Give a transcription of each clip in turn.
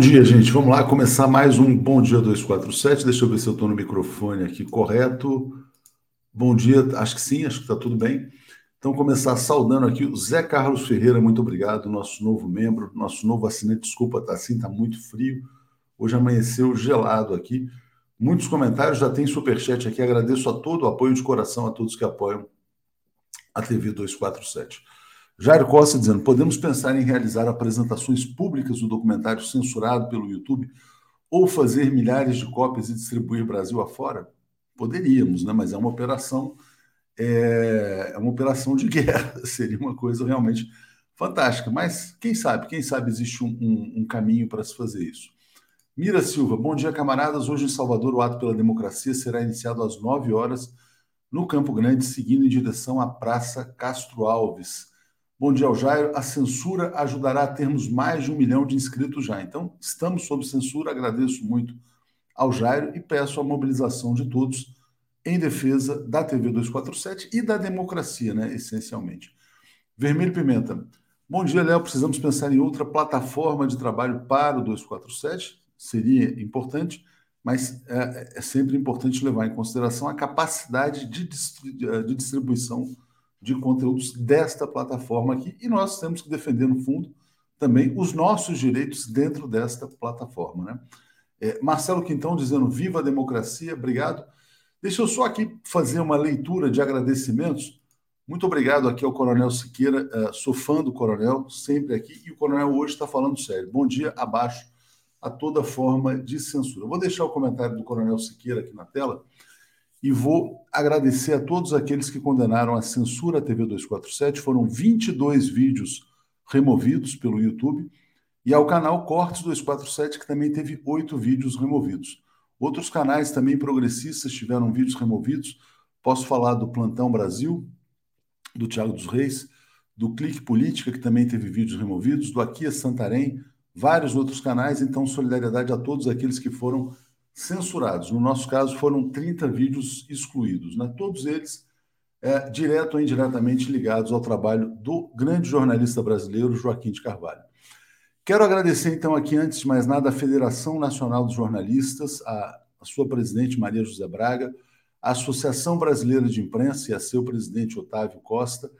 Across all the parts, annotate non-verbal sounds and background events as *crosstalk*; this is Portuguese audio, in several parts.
Dia, gente. Vamos lá começar mais um Bom Dia 247. Deixa eu ver se eu estou no microfone aqui correto. Bom dia, acho que sim, acho que está tudo bem. Então, começar saudando aqui o Zé Carlos Ferreira, muito obrigado, nosso novo membro, nosso novo assinante. Desculpa, tá assim, tá muito frio. Hoje amanheceu gelado aqui. Muitos comentários, já tem superchat aqui. Agradeço a todo o apoio de coração a todos que apoiam a TV 247. Jairo Costa dizendo: podemos pensar em realizar apresentações públicas do documentário censurado pelo YouTube ou fazer milhares de cópias e distribuir Brasil afora? Poderíamos, né? mas é uma operação é, é uma operação de *laughs* guerra. Seria uma coisa realmente fantástica. Mas quem sabe, quem sabe existe um, um, um caminho para se fazer isso. Mira Silva, bom dia, camaradas. Hoje em Salvador, o ato pela democracia será iniciado às 9 horas no Campo Grande, seguindo em direção à Praça Castro Alves. Bom dia, Jairo. A censura ajudará a termos mais de um milhão de inscritos já. Então, estamos sob censura. Agradeço muito ao Jairo e peço a mobilização de todos em defesa da TV 247 e da democracia, né, essencialmente. Vermelho Pimenta. Bom dia, Léo. Precisamos pensar em outra plataforma de trabalho para o 247. Seria importante, mas é, é sempre importante levar em consideração a capacidade de, de distribuição de conteúdos desta plataforma aqui. E nós temos que defender, no fundo, também os nossos direitos dentro desta plataforma. Né? É, Marcelo Quintão dizendo: Viva a democracia, obrigado. Deixa eu só aqui fazer uma leitura de agradecimentos. Muito obrigado aqui ao Coronel Siqueira, uh, sou fã do Coronel, sempre aqui, e o Coronel hoje está falando sério. Bom dia, abaixo a toda forma de censura. Vou deixar o comentário do Coronel Siqueira aqui na tela e vou agradecer a todos aqueles que condenaram a censura à TV 247. Foram 22 vídeos removidos pelo YouTube e ao canal Cortes 247, que também teve oito vídeos removidos. Outros canais também progressistas tiveram vídeos removidos. Posso falar do Plantão Brasil, do Tiago dos Reis, do Clique Política, que também teve vídeos removidos, do Aqui é Santarém, vários outros canais. Então, solidariedade a todos aqueles que foram censurados. No nosso caso, foram 30 vídeos excluídos, né? todos eles é, direto ou indiretamente ligados ao trabalho do grande jornalista brasileiro Joaquim de Carvalho. Quero agradecer, então, aqui, antes de mais nada, à Federação Nacional dos Jornalistas, a, a sua presidente Maria José Braga, a Associação Brasileira de Imprensa e a seu presidente Otávio Costa,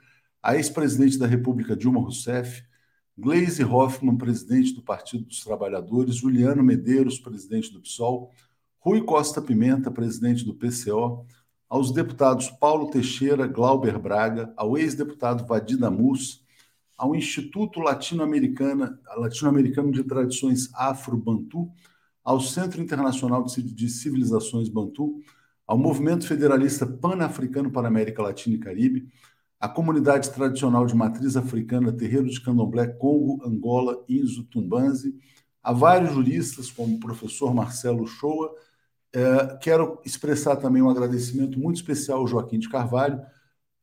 a ex-presidente da República Dilma Rousseff, Gleisi Hoffmann, presidente do Partido dos Trabalhadores, Juliano Medeiros, presidente do PSOL, Rui Costa Pimenta, presidente do PCO, aos deputados Paulo Teixeira, Glauber Braga, ao ex-deputado Vadida Mus, ao Instituto Latino-Americano Latino de Tradições Afro-Bantu, ao Centro Internacional de Civilizações Bantu, ao Movimento Federalista Pan-Africano para a América Latina e Caribe, a comunidade tradicional de matriz africana Terreiro de Candomblé, Congo, Angola, Inzo, Tumbanzi, a vários juristas, como o professor Marcelo Shoa. É, quero expressar também um agradecimento muito especial ao Joaquim de Carvalho,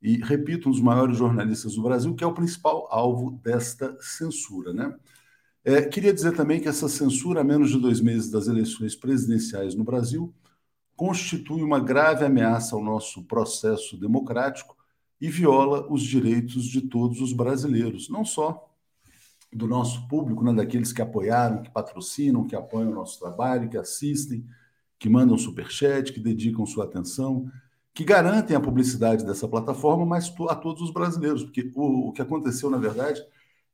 e, repito, um dos maiores jornalistas do Brasil, que é o principal alvo desta censura. Né? É, queria dizer também que essa censura, a menos de dois meses das eleições presidenciais no Brasil, constitui uma grave ameaça ao nosso processo democrático e viola os direitos de todos os brasileiros, não só do nosso público, né, daqueles que apoiaram, que patrocinam, que apoiam o nosso trabalho, que assistem, que mandam superchat, que dedicam sua atenção, que garantem a publicidade dessa plataforma, mas a todos os brasileiros, porque o, o que aconteceu, na verdade,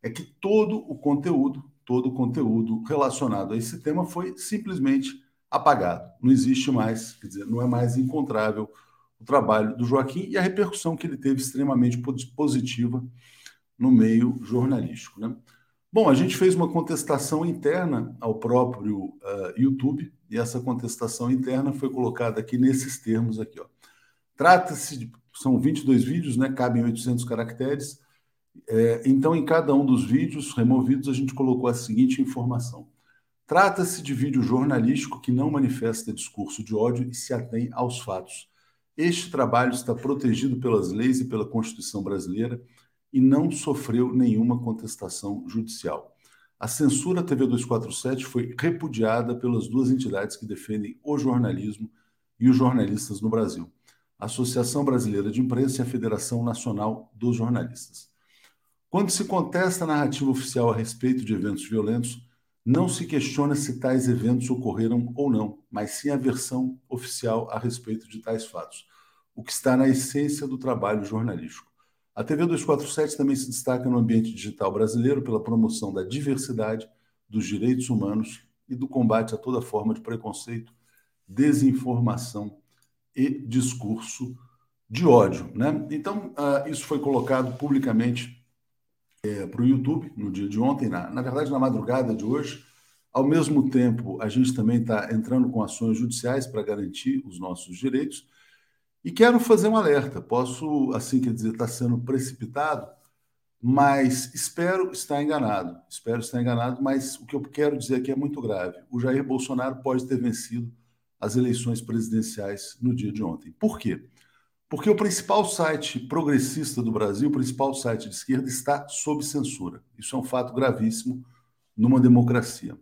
é que todo o conteúdo, todo o conteúdo relacionado a esse tema foi simplesmente apagado. Não existe mais, quer dizer, não é mais encontrável o trabalho do Joaquim e a repercussão que ele teve extremamente positiva no meio jornalístico. Né? Bom, a gente fez uma contestação interna ao próprio uh, YouTube e essa contestação interna foi colocada aqui nesses termos aqui. Trata-se de são 22 vídeos, né? Cabem 800 caracteres. É, então, em cada um dos vídeos removidos, a gente colocou a seguinte informação: Trata-se de vídeo jornalístico que não manifesta discurso de ódio e se atém aos fatos. Este trabalho está protegido pelas leis e pela Constituição brasileira e não sofreu nenhuma contestação judicial. A censura TV 247 foi repudiada pelas duas entidades que defendem o jornalismo e os jornalistas no Brasil: a Associação Brasileira de Imprensa e a Federação Nacional dos Jornalistas. Quando se contesta a narrativa oficial a respeito de eventos violentos, não se questiona se tais eventos ocorreram ou não, mas sim a versão oficial a respeito de tais fatos, o que está na essência do trabalho jornalístico. A TV 247 também se destaca no ambiente digital brasileiro pela promoção da diversidade, dos direitos humanos e do combate a toda forma de preconceito, desinformação e discurso de ódio. Né? Então, uh, isso foi colocado publicamente é, para o YouTube no dia de ontem, na, na verdade, na madrugada de hoje. Ao mesmo tempo, a gente também está entrando com ações judiciais para garantir os nossos direitos. E quero fazer um alerta. Posso, assim, quer dizer, estar tá sendo precipitado, mas espero estar enganado. Espero estar enganado, mas o que eu quero dizer aqui é muito grave. O Jair Bolsonaro pode ter vencido as eleições presidenciais no dia de ontem. Por quê? Porque o principal site progressista do Brasil, o principal site de esquerda, está sob censura. Isso é um fato gravíssimo numa democracia.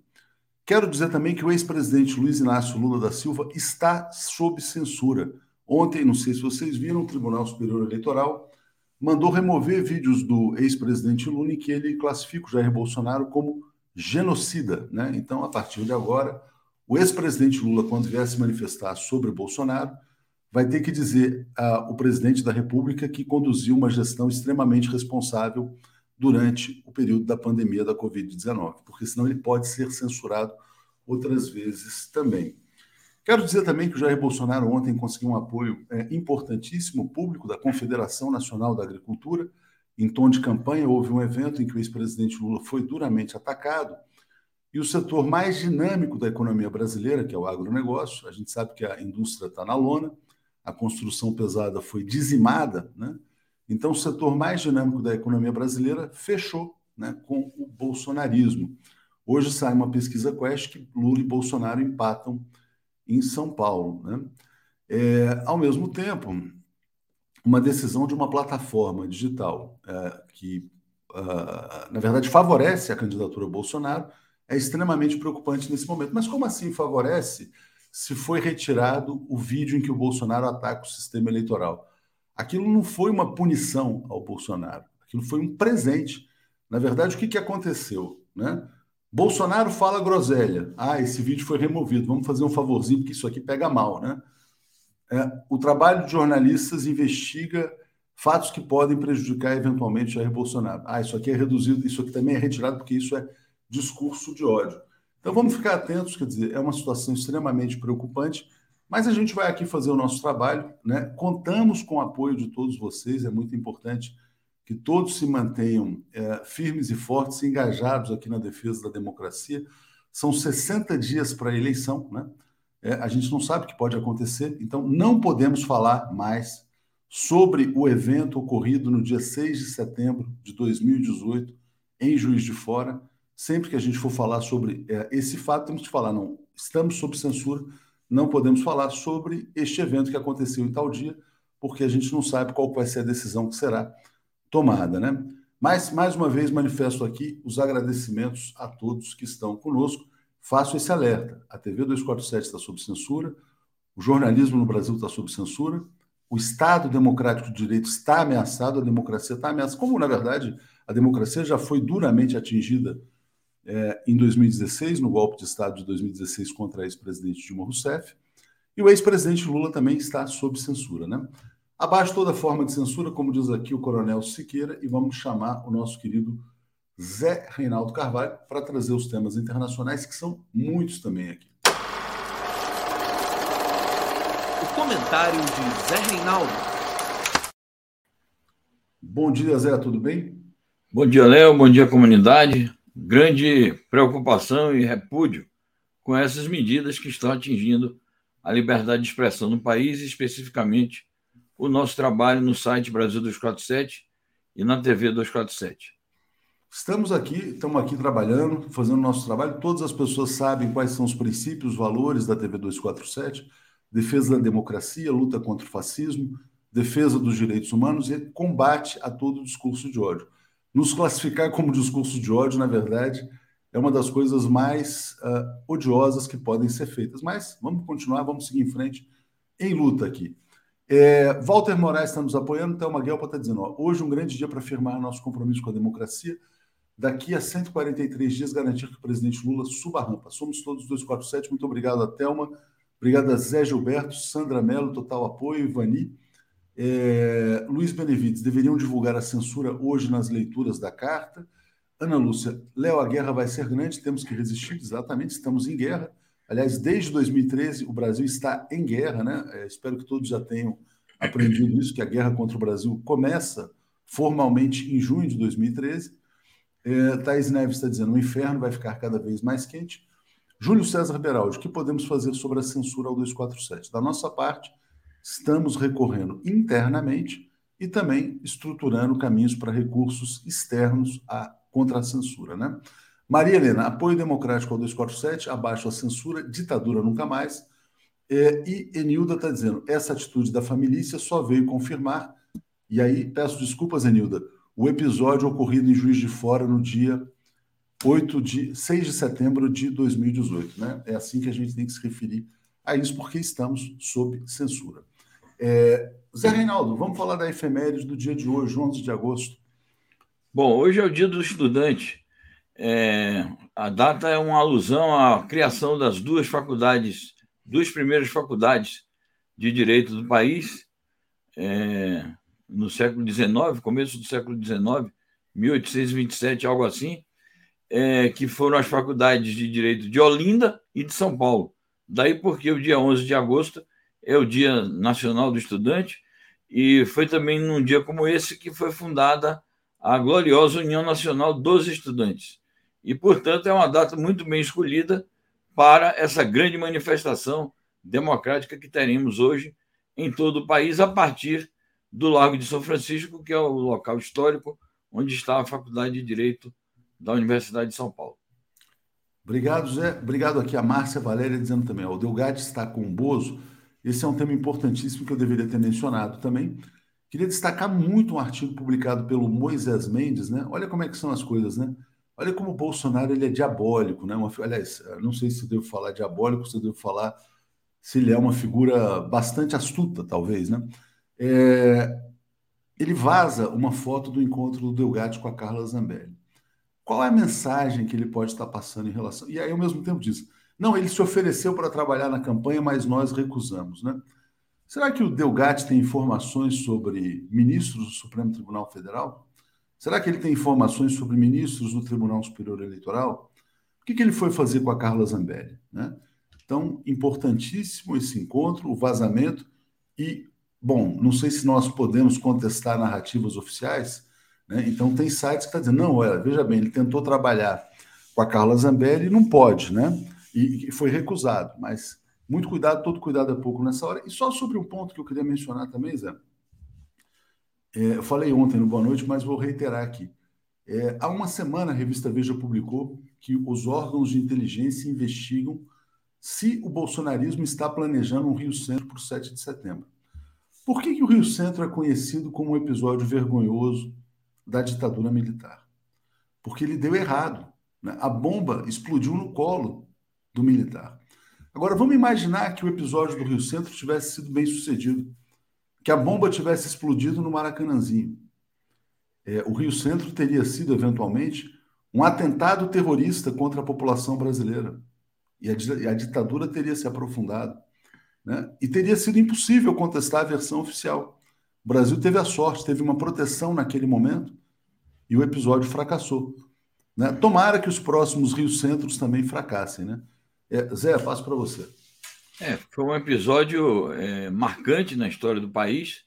Quero dizer também que o ex-presidente Luiz Inácio Lula da Silva está sob censura. Ontem, não sei se vocês viram, o Tribunal Superior Eleitoral mandou remover vídeos do ex-presidente Lula em que ele classifica o Jair Bolsonaro como genocida. Né? Então, a partir de agora, o ex-presidente Lula, quando vier se manifestar sobre Bolsonaro, vai ter que dizer ao presidente da República que conduziu uma gestão extremamente responsável durante o período da pandemia da Covid-19, porque senão ele pode ser censurado outras vezes também. Quero dizer também que o Jair Bolsonaro ontem conseguiu um apoio é, importantíssimo público da Confederação Nacional da Agricultura. Em tom de campanha, houve um evento em que o ex-presidente Lula foi duramente atacado. E o setor mais dinâmico da economia brasileira, que é o agronegócio, a gente sabe que a indústria está na lona, a construção pesada foi dizimada, né? então o setor mais dinâmico da economia brasileira fechou né, com o bolsonarismo. Hoje sai uma pesquisa Quest que Lula e Bolsonaro empatam em São Paulo. Né? É, ao mesmo tempo, uma decisão de uma plataforma digital é, que, uh, na verdade, favorece a candidatura Bolsonaro é extremamente preocupante nesse momento. Mas como assim favorece? Se foi retirado o vídeo em que o Bolsonaro ataca o sistema eleitoral. Aquilo não foi uma punição ao Bolsonaro, aquilo foi um presente. Na verdade, o que, que aconteceu? Né? Bolsonaro fala groselha. Ah, esse vídeo foi removido, vamos fazer um favorzinho, porque isso aqui pega mal. Né? É, o trabalho de jornalistas investiga fatos que podem prejudicar eventualmente Jair Bolsonaro. Ah, isso aqui é reduzido, isso aqui também é retirado, porque isso é discurso de ódio. Então vamos ficar atentos, quer dizer, é uma situação extremamente preocupante, mas a gente vai aqui fazer o nosso trabalho, né? Contamos com o apoio de todos vocês, é muito importante que todos se mantenham é, firmes e fortes, engajados aqui na defesa da democracia. São 60 dias para a eleição, né? É, a gente não sabe o que pode acontecer, então não podemos falar mais sobre o evento ocorrido no dia 6 de setembro de 2018 em Juiz de Fora sempre que a gente for falar sobre é, esse fato, temos que falar, não, estamos sob censura, não podemos falar sobre este evento que aconteceu em tal dia, porque a gente não sabe qual vai ser a decisão que será tomada, né? Mas, mais uma vez, manifesto aqui os agradecimentos a todos que estão conosco. Faço esse alerta. A TV 247 está sob censura, o jornalismo no Brasil está sob censura, o Estado Democrático de Direito está ameaçado, a democracia está ameaçada. Como, na verdade, a democracia já foi duramente atingida é, em 2016, no golpe de Estado de 2016 contra a ex-presidente Dilma Rousseff, e o ex-presidente Lula também está sob censura. Né? Abaixo toda forma de censura, como diz aqui o coronel Siqueira, e vamos chamar o nosso querido Zé Reinaldo Carvalho para trazer os temas internacionais, que são muitos também aqui. O comentário de Zé Reinaldo. Bom dia, Zé, tudo bem? Bom dia, Léo, bom dia, comunidade grande preocupação e repúdio com essas medidas que estão atingindo a liberdade de expressão no país, especificamente o nosso trabalho no site Brasil 247 e na TV 247. Estamos aqui, estamos aqui trabalhando, fazendo nosso trabalho. Todas as pessoas sabem quais são os princípios, os valores da TV 247: defesa da democracia, luta contra o fascismo, defesa dos direitos humanos e combate a todo discurso de ódio nos classificar como discurso de ódio, na verdade, é uma das coisas mais uh, odiosas que podem ser feitas. Mas vamos continuar, vamos seguir em frente em luta aqui. É, Walter Moraes está nos apoiando, Thelma Guelpa está dizendo: ó, hoje um grande dia para afirmar nosso compromisso com a democracia. daqui a 143 dias garantir que o presidente Lula suba a rampa. Somos todos 247. Muito obrigado a Thelma, obrigado a Zé Gilberto, Sandra Mello, total apoio, Ivani. É, Luiz Benevides, deveriam divulgar a censura hoje nas leituras da carta. Ana Lúcia, Léo, a guerra vai ser grande, temos que resistir, exatamente, estamos em guerra. Aliás, desde 2013 o Brasil está em guerra, né? É, espero que todos já tenham aprendido isso, que a guerra contra o Brasil começa formalmente em junho de 2013. É, Thais Neves está dizendo: o inferno vai ficar cada vez mais quente. Júlio César Beraldi, o que podemos fazer sobre a censura ao 247? Da nossa parte, estamos recorrendo internamente e também estruturando caminhos para recursos externos à, contra a censura. Né? Maria Helena, apoio democrático ao 247, abaixo a censura, ditadura nunca mais. É, e Enilda está dizendo: essa atitude da família só veio confirmar. E aí, peço desculpas, Enilda, o episódio ocorrido em Juiz de Fora no dia 8 de 6 de setembro de 2018. Né? É assim que a gente tem que se referir a isso, porque estamos sob censura. É, Zé Reinaldo, vamos falar da efeméride do dia de hoje, 11 de agosto. Bom, hoje é o dia do estudante. É, a data é uma alusão à criação das duas faculdades, duas primeiras faculdades de direito do país, é, no século XIX, começo do século XIX, 1827, algo assim, é, que foram as faculdades de Direito de Olinda e de São Paulo. Daí porque o dia 11 de agosto é o Dia Nacional do Estudante e foi também num dia como esse que foi fundada a gloriosa União Nacional dos Estudantes. E, portanto, é uma data muito bem escolhida para essa grande manifestação democrática que teremos hoje em todo o país, a partir do Largo de São Francisco, que é o local histórico onde está a Faculdade de Direito da Universidade de São Paulo. Obrigado, Zé. Obrigado aqui a Márcia Valéria dizendo também. O Delgado está com o Bozo. Esse é um tema importantíssimo que eu deveria ter mencionado também. Queria destacar muito um artigo publicado pelo Moisés Mendes, né? Olha como é que são as coisas, né? Olha como o Bolsonaro ele é diabólico, né? Uma, aliás, não sei se eu devo falar diabólico, se eu devo falar se ele é uma figura bastante astuta, talvez, né? É, ele vaza uma foto do encontro do Delgatti com a Carla Zambelli. Qual é a mensagem que ele pode estar passando em relação? E aí, ao mesmo tempo, diz: não, ele se ofereceu para trabalhar na campanha, mas nós recusamos, né? Será que o Delgatti tem informações sobre ministros do Supremo Tribunal Federal? Será que ele tem informações sobre ministros do Tribunal Superior Eleitoral? O que, que ele foi fazer com a Carla Zambelli? Né? Então, importantíssimo esse encontro, o vazamento e Bom, não sei se nós podemos contestar narrativas oficiais, né? então tem sites que estão tá dizendo, não, olha, veja bem, ele tentou trabalhar com a Carla Zambelli e não pode, né? E, e foi recusado, mas muito cuidado, todo cuidado é pouco nessa hora. E só sobre um ponto que eu queria mencionar também, Zé. É, eu falei ontem no Boa Noite, mas vou reiterar aqui. É, há uma semana a revista Veja publicou que os órgãos de inteligência investigam se o bolsonarismo está planejando um Rio Centro para o 7 de setembro. Por que, que o Rio Centro é conhecido como um episódio vergonhoso da ditadura militar? Porque ele deu errado. Né? A bomba explodiu no colo do militar. Agora, vamos imaginar que o episódio do Rio Centro tivesse sido bem sucedido, que a bomba tivesse explodido no Maracanãzinho. É, o Rio Centro teria sido, eventualmente, um atentado terrorista contra a população brasileira. E a, e a ditadura teria se aprofundado. Né? E teria sido impossível contestar a versão oficial. O Brasil teve a sorte, teve uma proteção naquele momento e o episódio fracassou. Né? Tomara que os próximos Rio Centros também fracassem. Né? É, Zé, passo para você. É, foi um episódio é, marcante na história do país.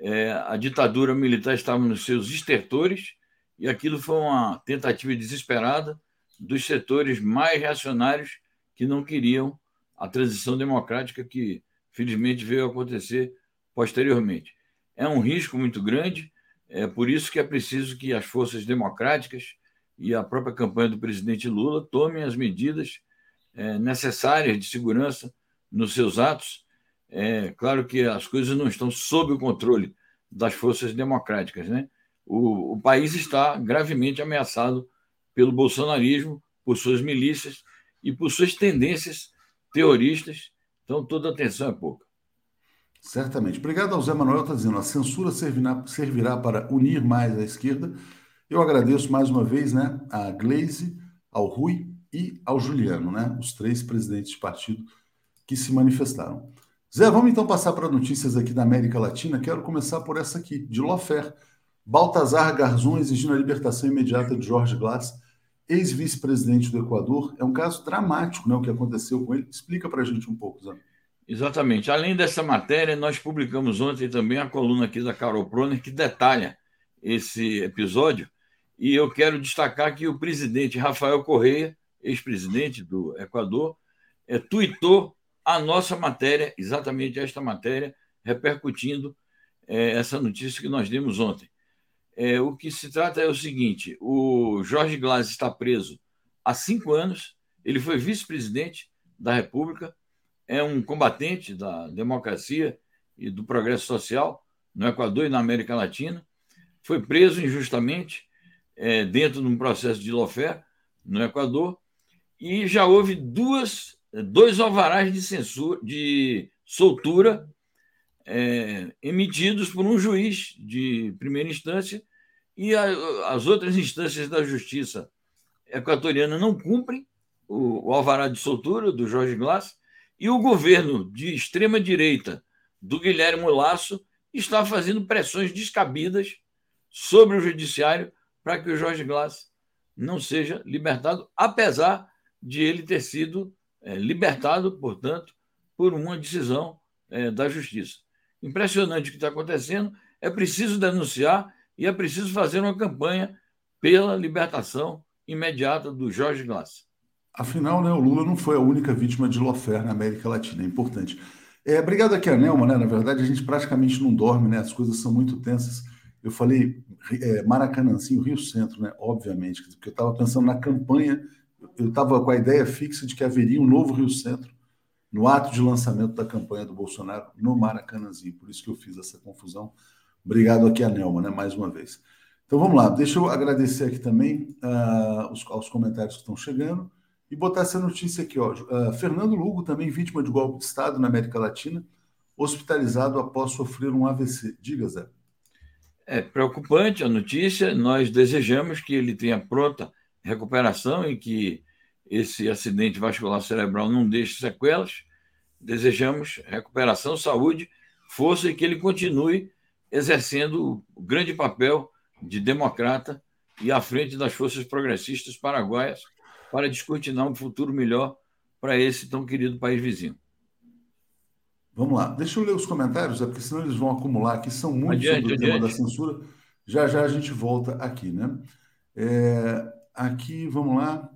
É, a ditadura militar estava nos seus estertores e aquilo foi uma tentativa desesperada dos setores mais reacionários que não queriam a transição democrática que, felizmente, veio acontecer posteriormente. É um risco muito grande, é por isso que é preciso que as forças democráticas e a própria campanha do presidente Lula tomem as medidas é, necessárias de segurança nos seus atos. É claro que as coisas não estão sob o controle das forças democráticas, né? O, o país está gravemente ameaçado pelo bolsonarismo, por suas milícias e por suas tendências terroristas, então toda atenção é pouca. Certamente. Obrigado ao Zé Manuel, está dizendo, a censura servirá, servirá para unir mais a esquerda. Eu agradeço mais uma vez né, a Glaze, ao Rui e ao Juliano, né, os três presidentes de partido que se manifestaram. Zé, vamos então passar para notícias aqui da América Latina. Quero começar por essa aqui, de Lofer. Baltazar Garzon exigindo a libertação imediata de Jorge Glass, ex-vice-presidente do Equador. É um caso dramático né, o que aconteceu com ele. Explica para a gente um pouco, Zé. Exatamente. Além dessa matéria, nós publicamos ontem também a coluna aqui da Carol Proner, que detalha esse episódio. E eu quero destacar que o presidente Rafael Correia, ex-presidente do Equador, é, tuitou a nossa matéria, exatamente esta matéria, repercutindo é, essa notícia que nós demos ontem. É, o que se trata é o seguinte: o Jorge Glass está preso há cinco anos, ele foi vice-presidente da República é um combatente da democracia e do progresso social no Equador e na América Latina. Foi preso injustamente é, dentro de um processo de lofé no Equador e já houve duas, dois alvarás de censura, de soltura é, emitidos por um juiz de primeira instância e a, as outras instâncias da justiça equatoriana não cumprem o, o alvará de soltura do Jorge Glass e o governo de extrema-direita do Guilherme Lasso está fazendo pressões descabidas sobre o judiciário para que o Jorge Glass não seja libertado, apesar de ele ter sido é, libertado, portanto, por uma decisão é, da justiça. Impressionante o que está acontecendo. É preciso denunciar e é preciso fazer uma campanha pela libertação imediata do Jorge Glass. Afinal, né, o Lula não foi a única vítima de lawfare na América Latina, é importante. É, obrigado aqui a Nelma, né? Na verdade, a gente praticamente não dorme, né? As coisas são muito tensas. Eu falei é, Maracanãzinho, Rio Centro, né? Obviamente, porque eu estava pensando na campanha, eu estava com a ideia fixa de que haveria um novo Rio Centro no ato de lançamento da campanha do Bolsonaro no Maracanãzinho. Por isso que eu fiz essa confusão. Obrigado aqui a Nelma, né? Mais uma vez. Então vamos lá. Deixa eu agradecer aqui também uh, os, aos comentários que estão chegando e botar essa notícia aqui. Ó. Uh, Fernando Lugo, também vítima de golpe de Estado na América Latina, hospitalizado após sofrer um AVC. Diga, Zé. É preocupante a notícia. Nós desejamos que ele tenha pronta recuperação e que esse acidente vascular cerebral não deixe sequelas. Desejamos recuperação, saúde, força e que ele continue exercendo o grande papel de democrata e à frente das forças progressistas paraguaias para descortinar um futuro melhor para esse tão querido país vizinho. Vamos lá. Deixa eu ler os comentários, é porque senão eles vão acumular aqui. São muitos adiante, sobre o adiante. tema da censura. Já já a gente volta aqui, né? É, aqui, vamos lá.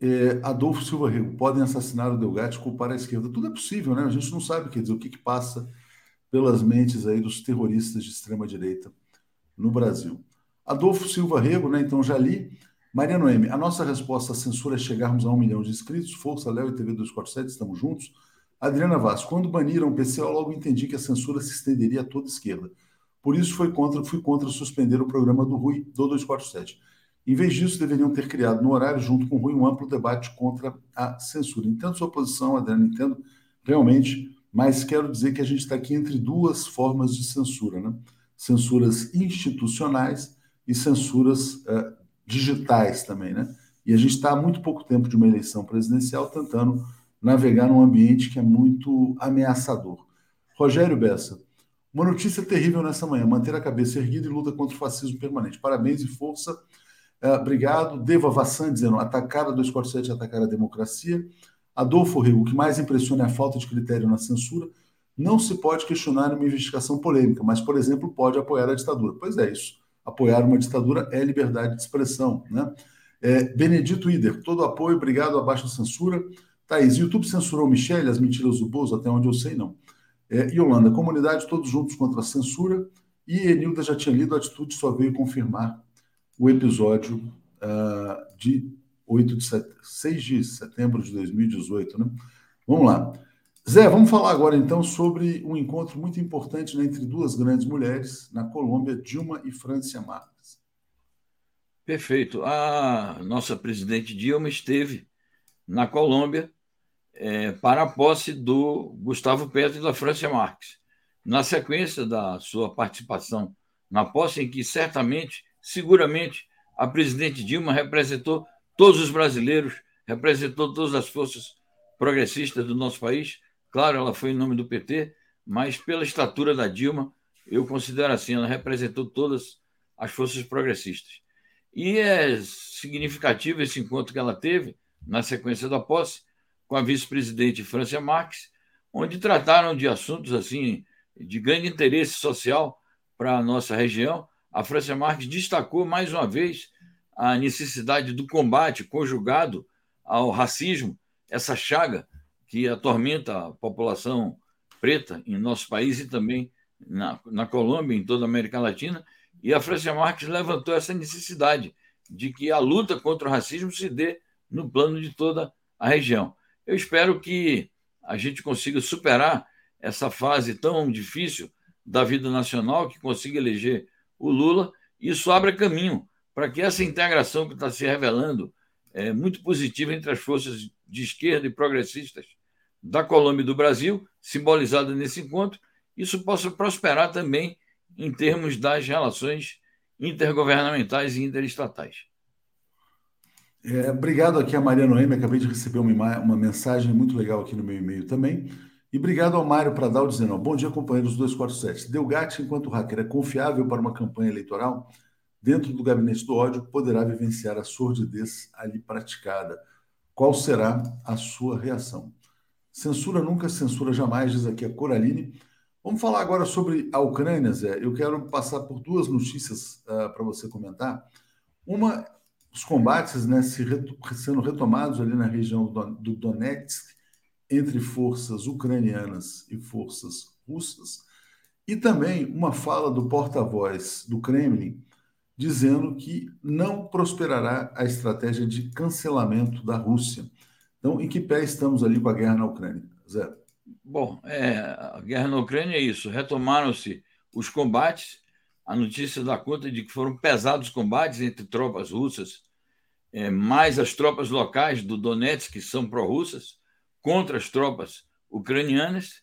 É, Adolfo Silva Rego, podem assassinar o Delgatti e culpar a esquerda. Tudo é possível, né? A gente não sabe, quer dizer, o que, que passa pelas mentes aí dos terroristas de extrema direita no Brasil. Adolfo Silva Rego, né? Então já li. Maria Noemi, a nossa resposta à censura é chegarmos a um milhão de inscritos. Força, Léo e TV 247, estamos juntos. Adriana Vaz, quando baniram o PC, eu logo entendi que a censura se estenderia a toda a esquerda. Por isso fui contra, fui contra suspender o programa do Rui, do 247. Em vez disso, deveriam ter criado no horário, junto com o Rui, um amplo debate contra a censura. Entendo sua posição, Adriana, entendo realmente, mas quero dizer que a gente está aqui entre duas formas de censura, né? Censuras institucionais e censuras uh, digitais também, né? E a gente está há muito pouco tempo de uma eleição presidencial tentando navegar num ambiente que é muito ameaçador. Rogério Bessa, uma notícia terrível nessa manhã: manter a cabeça erguida e luta contra o fascismo permanente. Parabéns e força. Uh, obrigado. Deva Vassan dizendo: atacar a 247 atacar a democracia. Adolfo Rio, o que mais impressiona é a falta de critério na censura. Não se pode questionar uma investigação polêmica, mas, por exemplo, pode apoiar a ditadura. Pois é, isso apoiar uma ditadura é liberdade de expressão. Né? É, Benedito Ider, todo apoio, obrigado, abaixo a censura. Thaís, YouTube censurou Michele, as mentiras do Bozo, até onde eu sei, não. É, Yolanda, comunidade, todos juntos contra a censura. E Enilda já tinha lido, a atitude só veio confirmar o episódio uh, de 8 de set... 6 de setembro de 2018. Né? Vamos lá. Zé, vamos falar agora então sobre um encontro muito importante né, entre duas grandes mulheres na Colômbia, Dilma e Francia Marques. Perfeito. A nossa presidente Dilma esteve na Colômbia é, para a posse do Gustavo Petro e da Francia Marques. Na sequência da sua participação na posse, em que certamente, seguramente, a presidente Dilma representou todos os brasileiros, representou todas as forças progressistas do nosso país. Claro, ela foi em nome do PT, mas pela estatura da Dilma, eu considero assim, ela representou todas as forças progressistas. E é significativo esse encontro que ela teve na sequência da posse com a vice-presidente Francia Marques, onde trataram de assuntos assim de grande interesse social para a nossa região. A Francia Marques destacou mais uma vez a necessidade do combate conjugado ao racismo, essa chaga que atormenta a população preta em nosso país e também na, na Colômbia, em toda a América Latina. E a Francia Marques levantou essa necessidade de que a luta contra o racismo se dê no plano de toda a região. Eu espero que a gente consiga superar essa fase tão difícil da vida nacional, que consiga eleger o Lula, isso abra caminho para que essa integração que está se revelando é muito positiva entre as forças de esquerda e progressistas da Colômbia e do Brasil, simbolizada nesse encontro, isso possa prosperar também em termos das relações intergovernamentais e interestatais. É, obrigado aqui a Maria Noemi, acabei de receber uma, uma mensagem muito legal aqui no meu e-mail também. E obrigado ao Mário Pradal dizendo: Bom dia, companheiros 247. Delgatti, enquanto hacker, é confiável para uma campanha eleitoral? Dentro do gabinete do ódio, poderá vivenciar a sordidez ali praticada. Qual será a sua reação? Censura nunca, censura jamais, diz aqui a Coraline. Vamos falar agora sobre a Ucrânia, Zé. Eu quero passar por duas notícias uh, para você comentar. Uma, os combates né, se sendo retomados ali na região do, do Donetsk entre forças ucranianas e forças russas. E também uma fala do porta-voz do Kremlin dizendo que não prosperará a estratégia de cancelamento da Rússia. Então, em que pé estamos ali com a guerra na Ucrânia? Zé. Bom, é, a guerra na Ucrânia é isso. Retomaram-se os combates. A notícia dá conta de que foram pesados combates entre tropas russas, é, mais as tropas locais do Donetsk, que são pró-russas, contra as tropas ucranianas.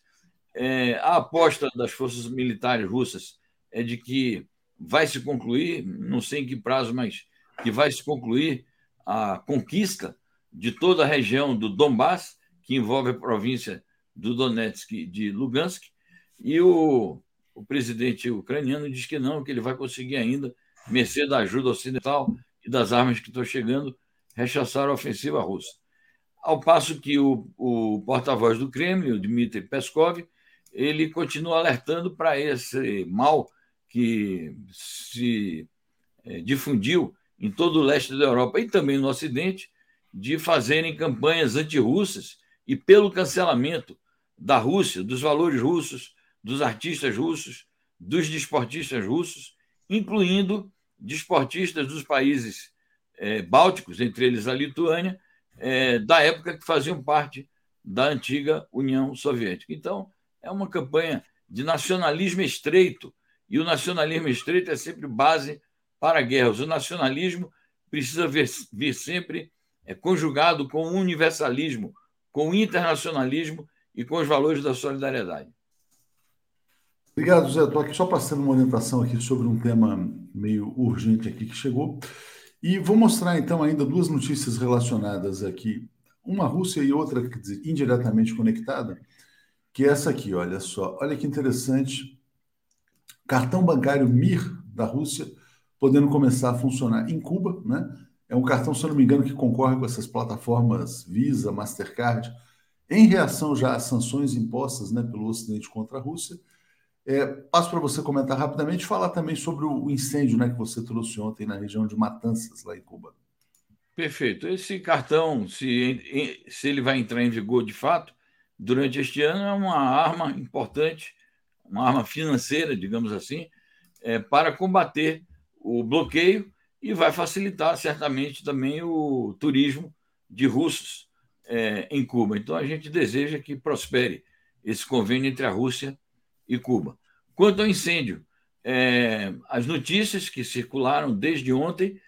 É, a aposta das forças militares russas é de que vai se concluir, não sei em que prazo, mas que vai se concluir a conquista de toda a região do Donbass, que envolve a província do Donetsk e de Lugansk, e o, o presidente ucraniano diz que não, que ele vai conseguir ainda, mercê da ajuda ocidental e das armas que estão chegando, rechaçar a ofensiva russa. Ao passo que o, o porta-voz do Kremlin, o Dmitry Peskov, ele continua alertando para esse mal que se é, difundiu em todo o leste da Europa e também no Ocidente, de fazerem campanhas antirrussas e pelo cancelamento da Rússia, dos valores russos, dos artistas russos, dos desportistas russos, incluindo desportistas dos países é, bálticos, entre eles a Lituânia, é, da época que faziam parte da antiga União Soviética. Então, é uma campanha de nacionalismo estreito, e o nacionalismo estreito é sempre base para guerras. O nacionalismo precisa vir, vir sempre é, conjugado com o universalismo, com o internacionalismo e com os valores da solidariedade. Obrigado, Zé. Estou aqui só passando uma orientação aqui sobre um tema meio urgente aqui que chegou. E vou mostrar então ainda duas notícias relacionadas aqui, uma Rússia e outra dizer, indiretamente conectada, que é essa aqui, olha só. Olha que interessante. Cartão bancário MIR da Rússia podendo começar a funcionar em Cuba, né? É um cartão, se eu não me engano, que concorre com essas plataformas Visa, Mastercard, em reação já às sanções impostas né, pelo Ocidente contra a Rússia. É, passo para você comentar rapidamente e falar também sobre o incêndio né, que você trouxe ontem na região de Matanças, lá em Cuba. Perfeito. Esse cartão, se, se ele vai entrar em vigor de fato, durante este ano, é uma arma importante, uma arma financeira, digamos assim, é, para combater o bloqueio e vai facilitar certamente também o turismo de russos é, em Cuba. Então, a gente deseja que prospere esse convênio entre a Rússia e Cuba. Quanto ao incêndio, é, as notícias que circularam desde ontem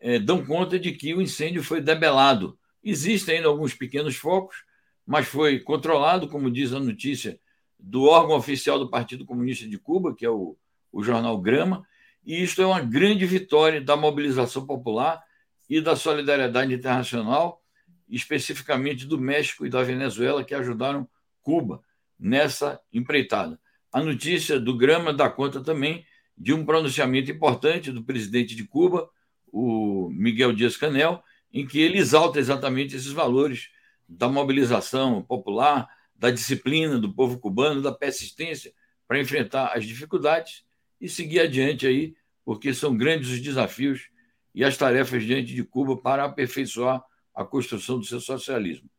é, dão conta de que o incêndio foi debelado. Existem ainda alguns pequenos focos, mas foi controlado, como diz a notícia do órgão oficial do Partido Comunista de Cuba, que é o, o jornal Grama, E isto é uma grande vitória da mobilização popular e da solidariedade internacional, especificamente do México e da Venezuela, que ajudaram Cuba nessa empreitada. A notícia do Grama dá conta também de um pronunciamento importante do presidente de Cuba, o Miguel Dias-Canel, em que ele exalta exatamente esses valores da mobilização popular, da disciplina do povo cubano, da persistência para enfrentar as dificuldades e seguir adiante aí, porque são grandes os desafios e as tarefas diante de Cuba para aperfeiçoar a construção do seu socialismo.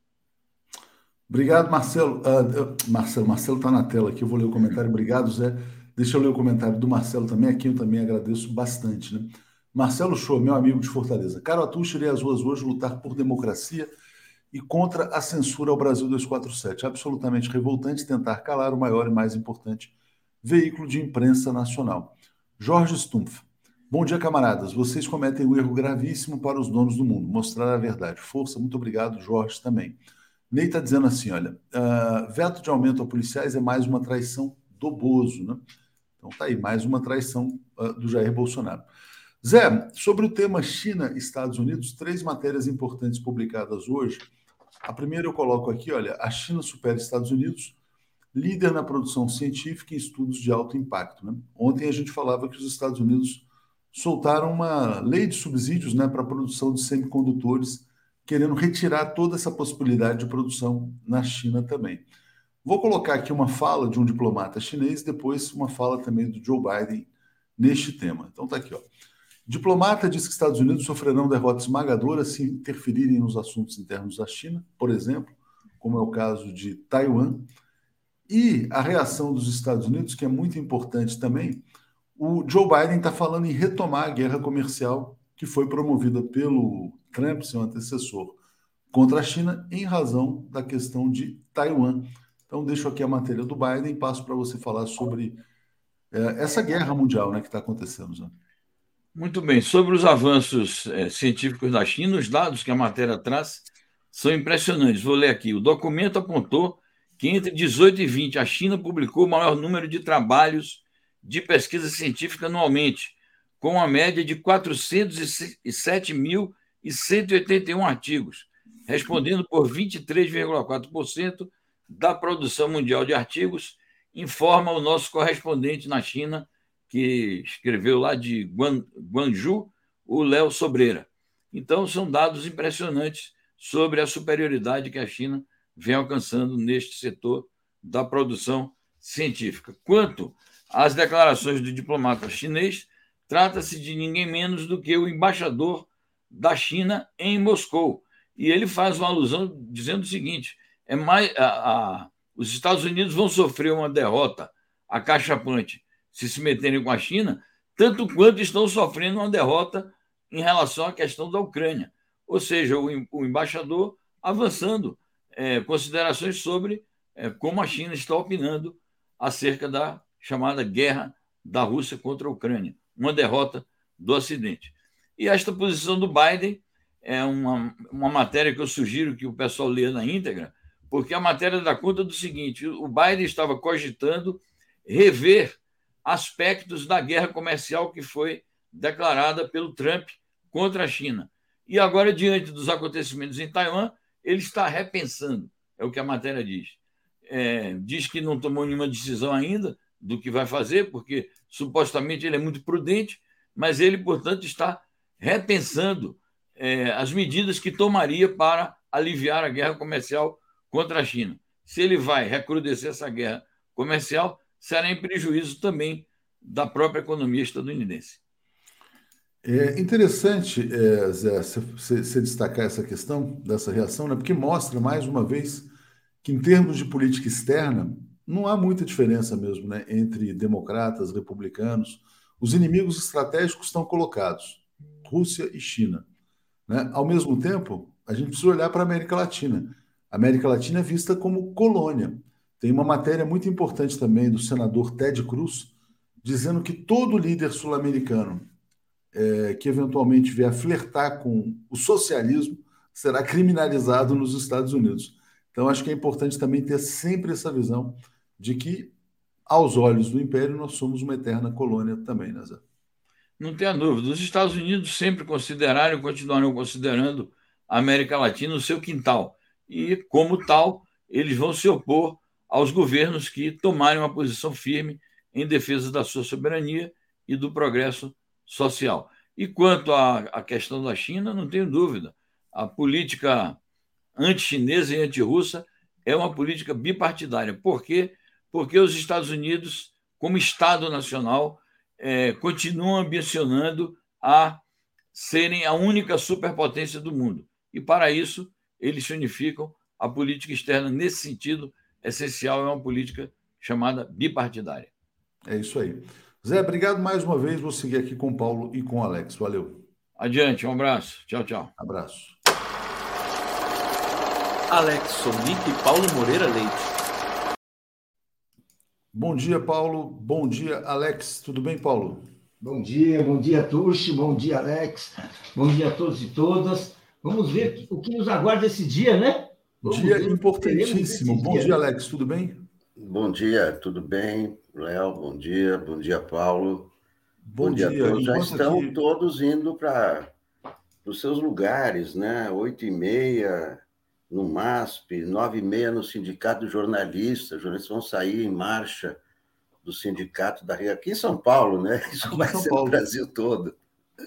Obrigado, Marcelo. Uh, Marcelo, Marcelo está na tela aqui, eu vou ler o comentário. Obrigado, Zé. Deixa eu ler o comentário do Marcelo também, aqui eu também agradeço bastante. Né? Marcelo Show, meu amigo de Fortaleza. Caro Atush, irei às ruas hoje lutar por democracia e contra a censura ao Brasil 247. Absolutamente revoltante tentar calar o maior e mais importante veículo de imprensa nacional. Jorge Stumpf. Bom dia, camaradas. Vocês cometem um erro gravíssimo para os donos do mundo, mostrar a verdade. Força, muito obrigado, Jorge, também. Ney está dizendo assim: olha, uh, veto de aumento a policiais é mais uma traição do Bozo, né? Então tá aí, mais uma traição uh, do Jair Bolsonaro. Zé, sobre o tema China Estados Unidos, três matérias importantes publicadas hoje. A primeira eu coloco aqui, olha, a China supera Estados Unidos, líder na produção científica e estudos de alto impacto. Né? Ontem a gente falava que os Estados Unidos soltaram uma lei de subsídios né, para a produção de semicondutores, querendo retirar toda essa possibilidade de produção na China também. Vou colocar aqui uma fala de um diplomata chinês, depois uma fala também do Joe Biden neste tema. Então tá aqui, ó. Diplomata diz que Estados Unidos sofrerão derrota esmagadora se interferirem nos assuntos internos da China, por exemplo, como é o caso de Taiwan. E a reação dos Estados Unidos, que é muito importante também, o Joe Biden está falando em retomar a guerra comercial que foi promovida pelo Trump, seu antecessor, contra a China, em razão da questão de Taiwan. Então, deixo aqui a matéria do Biden e passo para você falar sobre é, essa guerra mundial né, que está acontecendo. Né? Muito bem. Sobre os avanços é, científicos da China, os dados que a matéria traz são impressionantes. Vou ler aqui. O documento apontou que entre 18 e 20 a China publicou o maior número de trabalhos de pesquisa científica anualmente, com uma média de 407.181 artigos, respondendo por 23,4% da produção mundial de artigos, informa o nosso correspondente na China, que escreveu lá de Guangzhou, o Léo Sobreira. Então, são dados impressionantes sobre a superioridade que a China vem alcançando neste setor da produção científica. Quanto às declarações do diplomata chinês, trata-se de ninguém menos do que o embaixador da China em Moscou. E ele faz uma alusão dizendo o seguinte: é mais, a, a, os Estados Unidos vão sofrer uma derrota acachapante se se meterem com a China, tanto quanto estão sofrendo uma derrota em relação à questão da Ucrânia. Ou seja, o, o embaixador avançando é, considerações sobre é, como a China está opinando acerca da chamada guerra da Rússia contra a Ucrânia, uma derrota do Ocidente. E esta posição do Biden é uma, uma matéria que eu sugiro que o pessoal leia na íntegra, porque a matéria dá conta do seguinte: o Biden estava cogitando rever aspectos da guerra comercial que foi declarada pelo Trump contra a China. E agora, diante dos acontecimentos em Taiwan, ele está repensando, é o que a matéria diz. É, diz que não tomou nenhuma decisão ainda do que vai fazer, porque supostamente ele é muito prudente, mas ele, portanto, está repensando é, as medidas que tomaria para aliviar a guerra comercial contra a China. Se ele vai recrudescer essa guerra comercial, será em prejuízo também da própria economia estadunidense. É interessante, é, Zé, você destacar essa questão dessa reação, né? porque mostra, mais uma vez, que em termos de política externa, não há muita diferença mesmo né? entre democratas, republicanos. Os inimigos estratégicos estão colocados, Rússia e China. Né? Ao mesmo tempo, a gente precisa olhar para a América Latina. A América Latina é vista como colônia. Tem uma matéria muito importante também do senador Ted Cruz, dizendo que todo líder sul-americano é, que eventualmente vier flertar com o socialismo será criminalizado nos Estados Unidos. Então, acho que é importante também ter sempre essa visão de que, aos olhos do Império, nós somos uma eterna colônia também, né, Zé? Não tenha dúvida. Os Estados Unidos sempre consideraram e continuarão considerando a América Latina o seu quintal. E, como tal, eles vão se opor aos governos que tomarem uma posição firme em defesa da sua soberania e do progresso social. E quanto à, questão da China, não tenho dúvida. A política anti-chinesa e anti-russa é uma política bipartidária. Por quê? Porque os Estados Unidos, como Estado nacional, é, continuam ambicionando a serem a única superpotência do mundo. E, para isso, eles se unificam. A política externa, nesse sentido, essencial é uma política chamada bipartidária. É isso aí. Zé, obrigado mais uma vez. Vou seguir aqui com o Paulo e com o Alex. Valeu. Adiante, um abraço. Tchau, tchau. Abraço. Alex Sonic e Paulo Moreira Leite. Bom dia, Paulo. Bom dia, Alex. Tudo bem, Paulo? Bom dia, bom dia, Tuxi. Bom dia, Alex. Bom dia a todos e todas. Vamos ver o que nos aguarda esse dia, né? Vamos dia importantíssimo. Bom dia. dia, Alex. Tudo bem? Bom dia, tudo bem, Léo? Bom dia, bom dia, Paulo. Bom, bom dia, dia, a todos. Já estão aqui... todos indo para os seus lugares, né? Oito e meia no MASP, nove e meia no Sindicato dos Jornalistas. Os jornalistas vão sair em marcha do Sindicato da Rio, aqui em São Paulo, né? Isso aqui vai ser Paulo. no Brasil todo.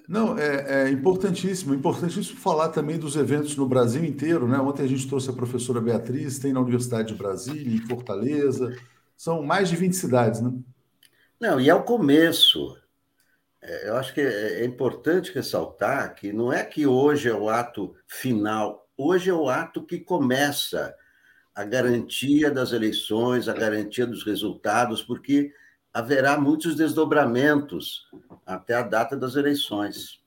Não, é, é, importantíssimo, importantíssimo falar também dos eventos no Brasil inteiro, né? Ontem a gente trouxe a professora Beatriz, tem na Universidade de Brasília, em Fortaleza, são mais de 20 cidades, né? Não, e é o começo. É, eu acho que é, é importante ressaltar que não é que hoje é o ato final Hoje é o ato que começa a garantia das eleições, a garantia dos resultados, porque haverá muitos desdobramentos até a data das eleições.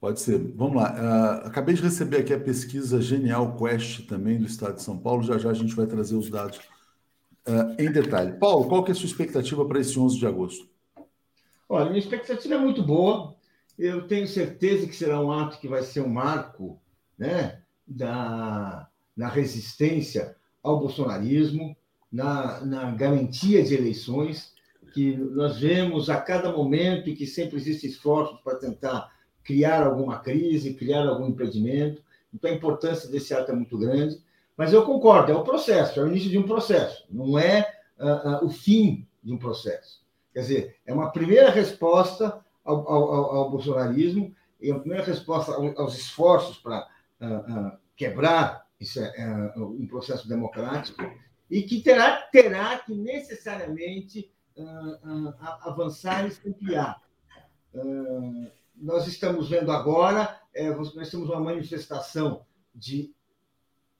Pode ser. Vamos lá. Uh, acabei de receber aqui a pesquisa Genial Quest também do Estado de São Paulo. Já já a gente vai trazer os dados uh, em detalhe. Paulo, qual que é a sua expectativa para esse 11 de agosto? Olha, minha expectativa é muito boa. Eu tenho certeza que será um ato que vai ser um marco né, da, na resistência ao bolsonarismo, na, na garantia de eleições, que nós vemos a cada momento e que sempre existem esforços para tentar criar alguma crise, criar algum impedimento. Então, a importância desse ato é muito grande. Mas eu concordo, é o processo, é o início de um processo, não é uh, uh, o fim de um processo. Quer dizer, é uma primeira resposta ao, ao, ao bolsonarismo, e uma primeira resposta aos esforços para quebrar isso é, é, um processo democrático e que terá, terá que necessariamente avançar e se ampliar. nós estamos vendo agora, é, nós temos uma manifestação de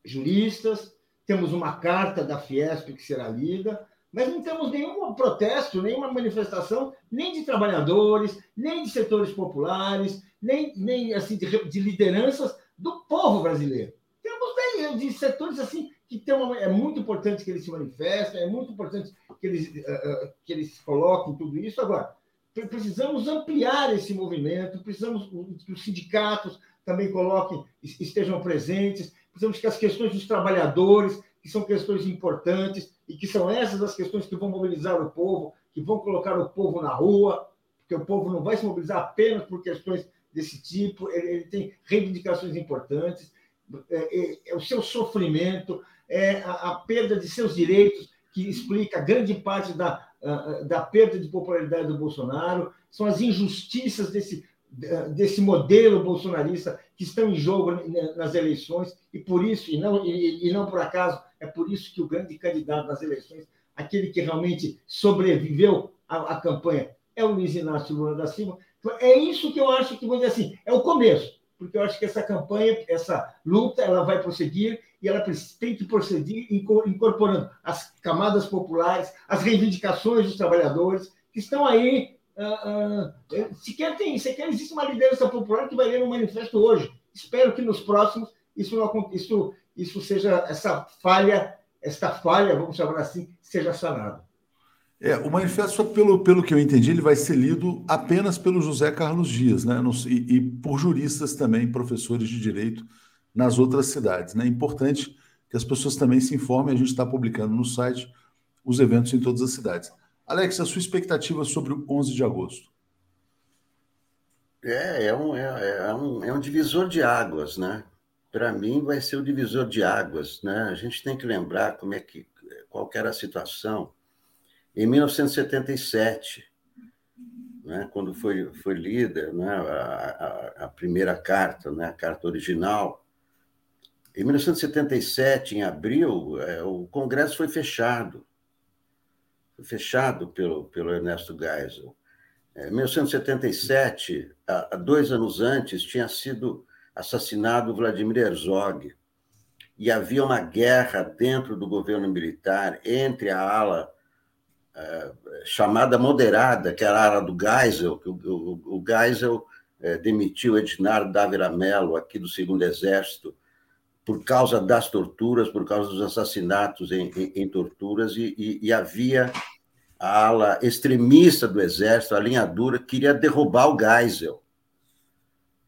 juristas, temos uma carta da Fiesp que será lida, mas não temos nenhum protesto, nenhuma manifestação, nem de trabalhadores, nem de setores populares, nem, nem assim, de, de lideranças do povo brasileiro. Temos bem de setores assim que tem uma, é muito importante que eles se manifestem, é muito importante que eles, uh, que eles coloquem tudo isso. Agora, precisamos ampliar esse movimento, precisamos que os sindicatos também coloquem, estejam presentes, precisamos que as questões dos trabalhadores, que são questões importantes, e que são essas as questões que vão mobilizar o povo, que vão colocar o povo na rua, porque o povo não vai se mobilizar apenas por questões desse tipo, ele, ele tem reivindicações importantes, é, é, é, o seu sofrimento, é a, a, perda de seus direitos, que explica grande parte da, da perda de popularidade do Bolsonaro, são as injustiças desse, desse modelo bolsonarista que estão em jogo nas eleições, e por isso, e não, e, e não por acaso, é por isso que o grande candidato nas eleições, aquele que realmente sobreviveu à, à campanha, é o Luiz Inácio Lula da Silva, é isso que eu acho que, vou dizer assim, é o começo, porque eu acho que essa campanha, essa luta, ela vai prosseguir e ela tem que prosseguir incorporando as camadas populares, as reivindicações dos trabalhadores, que estão aí. Uh, uh, sequer, tem, sequer existe uma liderança popular que vai ler um manifesto hoje. Espero que nos próximos isso, não, isso, isso seja, essa falha, esta falha, vamos chamar assim, seja sanada. É, o manifesto, pelo, pelo que eu entendi, ele vai ser lido apenas pelo José Carlos Dias, né? E, e por juristas também, professores de direito nas outras cidades. Né? É importante que as pessoas também se informem, a gente está publicando no site os eventos em todas as cidades. Alex, a sua expectativa sobre o 11 de agosto? É, é um, é, é, um, é um divisor de águas, né? Para mim, vai ser o divisor de águas, né? A gente tem que lembrar como é que, qual era a situação em 1977, né? quando foi, foi lida né? a, a, a primeira carta, né? a carta original. Em 1977, em abril, é, o Congresso foi fechado. Foi fechado pelo, pelo Ernesto Geisel. Em 1977, há dois anos antes, tinha sido assassinado Vladimir Herzog. E havia uma guerra dentro do governo militar entre a ala chamada moderada, que era a ala do Geisel, que o, o, o Geisel uh, demitiu Ednardo Dávila Mello, aqui do Segundo Exército, por causa das torturas, por causa dos assassinatos em, em, em torturas, e, e, e havia a ala extremista do exército, a linha dura, queria derrubar o Geisel.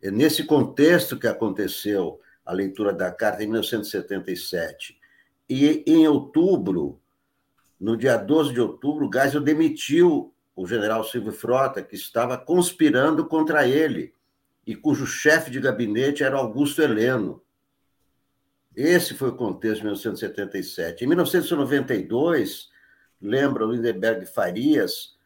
É nesse contexto que aconteceu a leitura da carta em 1977. E em outubro, no dia 12 de outubro, Geisel demitiu o general Silvio Frota, que estava conspirando contra ele, e cujo chefe de gabinete era Augusto Heleno. Esse foi o contexto de 1977. Em 1992, lembra Lindenberg Farias,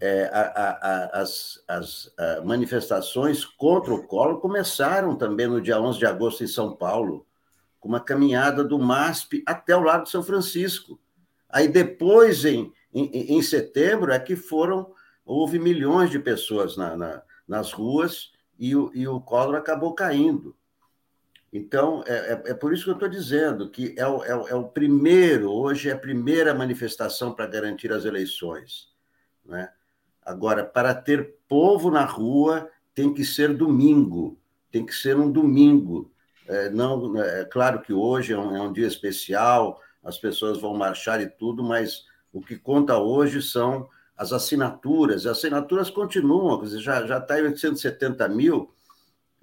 é, a, a, a, as, as manifestações contra o Collor começaram também no dia 11 de agosto em São Paulo, com uma caminhada do MASP até o Lago de São Francisco. Aí depois, em, em, em setembro, é que foram, houve milhões de pessoas na, na, nas ruas e o, e o Collor acabou caindo. Então, é, é, é, por isso que eu estou dizendo que é o, é, o, é o primeiro, hoje é a primeira manifestação para garantir as eleições. Né? Agora, para ter povo na rua, tem que ser domingo, tem que ser um domingo. É, não, é claro que hoje é um, é um dia especial, as pessoas vão marchar e tudo, mas o que conta hoje são as assinaturas. As assinaturas continuam, já está em 870 mil,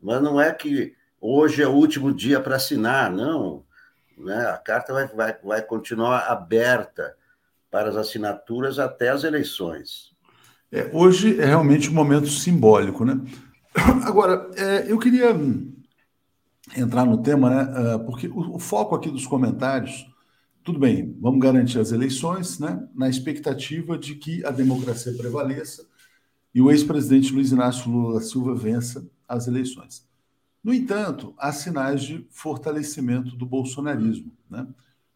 mas não é que hoje é o último dia para assinar, não. Né? A carta vai, vai, vai continuar aberta para as assinaturas até as eleições. É, hoje é realmente um momento simbólico, né? Agora, é, eu queria entrar no tema, né? Ah, porque o, o, foco aqui dos comentários, tudo bem, vamos garantir as eleições, né? Na expectativa de que a democracia prevaleça e o ex-presidente Luiz Inácio Lula da Silva vença as eleições. No entanto, há sinais de fortalecimento do bolsonarismo. Né?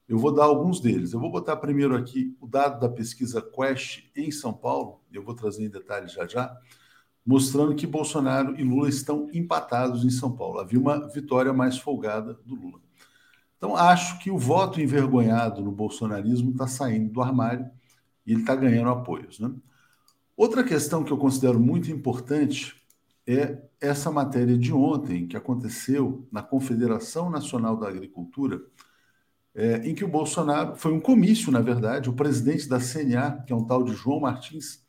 Eu vou dar alguns deles. Eu vou botar primeiro aqui o dado da pesquisa Quest em São Paulo, eu vou trazer em detalhes já já, mostrando que Bolsonaro e Lula estão empatados em São Paulo. Havia uma vitória mais folgada do Lula. Então, acho que o voto envergonhado no bolsonarismo está saindo do armário e ele está ganhando apoios. Né? Outra questão que eu considero muito importante é essa matéria de ontem, que aconteceu na Confederação Nacional da Agricultura, é, em que o Bolsonaro, foi um comício, na verdade, o presidente da CNA, que é um tal de João Martins,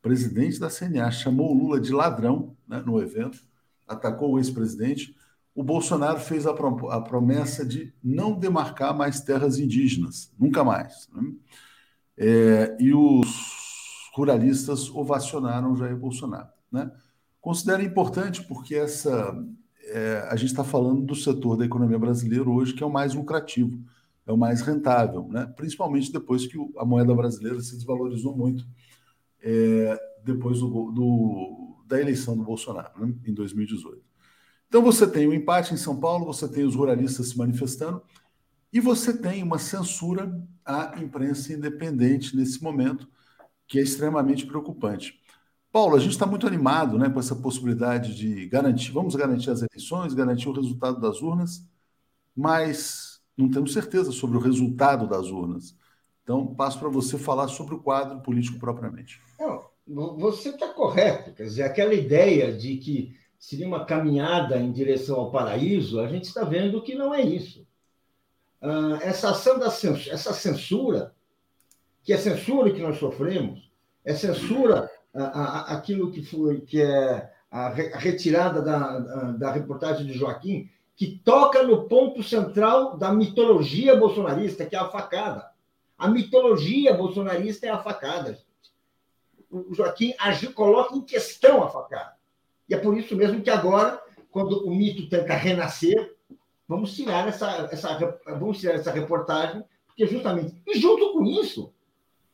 presidente da CNA, chamou o Lula de ladrão né, no evento, atacou o ex-presidente. O Bolsonaro fez a, promessa de não demarcar mais terras indígenas, nunca mais. Né? É, e os ruralistas ovacionaram Jair Bolsonaro. Né? Considero importante porque essa é, a gente está falando do setor da economia brasileira hoje que é o mais lucrativo, é o mais rentável, né? principalmente depois que a moeda brasileira se desvalorizou muito é, depois do, do, da eleição do Bolsonaro, né? em 2018. Então você tem o um empate em São Paulo, você tem os ruralistas se manifestando e você tem uma censura à imprensa independente nesse momento, que é extremamente preocupante. Paulo, a gente está muito animado né, com essa possibilidade de garantir, vamos garantir as eleições, garantir o resultado das urnas, mas não temos certeza sobre o resultado das urnas. Então, passo para você falar sobre o quadro político propriamente. Não, você está correto. Quer dizer, aquela ideia de que seria uma caminhada em direção ao paraíso, a gente está vendo que não é isso. Ah, essa ação da censura, essa censura, que é censura que nós sofremos, é censura aquilo que foi que é a, retirada da, da reportagem de Joaquim, que toca no ponto central da mitologia bolsonarista, que é a facada. A mitologia bolsonarista é a facada. Gente. O Joaquim agiu, coloca em questão a facada. E é por isso mesmo que agora, quando o mito tenta renascer, vamos tirar essa, essa, vamos tirar essa reportagem, porque justamente, e junto com isso,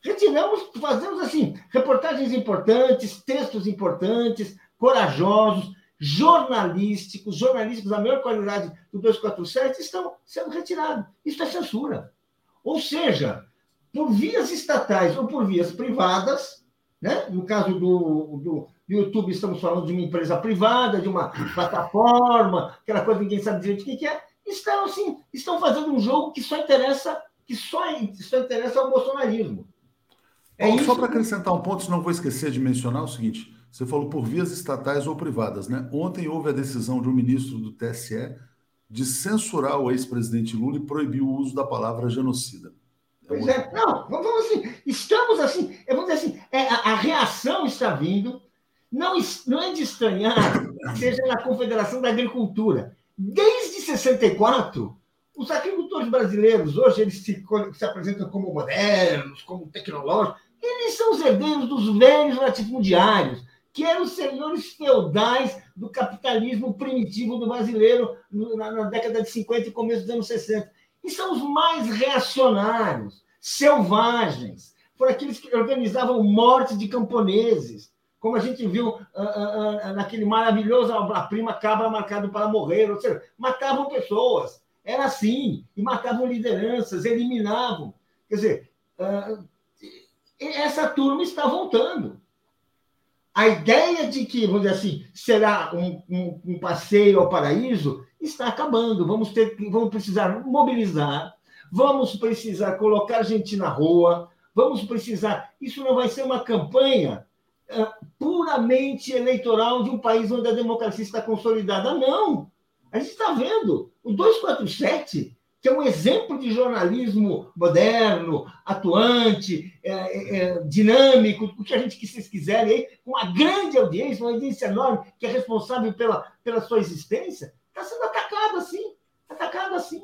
retiramos, fazemos assim, reportagens importantes, textos importantes, corajosos, jornalísticos, jornalísticos da maior qualidade do 247 estão sendo retirados. Isso é censura. Ou seja, por vias estatais ou por vias privadas, né? no caso do, do YouTube, estamos falando de uma empresa privada, de uma plataforma, aquela coisa que ninguém sabe direito o que é, estão, assim, estão fazendo um jogo que só interessa, que só, só interessa ao bolsonarismo. É Bom, só para acrescentar um ponto, senão vou esquecer de mencionar o seguinte: você falou por vias estatais ou privadas, né? Ontem houve a decisão de um ministro do TSE de censurar o ex-presidente Lula e proibir o uso da palavra genocida. É pois é, não, vamos assim, estamos assim, vamos dizer assim, é, a, a, reação está vindo, não, não é de estranhar, seja na Confederação da Agricultura. Desde 64, os agricultores brasileiros, hoje, eles se, se apresentam como modernos, como tecnológicos, eles são os herdeiros dos velhos latifundiários, que eram os senhores feudais do capitalismo primitivo do brasileiro na, na, década de 50 e começo dos anos 60. E são os mais reacionários, selvagens. Foram aqueles que organizavam morte de camponeses, como a gente viu uh, uh, uh, naquele maravilhoso A Prima Cabra Marcado para Morrer, ou seja, matavam pessoas. Era assim, e matavam lideranças, eliminavam. Quer dizer, essa turma está voltando a ideia de que, vamos dizer assim, será um, um, um, passeio ao paraíso está acabando. Vamos ter, vamos precisar mobilizar, vamos precisar colocar gente na rua, vamos precisar. Isso não vai ser uma campanha puramente eleitoral de um país onde a democracia está consolidada. Não! A gente está vendo. O 247 que é um exemplo de jornalismo moderno, atuante, é, é, é, dinâmico, o que a gente que vocês quiserem, com uma grande audiência, uma audiência enorme, que é responsável pela, pela sua existência, está sendo atacado assim, atacado assim.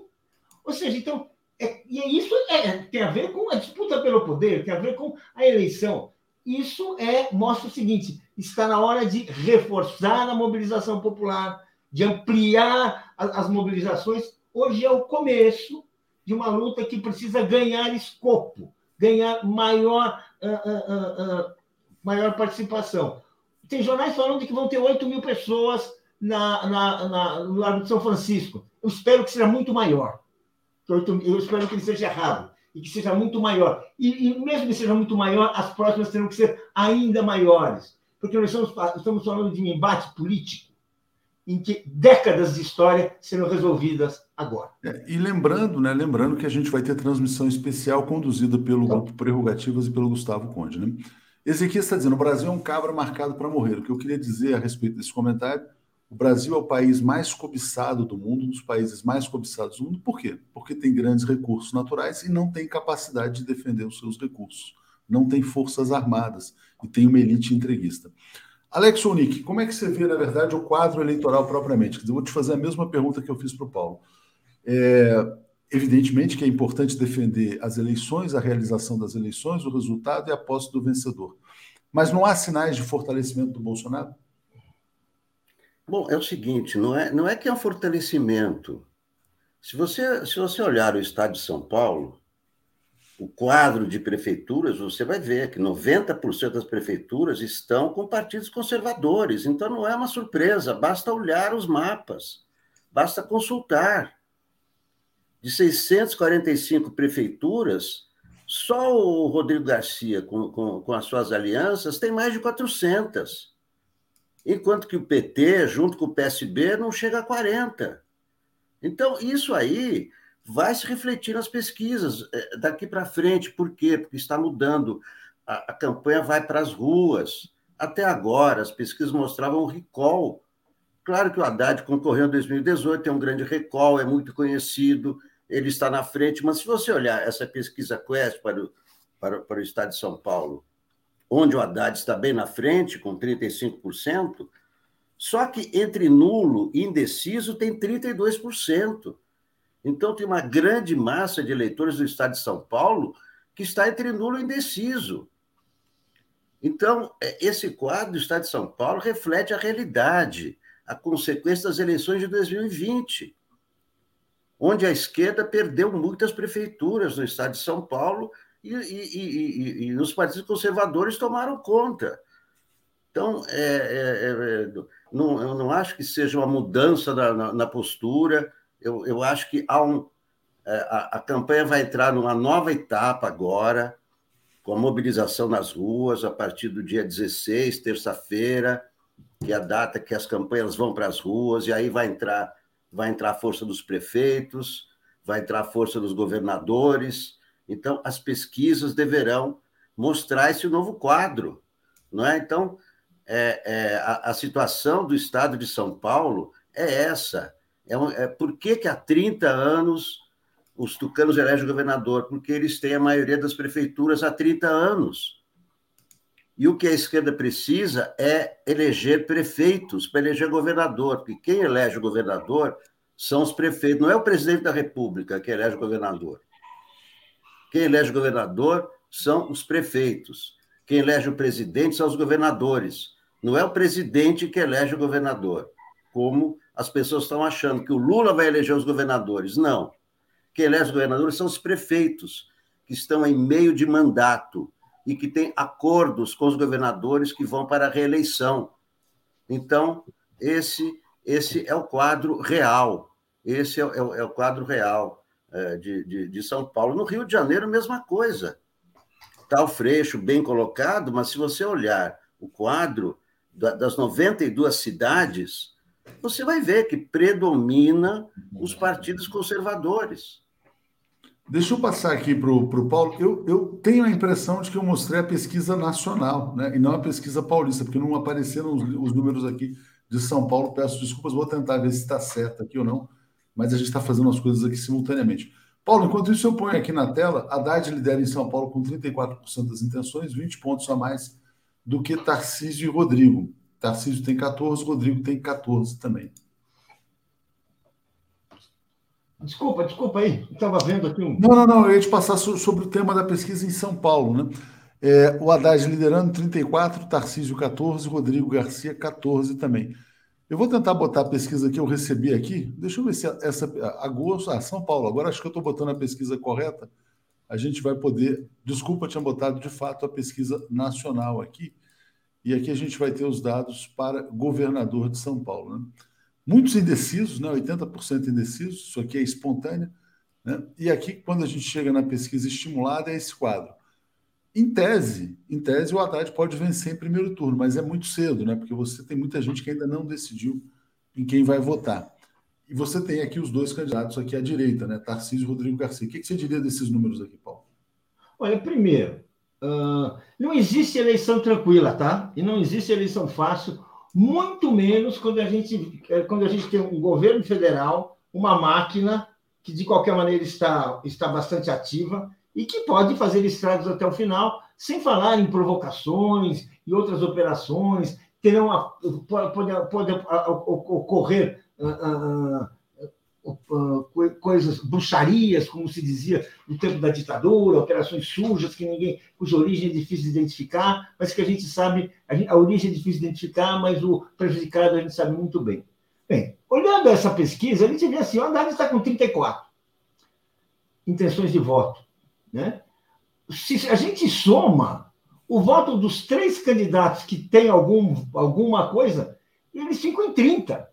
Ou seja, então, é, e é isso é, tem a ver com a disputa pelo poder, tem a ver com a eleição. Isso é mostra o seguinte: está na hora de reforçar a mobilização popular, de ampliar as mobilizações hoje é o começo de uma luta que precisa ganhar escopo, ganhar maior, uh, uh, uh, maior participação. Tem jornais falando que vão ter 8 mil pessoas na, na, na, no Largo de São Francisco. Eu espero que seja muito maior. Eu espero que ele seja errado e que seja muito maior. E, e, mesmo que seja muito maior, as próximas terão que ser ainda maiores. Porque nós estamos, estamos falando de um embate político em que décadas de história serão resolvidas agora. É, e lembrando, né, lembrando que a gente vai ter transmissão especial conduzida pelo então, Grupo Prerrogativas e pelo Gustavo Conde. Né? Ezequiel está dizendo: o Brasil é um cabra marcado para morrer. O que eu queria dizer a respeito desse comentário: o Brasil é o país mais cobiçado do mundo, um dos países mais cobiçados do mundo. Por quê? Porque tem grandes recursos naturais e não tem capacidade de defender os seus recursos. Não tem forças armadas e tem uma elite entreguista. Alex Unick, como é que você vê, na verdade, o quadro eleitoral propriamente? Eu vou te fazer a mesma pergunta que eu fiz para o Paulo. É, evidentemente que é importante defender as eleições, a realização das eleições, o resultado e a posse do vencedor. Mas não há sinais de fortalecimento do Bolsonaro? Bom, é o seguinte, não é, não é que é um fortalecimento. Se você, se você olhar o estado de São Paulo, o quadro de prefeituras, você vai ver que 90% das prefeituras estão com partidos conservadores. Então não é uma surpresa, basta olhar os mapas, basta consultar. De 645 prefeituras, só o Rodrigo Garcia, com, com, com as suas alianças, tem mais de 400. Enquanto que o PT, junto com o PSB, não chega a 40. Então, isso aí vai se refletir nas pesquisas eh, daqui para frente. Por quê? Porque está mudando. A, a campanha vai para as ruas. Até agora, as pesquisas mostravam recall. Claro que o Haddad concorreu em 2018, tem um grande recall, é muito conhecido, ele está na frente, mas se você olhar essa pesquisa Quest para o, para, para o estado de São Paulo, onde o Haddad está bem na frente, com 35%, só que entre nulo e indeciso tem 32%. Então, tem uma grande massa de eleitores do estado de São Paulo que está entre nulo e indeciso. Então, é, esse quadro do Estado de São Paulo reflete a realidade, a consequência das eleições de 2020, onde a esquerda perdeu muitas prefeituras no Estado de São Paulo e, e, e, os partidos conservadores tomaram conta. Então, é, é, é, não, eu não acho que seja uma mudança na, na, na postura, eu, eu acho que há um, é, a, a campanha vai entrar numa nova etapa agora, com a mobilização nas ruas, a partir do dia 16, terça-feira, que é a data que as campanhas vão para as ruas, e aí vai entrar, vai entrar a força dos prefeitos, vai entrar a força dos governadores. Então, as pesquisas deverão mostrar esse novo quadro. Não é? Então, é, é, a, a, situação do estado de São Paulo é essa. É, é, por que, que há 30 anos os tucanos elegem o governador, porque eles têm a maioria das prefeituras há 30 anos. E o que a esquerda precisa é eleger prefeitos para eleger governador, porque quem elege o governador são os prefeitos, não é o presidente da República que elege o governador. Quem elege o governador são os prefeitos. Quem elege o presidente são os governadores. Não é o presidente que elege o governador, como as pessoas estão achando que o Lula vai eleger os governadores. Não quem elege os governadores são os prefeitos, que estão em meio de mandato e que têm acordos com os governadores que vão para a reeleição. Então, esse, esse é o quadro real. Esse é, é, é o quadro real de, de, de São Paulo. No Rio de Janeiro, mesma coisa. Está o Freixo bem colocado, mas se você olhar o quadro das 92 cidades, você vai ver que predomina os partidos conservadores. Deixa eu passar aqui para o Paulo. Eu, eu tenho a impressão de que eu mostrei a pesquisa nacional, né? E não a pesquisa paulista, porque não apareceram os, os números aqui de São Paulo. Peço desculpas, vou tentar ver se está certo aqui ou não, mas a gente está fazendo as coisas aqui simultaneamente. Paulo, enquanto isso, eu ponho aqui na tela: Haddad lidera em São Paulo com 34% das intenções, 20 pontos a mais do que Tarcísio e Rodrigo. Tarcísio tem 14, Rodrigo tem 14 também. Desculpa, desculpa aí, estava vendo aqui um. Não, não, não, eu ia te passar sobre o tema da pesquisa em São Paulo, né? É, o Haddad liderando 34, Tarcísio 14, Rodrigo Garcia 14 também. Eu vou tentar botar a pesquisa que eu recebi aqui. Deixa eu ver se essa. Agosto. Ah, São Paulo. Agora acho que eu estou botando a pesquisa correta. A gente vai poder. Desculpa, tinha botado de fato a pesquisa nacional aqui. E aqui a gente vai ter os dados para governador de São Paulo. Né? Muitos indecisos, né? 80% indecisos, isso aqui é espontâneo. Né? E aqui, quando a gente chega na pesquisa estimulada, é esse quadro. Em tese, em tese, o Haddad pode vencer em primeiro turno, mas é muito cedo, né? Porque você tem muita gente que ainda não decidiu em quem vai votar. E você tem aqui os dois candidatos aqui à direita, né? Tarcísio e Rodrigo Garcia. O que você diria desses números aqui, Paulo? Olha, primeiro, uh, não existe eleição tranquila, tá? E não existe eleição fácil muito menos quando a gente, é, quando a gente tem um governo federal, uma máquina que, de qualquer maneira, está, está bastante ativa e que pode fazer estragos até o final, sem falar em provocações e outras operações, terão a, pode, pode, ocorrer uh, uh, coisas, bruxarias, como se dizia no tempo da ditadura, operações sujas que ninguém, cuja origem é difícil de identificar, mas que a gente sabe, a, a origem é difícil de identificar, mas o prejudicado a gente sabe muito bem. Bem, olhando essa pesquisa, a gente vê assim, o Haddad está com 34 intenções de voto, né? Se a gente soma o voto dos três candidatos que têm algum, alguma coisa, eles ficam em 30.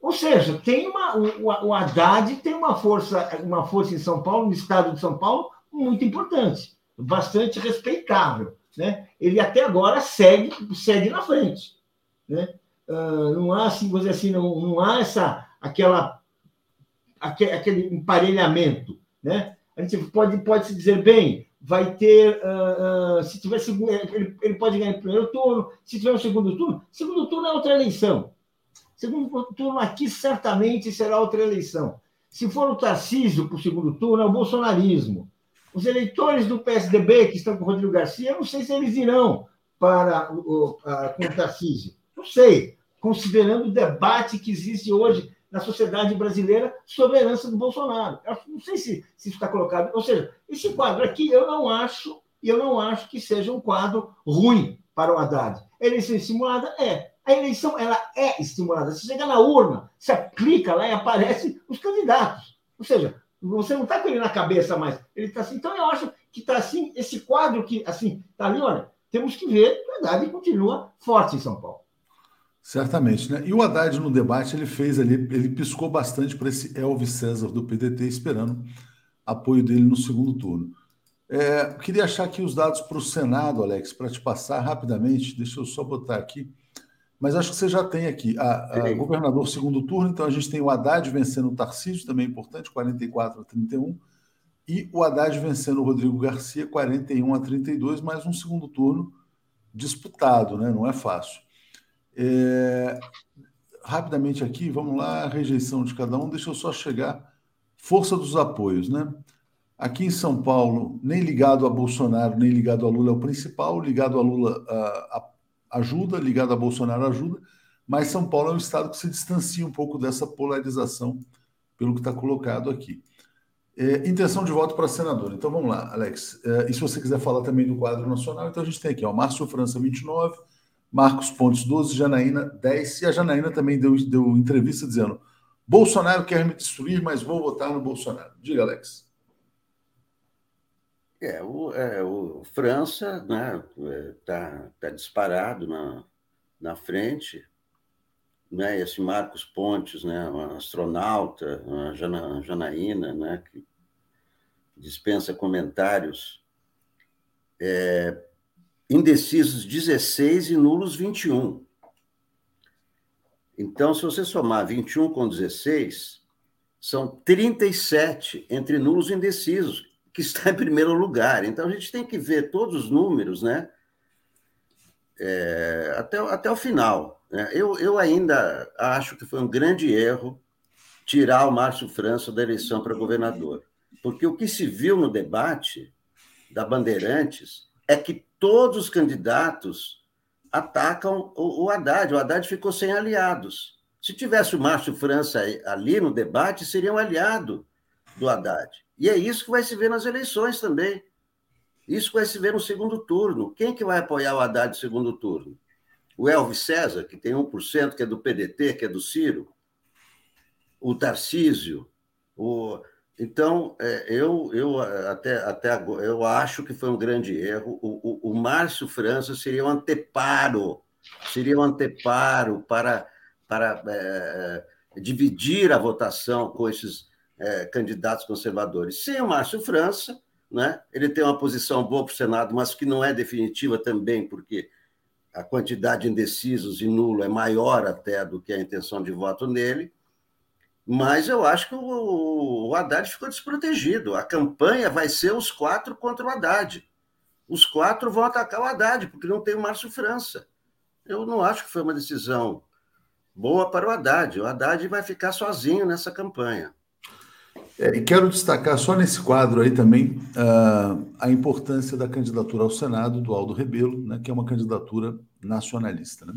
Ou seja, tem uma, o, o Haddad tem uma força, uma força em São Paulo, no estado de São Paulo, muito importante, bastante respeitável. Né? Ele até agora segue, segue na frente. Né? Uh, não há, assim, dizer assim, não, não há essa, aquela, aquele, aquele emparelhamento. Né? A gente pode, pode se dizer, bem, vai ter, uh, uh, se tiver segundo, ele, ele pode ganhar o primeiro turno, se tiver um segundo turno, segundo turno é outra eleição. Segundo turno aqui certamente será outra eleição. Se for o Tarcísio para o segundo turno, é o bolsonarismo. Os eleitores do PSDB que estão com o Rodrigo Garcia, eu não sei se eles irão para o, com o Tarcísio. Não sei, considerando o debate que existe hoje na sociedade brasileira sobre a herança do Bolsonaro. Eu não sei se, se isso está colocado. Ou seja, esse quadro aqui eu não acho, eu não acho que seja um quadro ruim para o Haddad. A eleição simulada é. A eleição ela é estimulada. Você chega na urna, você aplica lá e aparecem os candidatos. Ou seja, você não está com ele na cabeça mais. Ele está assim. Então, eu acho que está assim, esse quadro que assim está ali, olha, temos que ver, a Haddad continua forte em São Paulo. Certamente, né? E o Haddad no debate ele fez ali, ele piscou bastante para esse Elvis César do PDT, esperando apoio dele no segundo turno. É, queria achar aqui os dados para o Senado, Alex, para te passar rapidamente. Deixa eu só botar aqui. Mas acho que você já tem aqui. A, a governador segundo turno, então a gente tem o Haddad vencendo o Tarcísio, também importante, 44 a 31. E o Haddad vencendo o Rodrigo Garcia, 41 a 32, mais um segundo turno disputado, né? Não é fácil. É, rapidamente aqui, vamos lá, rejeição de cada um. Deixa eu só chegar. Força dos apoios, né? Aqui em São Paulo, nem ligado a Bolsonaro, nem ligado a Lula é o principal, ligado a Lula a, a, ajuda, ligado a Bolsonaro ajuda, mas São Paulo é um estado que se distancia um pouco dessa polarização, pelo que está colocado aqui. É, intenção de voto para senador. Então vamos lá, Alex. É, e se você quiser falar também do quadro nacional, então a gente tem aqui, ó, Márcio França, 29, Marcos Pontes, 12, Janaína, 10, e a Janaína também deu, deu entrevista dizendo: Bolsonaro quer me destruir, mas vou votar no Bolsonaro. Diga, Alex. É, o, é, o França né, tá, tá disparado na, na frente, né, esse Marcos Pontes, né, um astronauta, a Jana, Janaína, né, que dispensa comentários, é, indecisos 16 e nulos 21. Então, se você somar 21 com 16, são 37 entre nulos e indecisos, que está em primeiro lugar. Então, a gente tem que ver todos os números, né? É, até, até o final. Né? Eu, eu ainda acho que foi um grande erro tirar o Márcio França da eleição para governador. Porque o que se viu no debate da Bandeirantes é que todos os candidatos atacam o, o Haddad. O Haddad ficou sem aliados. Se tivesse o Márcio França ali no debate, seria um aliado do Haddad. E é isso que vai se ver nas eleições também. Isso vai se ver no segundo turno. Quem que vai apoiar o Haddad no segundo turno? O Elvis César, que tem 1%, que é do PDT, que é do Ciro? O Tarcísio? O... Então, é, eu, eu até, até agora, eu acho que foi um grande erro. O, o, o Márcio França seria um anteparo, seria um anteparo para, para é, dividir a votação com esses é, candidatos conservadores. Sem o Márcio França, né, ele tem uma posição boa para o Senado, mas que não é definitiva também, porque a quantidade de indecisos e nulo é maior até do que a intenção de voto nele. Mas eu acho que o, Haddad ficou desprotegido. A campanha vai ser os quatro contra o Haddad. Os quatro vão atacar o Haddad, porque não tem o Márcio França. Eu não acho que foi uma decisão boa para o Haddad. O Haddad vai ficar sozinho nessa campanha. É, e quero destacar só nesse quadro aí também uh, a importância da candidatura ao Senado do Aldo Rebelo, né, que é uma candidatura nacionalista. Né?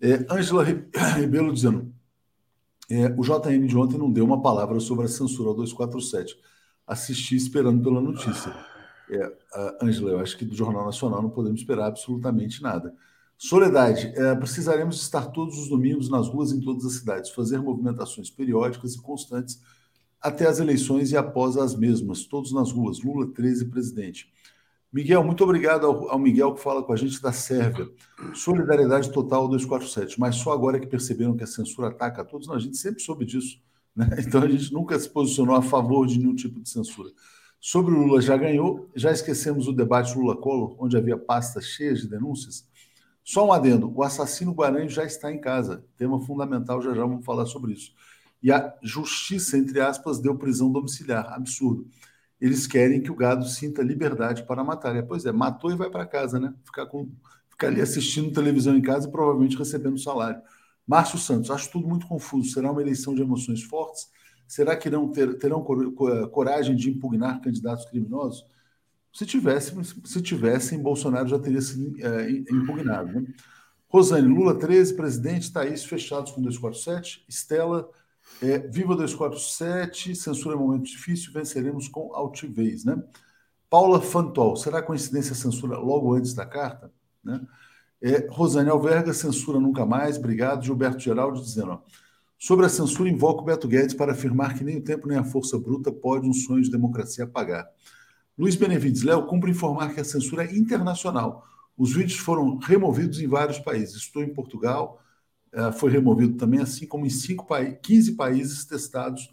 É, Ângela *coughs* Rebelo dizendo: é, o JN de ontem não deu uma palavra sobre a censura ao 247. Assisti esperando pela notícia. É, Ângela, eu acho que do Jornal Nacional não podemos esperar absolutamente nada. Soledade, é, precisaremos estar todos os domingos nas ruas em todas as cidades, fazer movimentações periódicas e constantes até as eleições e após as mesmas, todos nas ruas. Lula 13 presidente. Miguel, muito obrigado ao, ao, Miguel que fala com a gente da Sérvia. Solidariedade total 247, mas só agora que perceberam que a censura ataca a todos, a gente sempre soube disso. Né? *laughs* Então a gente nunca se posicionou a favor de nenhum tipo de censura. Sobre o Lula já ganhou, já esquecemos o debate Lula-Collor, onde havia pastas cheias de denúncias. Só um adendo: o assassino Guarani já está em casa. Tema fundamental, já já vamos falar sobre isso. E a justiça, entre aspas, deu prisão domiciliar. Absurdo. Eles querem que o gado sinta liberdade para matar. E, pois é, matou e vai para casa, né? Ficar, com, ficar ali assistindo televisão em casa e provavelmente recebendo salário. Márcio Santos, acho tudo muito confuso. Será uma eleição de emoções fortes? Será que não ter, terão coragem de impugnar candidatos criminosos? Se tivesse, se tivessem, Bolsonaro já teria sido é, impugnado. Né? Rosane, Lula 13, presidente, Thaís fechados com 247, Estela é, Viva 247, censura é momento difícil, venceremos com altivez, né? Paula Fantol, será coincidência censura logo antes da carta? Né? É, Rosane Alverga, censura nunca mais. Obrigado. Gilberto Geraldo dizendo: ó, sobre a censura, invoco Beto Guedes para afirmar que nem o tempo nem a força bruta pode um sonho de democracia apagar. Luiz Benevides, Léo, cumpre informar que a censura é internacional. Os vídeos foram removidos em vários países. Estou em Portugal, eh, foi removido também, assim como em cinco 15 países testados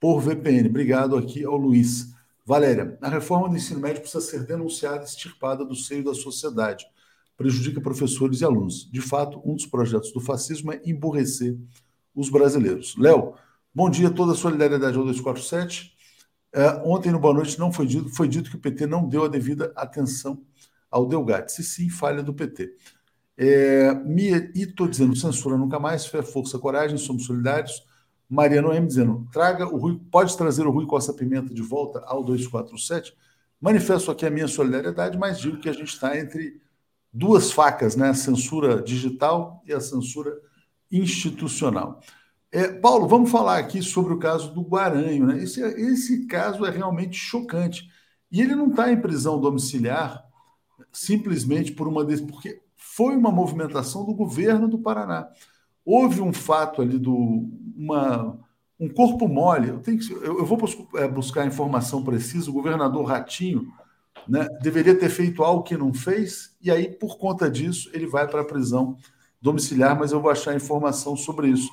por VPN. Obrigado aqui ao Luiz. Valéria, a reforma do ensino médio precisa ser denunciada e extirpada do seio da sociedade. Prejudica professores e alunos. De fato, um dos projetos do fascismo é emburrecer os brasileiros. Léo, bom dia, toda a solidariedade ao 247. É, ontem, no Boa Noite, não foi dito, foi dito que o PT não deu a devida atenção ao Delgado. Se sim, falha do PT. É, Mia Ito dizendo censura nunca mais, fé, força, coragem, somos solidários. Mariano M dizendo traga o Rui, pode trazer o Rui Costa Pimenta de volta ao 247. Manifesto aqui a minha solidariedade, mas digo que a gente está entre duas facas, né? A censura digital e a censura institucional. É, Paulo, vamos falar aqui sobre o caso do Guaranho. Né? Esse, esse caso é realmente chocante. E ele não está em prisão domiciliar simplesmente por uma. porque foi uma movimentação do governo do Paraná. Houve um fato ali do. Uma, um corpo mole. Eu, tenho que, eu, eu vou é, buscar informação precisa. O governador Ratinho né, deveria ter feito algo que não fez, e aí, por conta disso, ele vai para a prisão domiciliar, mas eu vou achar informação sobre isso.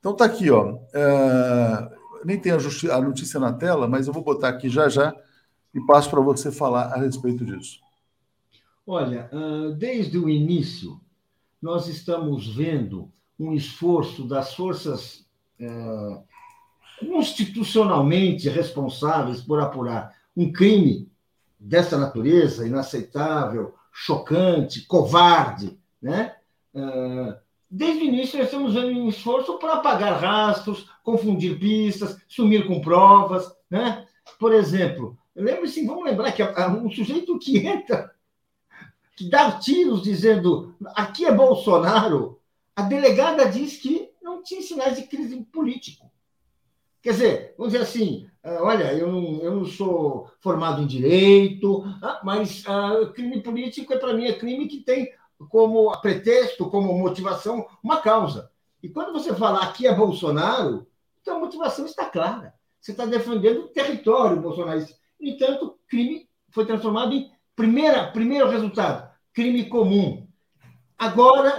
Então tá aqui, ó. É, nem tem a, a, notícia na tela, mas eu vou botar aqui já já e passo para você falar a respeito disso. Olha, desde o início, nós estamos vendo um esforço das forças é, constitucionalmente responsáveis por apurar um crime dessa natureza, inaceitável, chocante, covarde, né? É, Desde o início, nós estamos vendo um esforço para apagar rastros, confundir pistas, sumir com provas. Né? Por exemplo, lembre-se, vamos lembrar que um sujeito que *laughs* entra, dá tiros dizendo aqui é Bolsonaro, a delegada diz que não tinha sinais de crise político. Quer dizer, vamos dizer assim, ah, olha, eu não, eu não sou formado em direito, ah, mas uh, crime político é para mim é crime que tem como pretexto, como motivação, uma causa. E quando você fala aqui é Bolsonaro, então a motivação está clara. Você está defendendo o território bolsonarista. No entanto, crime foi transformado em primeira, primeiro resultado, crime comum. Agora,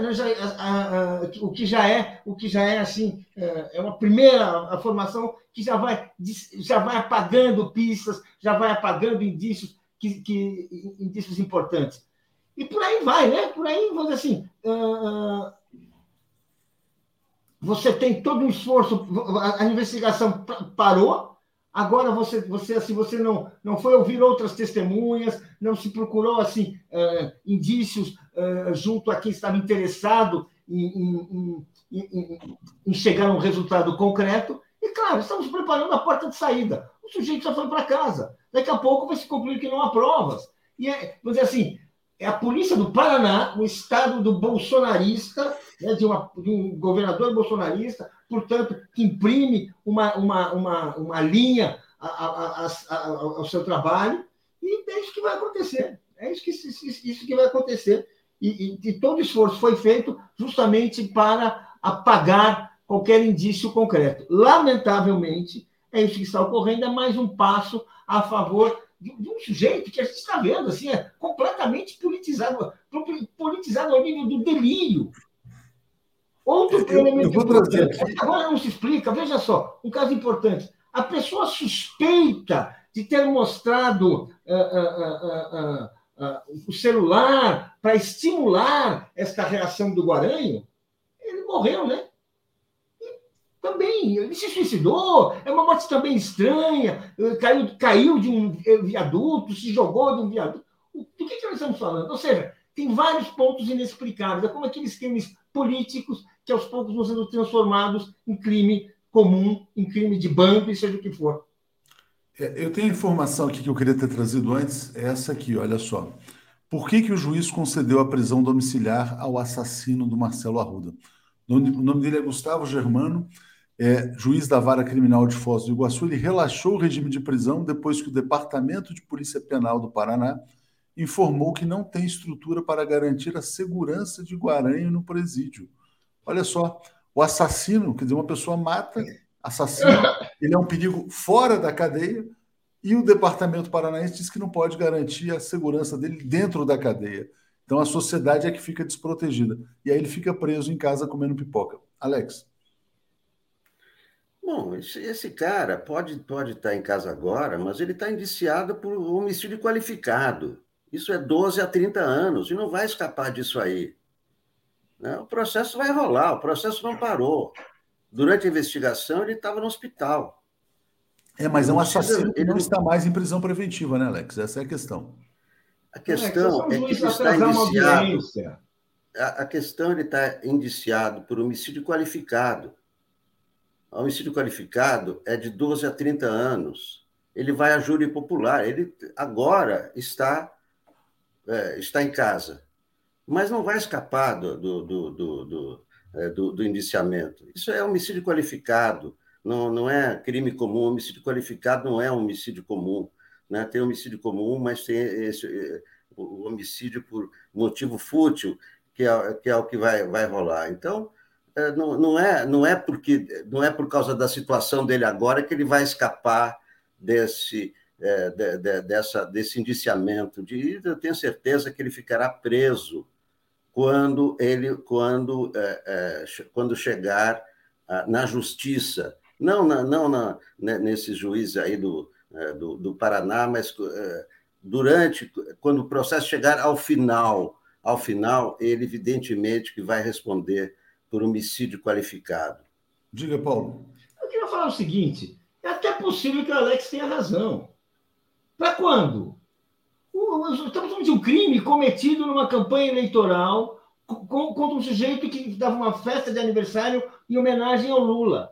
a, a, o que já é, o que já é assim, é, é uma primeira formação que já vai, já vai apagando pistas, já vai apagando indícios, que, que indícios importantes. E por aí vai, né? Por aí, vamos dizer assim, você tem todo um esforço, a, investigação parou, agora você, você assim, você não, não foi ouvir outras testemunhas, não se procurou assim uh, indícios uh, junto a quem estava interessado em, em, em, em, chegar a um resultado concreto. E claro, estamos preparando a porta de saída. O sujeito já foi para casa. Daqui a pouco vai se concluir que não há provas. E é, vamos dizer assim, é a polícia do Paraná, o estado do bolsonarista, né, de, uma, de, um governador bolsonarista, portanto, que imprime uma, uma, uma, uma linha a, a, a, ao seu trabalho, e é isso que vai acontecer. É isso que, isso que vai acontecer. E, e, e todo esforço foi feito justamente para apagar qualquer indício concreto. Lamentavelmente, é isso que está ocorrendo, é mais um passo a favor de, de, um sujeito que a gente está vendo, assim, é completamente politizado, politizado ao nível do delírio. Outro eu, elemento eu importante, aqui... agora não se explica, veja só, um caso importante. A pessoa suspeita de ter mostrado uh, uh, uh, o celular para estimular esta reação do Guaranho, ele morreu, né? também, ele se suicidou, é uma morte também estranha, caiu, caiu de um viaduto, se jogou de um viaduto. Do que, que nós estamos falando? Ou seja, tem vários pontos inexplicáveis, é como aqueles crimes políticos que aos poucos vão sendo transformados em crime comum, em crime de banco, e seja o que for. É, eu tenho informação aqui que eu queria ter trazido antes, é essa aqui, olha só. Por que, que o juiz concedeu a prisão domiciliar ao assassino do Marcelo Arruda? O nome dele é Gustavo Germano, é, juiz da vara criminal de Foz do Iguaçu, ele relaxou o regime de prisão depois que o Departamento de Polícia Penal do Paraná informou que não tem estrutura para garantir a segurança de Guaranho no presídio. Olha só, o assassino, quer dizer, uma pessoa mata, assassino, *laughs* ele é um perigo fora da cadeia, e o Departamento Paranaense diz que não pode garantir a segurança dele dentro da cadeia. Então a sociedade é que fica desprotegida. E aí ele fica preso em casa comendo pipoca. Alex. Bom, esse cara pode, pode estar em casa agora, mas ele está indiciado por homicídio qualificado. Isso é 12 a 30 anos e não vai escapar disso aí. Né? O processo vai rolar, o processo não parou. Durante a investigação, ele estava no hospital. É, mas é um assassino que não está mais em prisão preventiva, né, Alex? Essa é a questão. A questão é, que ele está indiciado. A, a questão ele está indiciado por homicídio qualificado. O homicídio qualificado é de 12 a 30 anos. Ele vai a júri popular. Ele agora está é, está em casa, mas não vai escapar do, do, do, do, é, do, do indiciamento. Isso é homicídio qualificado, não, não é crime comum. Homicídio qualificado não é homicídio comum. Né? Tem homicídio comum, mas tem esse, é, o homicídio por motivo fútil, que é, que é o que vai, vai rolar. Então, é, não, não, é, não, é porque, não é por causa da situação dele agora que ele vai escapar desse, é, de, de, dessa, desse indiciamento. De, eu tenho certeza que ele ficará preso quando ele quando, é, é, quando chegar na justiça, não, na, não na, né, nesse juiz aí do, é, do, do, Paraná, mas é, durante, quando o processo chegar ao final, ao final, ele evidentemente que vai responder por homicídio qualificado. Diga, Paulo. Eu queria falar o seguinte: é até possível que o Alex tenha razão. Para quando? Estamos falando de um crime cometido numa campanha eleitoral contra um sujeito que dava uma festa de aniversário em homenagem ao Lula.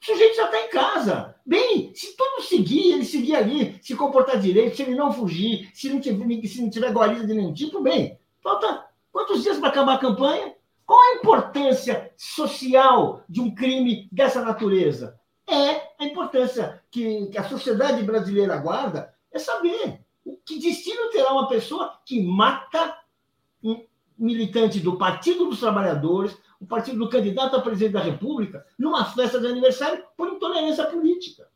O sujeito já está em casa. Bem, se tudo seguir, ele seguir ali, se comportar direito, se ele não fugir, se não tiver, se não tiver guarida de nenhum tipo, bem, falta quantos dias para acabar a campanha? Qual a importância social de um crime dessa natureza? É a importância que, que a sociedade brasileira aguarda é saber que destino terá uma pessoa que mata um militante do Partido dos Trabalhadores, o partido do candidato a presidente da República, numa festa de aniversário por intolerância política.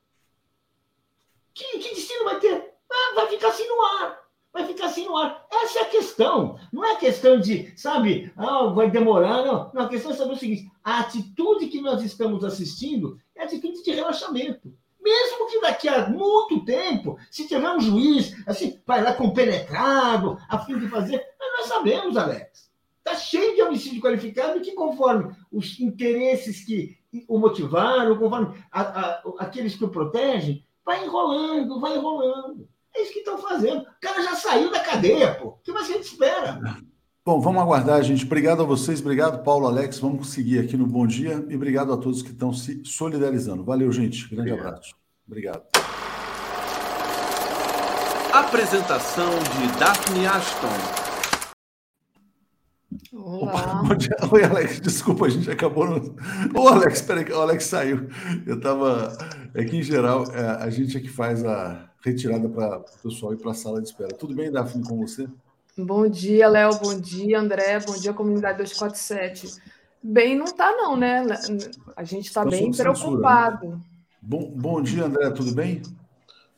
Que, que destino vai ter? Ah, vai ficar assim no ar. Vai ficar assim no ar. Essa é a questão. Não é questão de, sabe, ah, vai demorar, não. Não, a questão é saber o seguinte: a atitude que nós estamos assistindo é atitude de relaxamento. Mesmo que daqui a muito tempo, se tiver um juiz, assim, vai lá compenetrado, a fim de fazer. Mas nós sabemos, Alex. Está cheio de homicídio qualificado que, conforme os interesses que o motivaram, conforme a, a, aqueles que o protegem, vai enrolando, vai enrolando. É isso que estão fazendo. O cara já saiu da cadeia, pô. O que mais a gente espera? Bom, vamos aguardar, gente. Obrigado a vocês, obrigado, Paulo, Alex. Vamos seguir aqui no Bom Dia e obrigado a todos que estão se solidarizando. Valeu, gente. Grande obrigado. abraço. Obrigado. Apresentação de Daphne Ashton. Olá. Oi, Alex, desculpa, a gente acabou no. Ô, Alex, peraí, o Alex saiu. Eu estava. É que, em geral, é, a gente é que faz a retirada para o pessoal ir para a sala de espera. Tudo bem, Daphne, com você? Bom dia, Léo. Bom dia, André. Bom dia, comunidade 247. Bem, não está, não, né? A gente está tá bem preocupado. Censura, né? bom, bom dia, André. Tudo bem?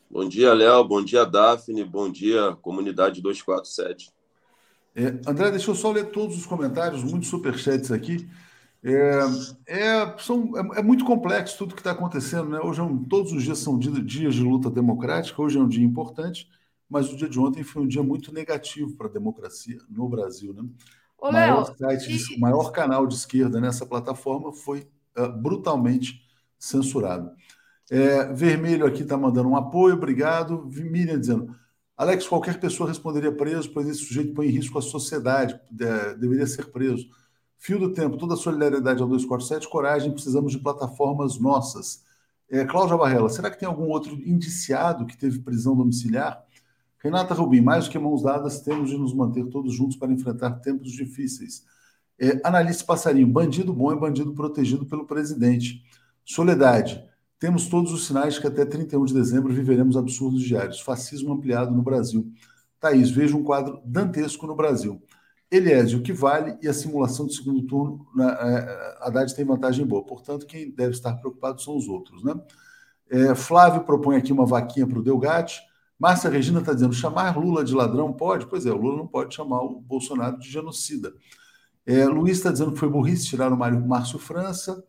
Bom dia, Léo. Bom dia, Daphne. Bom dia, comunidade 247. É, André, deixa eu só ler todos os comentários, muitos superchats aqui. É, é, são, é, é, muito complexo tudo que está acontecendo. Né? Hoje é um, todos os dias são dias de luta democrática, hoje é um dia importante mas o dia de ontem foi um dia muito negativo para a democracia no Brasil. Né? o maior, site, e... maior canal de esquerda nessa plataforma foi uh, brutalmente censurado. É, Vermelho aqui está mandando um apoio, obrigado. Miriam dizendo: Alex, qualquer pessoa responderia preso, pois esse sujeito põe em risco a sociedade, de, deveria ser preso. Fio do tempo, toda a solidariedade ao 247, coragem, precisamos de plataformas nossas. É, Cláudia Barrela, será que tem algum outro indiciado que teve prisão domiciliar? Renata Rubim, mais do que mãos dadas, temos de nos manter todos juntos para enfrentar tempos difíceis. É, Analice Passarinho, bandido bom é bandido protegido pelo presidente. Soledade, temos todos os sinais que até 31 de dezembro viveremos absurdos diários. Fascismo ampliado no Brasil. Thaís, vejo um quadro dantesco no Brasil. Eliésio, o que vale e a simulação do segundo turno, né, é, Haddad tem vantagem boa. Portanto, quem deve estar preocupado são os outros. Né? É, Flávio propõe aqui uma vaquinha para o Delgatti. Márcia Regina está dizendo: chamar Lula de ladrão pode? Pois é, o Lula não pode chamar o Bolsonaro de genocida. É, Luiz está dizendo que foi burrice tirar o Mário Márcio França.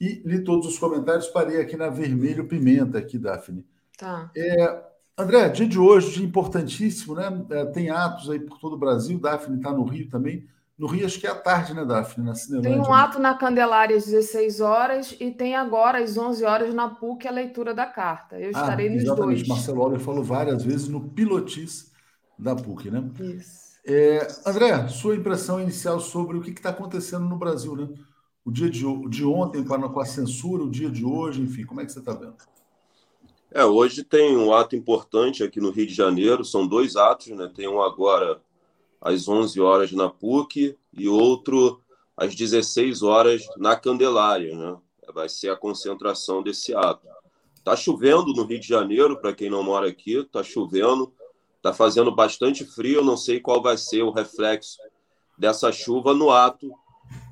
E li todos os comentários, parei aqui na Vermelho Pimenta, aqui, Daphne. Tá. É, André, dia de hoje, dia importantíssimo, né? É, tem atos aí por todo o Brasil, Daphne está no Rio também. No Rio, acho que é à tarde, né, Daphne? Na Cinelândia. Tem um ato na Candelária às 16 horas e tem agora às 11 horas na PUC a leitura da carta. Eu ah, estarei nos exatamente. dois. Marcelo Oliver falou várias vezes no pilotis da PUC, né? Isso. É, André, sua impressão inicial sobre o que está acontecendo no Brasil, né? O dia de, de ontem com a, com a censura, o dia de hoje, enfim, como é que você está vendo? É, hoje tem um ato importante aqui no Rio de Janeiro, são dois atos, né? Tem um agora às 11 horas na PUC e outro às 16 horas na Candelária, né? Vai ser a concentração desse ato. Tá chovendo no Rio de Janeiro, para quem não mora aqui, tá chovendo, tá fazendo bastante frio, não sei qual vai ser o reflexo dessa chuva no ato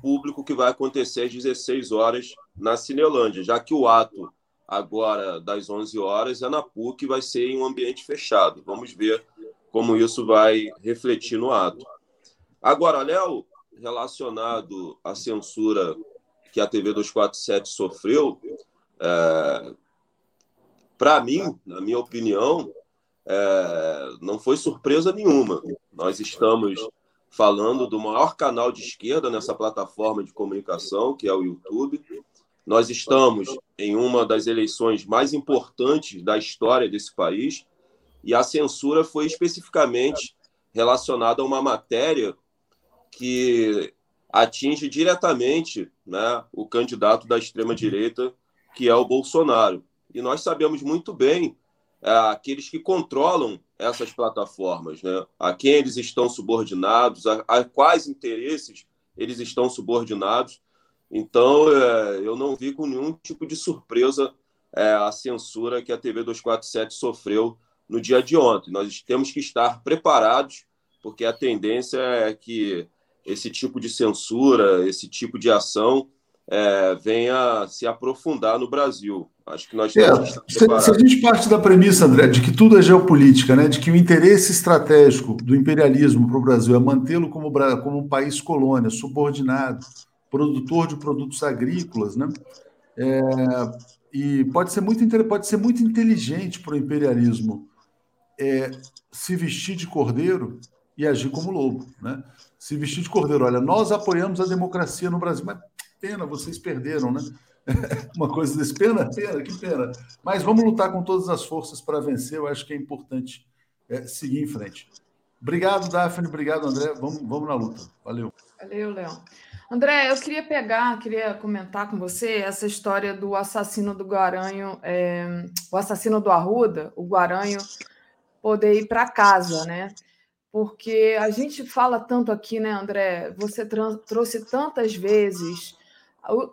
público que vai acontecer às 16 horas na Cinelândia, já que o ato agora das 11 horas é na PUC, vai ser em um ambiente fechado. Vamos ver como isso vai refletir no ato. Agora, Léo, relacionado à censura que a TV 247 sofreu, é, para mim, na minha opinião, é, não foi surpresa nenhuma. Nós estamos falando do maior canal de esquerda nessa plataforma de comunicação, que é o YouTube. Nós estamos em uma das eleições mais importantes da história desse país e a censura foi especificamente relacionada a uma matéria que atinge diretamente né, o candidato da extrema-direita, que é o Bolsonaro. E nós sabemos muito bem é, aqueles que controlam essas plataformas, né, a quem eles estão subordinados, a, a quais interesses eles estão subordinados. Então, é, eu não vi com nenhum tipo de surpresa é, a censura que a TV 247 sofreu no dia de ontem. Nós temos que estar preparados, porque a tendência é que esse tipo de censura, esse tipo de ação é, venha se aprofundar no Brasil. Acho que nós temos é, que estar se, se a gente parte da premissa, André, de que tudo é geopolítica, né? de que o interesse estratégico do imperialismo para o Brasil é mantê-lo como, como um país colônia, subordinado, produtor de produtos agrícolas, né? É, e pode ser muito pode ser muito inteligente para o imperialismo é, se vestir de cordeiro e agir como lobo, né? Se vestir de cordeiro, olha, nós apoiamos a democracia no Brasil, mas pena, vocês perderam, né? *laughs* Uma coisa desse, pena, pena, que pena. Mas vamos lutar com todas as forças para vencer, eu acho que é importante é, seguir em frente. Obrigado, Daphne, obrigado, André. Vamos, vamos na luta. Valeu. Valeu, Léo. André, eu queria pegar, queria comentar com você essa história do assassino do Guaranho, é, o assassino do Arruda, o Guaranho, poder ir para casa, né? Porque a gente fala tanto aqui, né, André? Você trouxe tantas vezes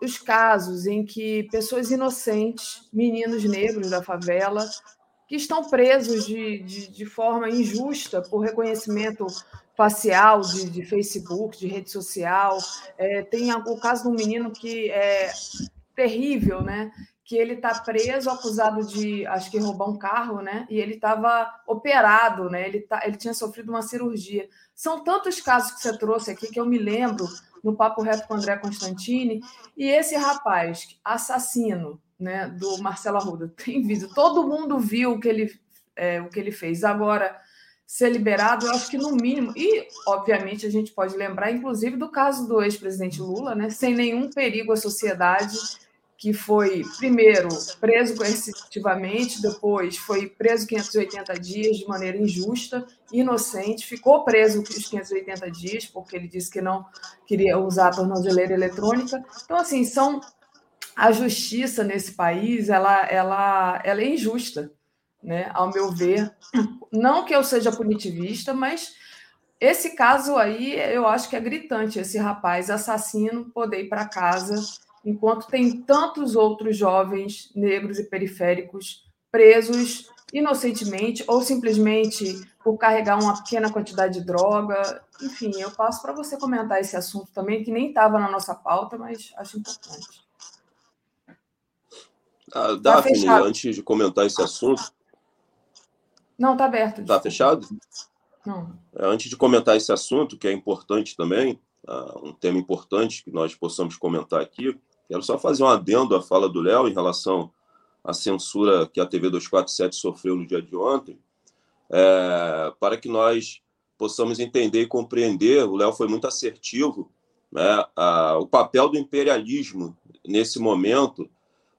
os casos em que pessoas inocentes, meninos negros da favela, que estão presos de, de, de forma injusta por reconhecimento facial de, de Facebook, de rede social. É, tem o caso de um menino que é terrível, né? Que ele está preso, acusado de, acho que roubar um carro, né? E ele estava operado, né? Ele, tá, ele tinha sofrido uma cirurgia. São tantos casos que você trouxe aqui que eu me lembro no Papo Reto com André Constantini. E esse rapaz, assassino, né? Do Marcelo Arruda, *laughs* tem vídeo. Todo mundo viu o que ele, é, o que ele fez. Agora ser liberado, eu acho que no mínimo, e obviamente a gente pode lembrar, inclusive, do caso do ex-presidente Lula, né, sem nenhum perigo à sociedade, que foi, primeiro, preso coercitivamente, depois foi preso 580 dias de maneira injusta, inocente, ficou preso os 580 dias, porque ele disse que não queria usar a tornozeleira eletrônica. Então, assim, são. A justiça nesse país ela, ela, ela é injusta né? Ao meu ver, não que eu seja punitivista, mas esse caso aí eu acho que é gritante, esse rapaz assassino poder ir para casa, enquanto tem tantos outros jovens negros e periféricos presos inocentemente ou simplesmente por carregar uma pequena quantidade de droga. Enfim, eu passo para você comentar esse assunto também, que nem estava na nossa pauta, mas acho importante. Ah, tá Daphne, tá antes de comentar esse assunto. Não, está aberto. Está fechado? Não. É, antes de comentar esse assunto, que é importante também, uh, um tema importante que nós possamos comentar aqui, quero só fazer um adendo à fala do Léo em relação à censura que a TV 247 sofreu no dia de ontem, é, para que nós possamos entender e compreender. O Léo foi muito assertivo, né, a, o papel do imperialismo nesse momento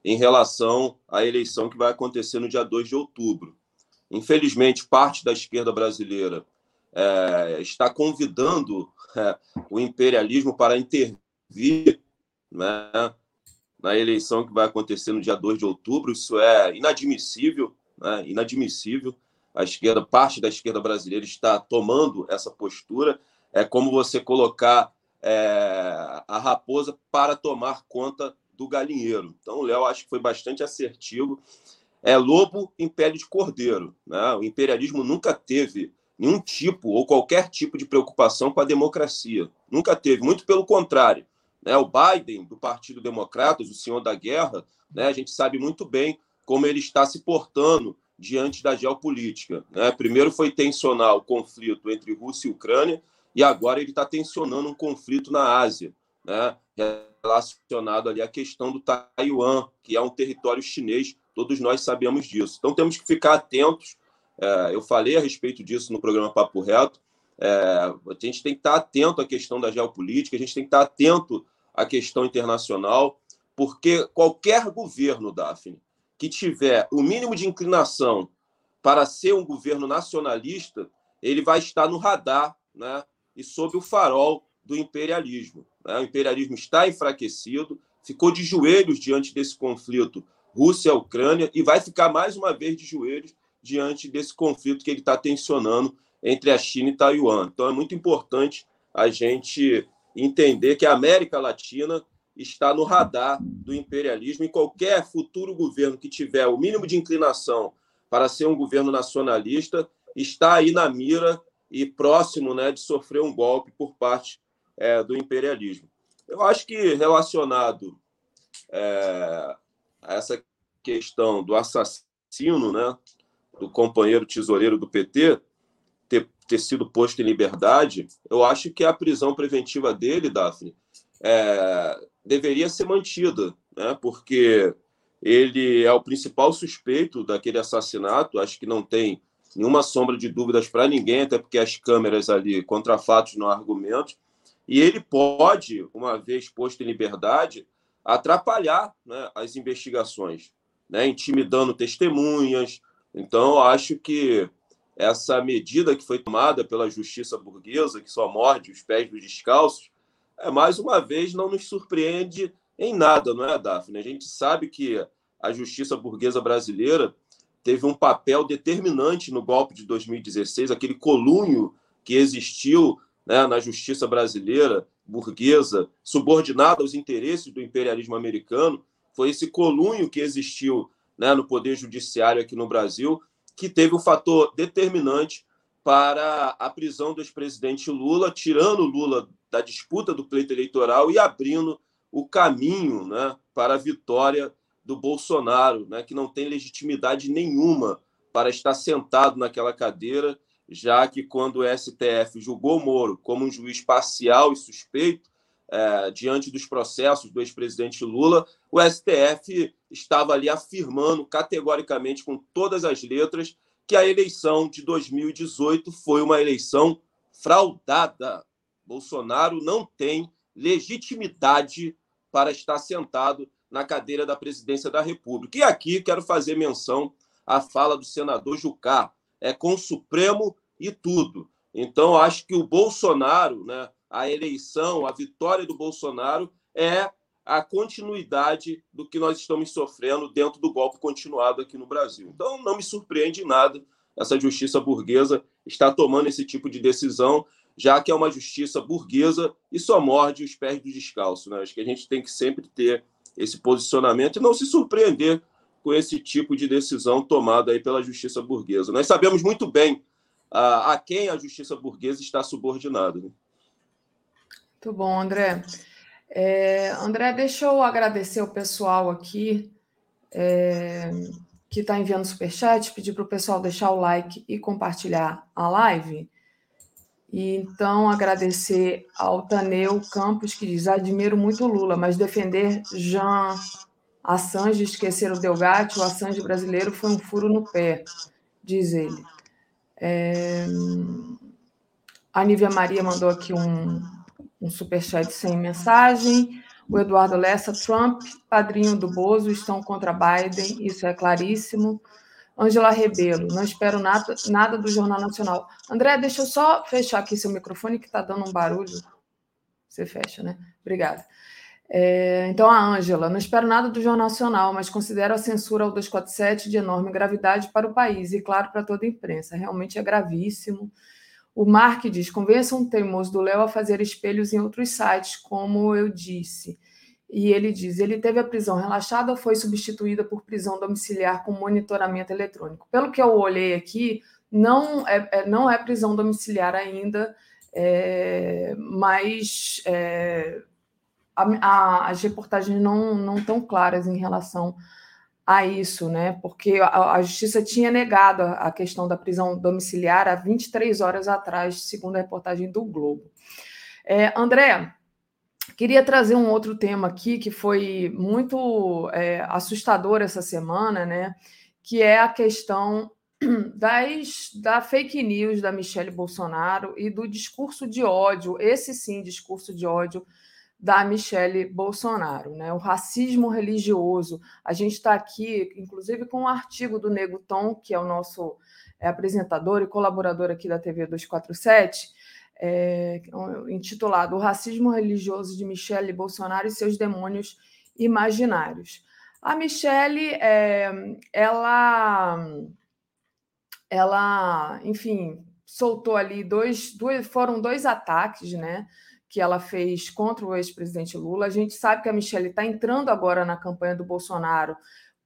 em relação à eleição que vai acontecer no dia 2 de outubro. Infelizmente, parte da esquerda brasileira é, está convidando é, o imperialismo para intervir né, na eleição que vai acontecer no dia 2 de outubro. Isso é inadmissível, né, inadmissível. A esquerda, parte da esquerda brasileira está tomando essa postura. É como você colocar é, a raposa para tomar conta do galinheiro. Então, o Léo acho que foi bastante assertivo. É lobo, império de cordeiro. Né? O imperialismo nunca teve nenhum tipo ou qualquer tipo de preocupação com a democracia. Nunca teve, muito pelo contrário. Né? O Biden, do Partido Democratas, o senhor da guerra, né? a gente sabe muito bem como ele está se portando diante da geopolítica. Né? Primeiro foi tensionar o conflito entre Rússia e Ucrânia, e agora ele está tensionando um conflito na Ásia, né? relacionado ali à questão do Taiwan, que é um território chinês, todos nós sabemos disso. Então temos que ficar atentos é, eu falei a respeito disso no programa Papo Reto. É, a gente tem que estar atento à questão da geopolítica, a gente tem que estar atento à questão internacional, porque qualquer governo, Daphne, que tiver o mínimo de inclinação para ser um governo nacionalista, ele vai estar no radar né, e sob o farol do imperialismo. Né? O imperialismo está enfraquecido, ficou de joelhos diante desse conflito Rússia-Ucrânia e vai ficar mais uma vez de joelhos diante desse conflito que ele está tensionando entre a China e Taiwan. Então, é muito importante a gente entender que a América Latina está no radar do imperialismo e qualquer futuro governo que tiver o mínimo de inclinação para ser um governo nacionalista está aí na mira e próximo né, de sofrer um golpe por parte é, do imperialismo. Eu acho que relacionado é, a essa questão do assassino, né, do companheiro tesoureiro do PT ter, ter sido posto em liberdade, eu acho que a prisão preventiva dele, Daphne, é, deveria ser mantida, né? porque ele é o principal suspeito daquele assassinato, acho que não tem nenhuma sombra de dúvidas para ninguém, até porque as câmeras ali, contra fatos não e ele pode, uma vez posto em liberdade, atrapalhar né, as investigações, né, intimidando testemunhas, então, acho que essa medida que foi tomada pela justiça burguesa, que só morde os pés dos descalços, é, mais uma vez não nos surpreende em nada, não é, Daphne? A gente sabe que a justiça burguesa brasileira teve um papel determinante no golpe de 2016, aquele colunho que existiu né, na justiça brasileira, burguesa, subordinada aos interesses do imperialismo americano, foi esse colunho que existiu né, no Poder Judiciário aqui no Brasil, que teve um fator determinante para a prisão do ex-presidente Lula, tirando Lula da disputa do pleito eleitoral e abrindo o caminho né, para a vitória do Bolsonaro, né, que não tem legitimidade nenhuma para estar sentado naquela cadeira, já que quando o STF julgou Moro como um juiz parcial e suspeito, é, diante dos processos do ex-presidente Lula, o STF estava ali afirmando categoricamente, com todas as letras, que a eleição de 2018 foi uma eleição fraudada. Bolsonaro não tem legitimidade para estar sentado na cadeira da presidência da República. E aqui quero fazer menção à fala do senador Jucá. É com o Supremo e tudo. Então, acho que o Bolsonaro, né, a eleição, a vitória do Bolsonaro é a continuidade do que nós estamos sofrendo dentro do golpe continuado aqui no Brasil. Então, não me surpreende nada essa justiça burguesa está tomando esse tipo de decisão, já que é uma justiça burguesa e só morde os pés do descalço. Né? Acho que a gente tem que sempre ter esse posicionamento e não se surpreender com esse tipo de decisão tomada aí pela justiça burguesa. Nós sabemos muito bem a, a quem a justiça burguesa está subordinada. Né? Muito bom, André. É, André, deixa eu agradecer o pessoal aqui é, que está enviando superchat, pedir para o pessoal deixar o like e compartilhar a live. E então agradecer ao Taneu Campos, que diz: admiro muito Lula, mas defender Jean Assange, esquecer o Delgatti, o Assange brasileiro foi um furo no pé, diz ele. É... A Nívia Maria mandou aqui um, um superchat sem mensagem. O Eduardo Lessa, Trump, padrinho do Bozo, estão contra Biden, isso é claríssimo. Ângela Rebelo, não espero nada, nada do Jornal Nacional. André, deixa eu só fechar aqui seu microfone, que está dando um barulho. Você fecha, né? Obrigada. É, então, a Ângela, não espero nada do Jornal Nacional, mas considero a censura ao 247 de enorme gravidade para o país e, claro, para toda a imprensa. Realmente é gravíssimo. O Mark diz: convença um teimoso do Léo a fazer espelhos em outros sites, como eu disse. E ele diz: ele teve a prisão relaxada ou foi substituída por prisão domiciliar com monitoramento eletrônico. Pelo que eu olhei aqui, não é, é não é prisão domiciliar ainda, é, mas é, a, a, as reportagens não, não estão claras em relação isso, né? Porque a, a justiça tinha negado a, a questão da prisão domiciliar há 23 horas atrás, segundo a reportagem do Globo. É, André, Queria trazer um outro tema aqui que foi muito é, assustador essa semana, né? Que é a questão *clears throat* das, da fake news da Michelle Bolsonaro e do discurso de ódio, esse sim, discurso de ódio da Michelle Bolsonaro, né? O racismo religioso. A gente está aqui, inclusive, com um artigo do Nego Tom, que é o nosso é, apresentador e colaborador aqui da TV 247 é, intitulado O Racismo Religioso de Michele Bolsonaro e seus demônios imaginários. A Michele, é, ela, ela, enfim, soltou ali dois, dois, foram dois ataques, né? Que ela fez contra o ex-presidente Lula. A gente sabe que a Michelle está entrando agora na campanha do Bolsonaro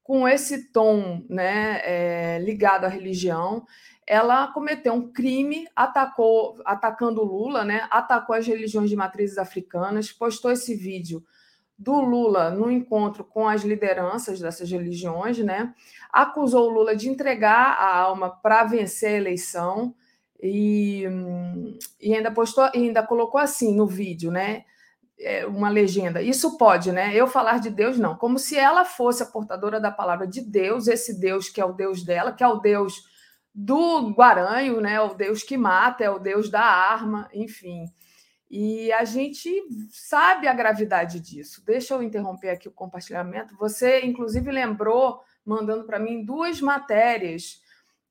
com esse tom né, é, ligado à religião ela cometeu um crime, atacou, atacando Lula, né? Atacou as religiões de matrizes africanas, postou esse vídeo do Lula no encontro com as lideranças dessas religiões, né? Acusou o Lula de entregar a alma para vencer a eleição e, e ainda postou, e ainda colocou assim no vídeo, né? É, uma legenda. Isso pode, né? Eu falar de Deus não, como se ela fosse a portadora da palavra de Deus, esse Deus que é o Deus dela, que é o Deus do Guaranho, né? O Deus que mata, é o Deus da arma, enfim. E a gente sabe a gravidade disso. Deixa eu interromper aqui o compartilhamento. Você, inclusive, lembrou, mandando para mim duas matérias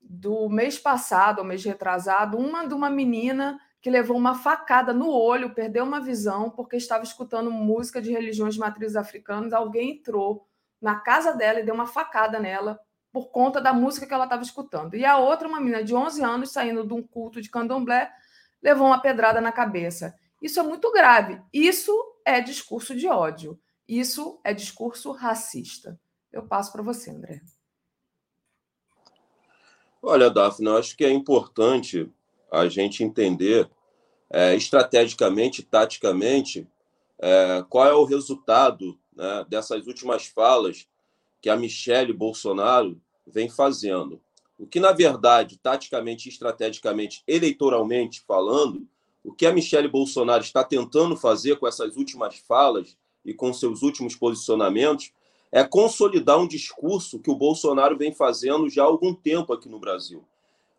do mês passado, ou mês retrasado, uma de uma menina que levou uma facada no olho, perdeu uma visão, porque estava escutando música de religiões de matrizes africanas. Alguém entrou na casa dela e deu uma facada nela, por conta da música que ela estava escutando. E a outra, uma menina de 11 anos, saindo de um culto de candomblé, levou uma pedrada na cabeça. Isso é muito grave. Isso é discurso de ódio. Isso é discurso racista. Eu passo para você, André. Olha, Daphne, eu acho que é importante a gente entender é, estrategicamente, taticamente, é, qual é o resultado né, dessas últimas falas que a Michelle Bolsonaro vem fazendo. O que, na verdade, taticamente, estrategicamente, eleitoralmente falando, o que a Michelle Bolsonaro está tentando fazer com essas últimas falas e com seus últimos posicionamentos é consolidar um discurso que o Bolsonaro vem fazendo já há algum tempo aqui no Brasil.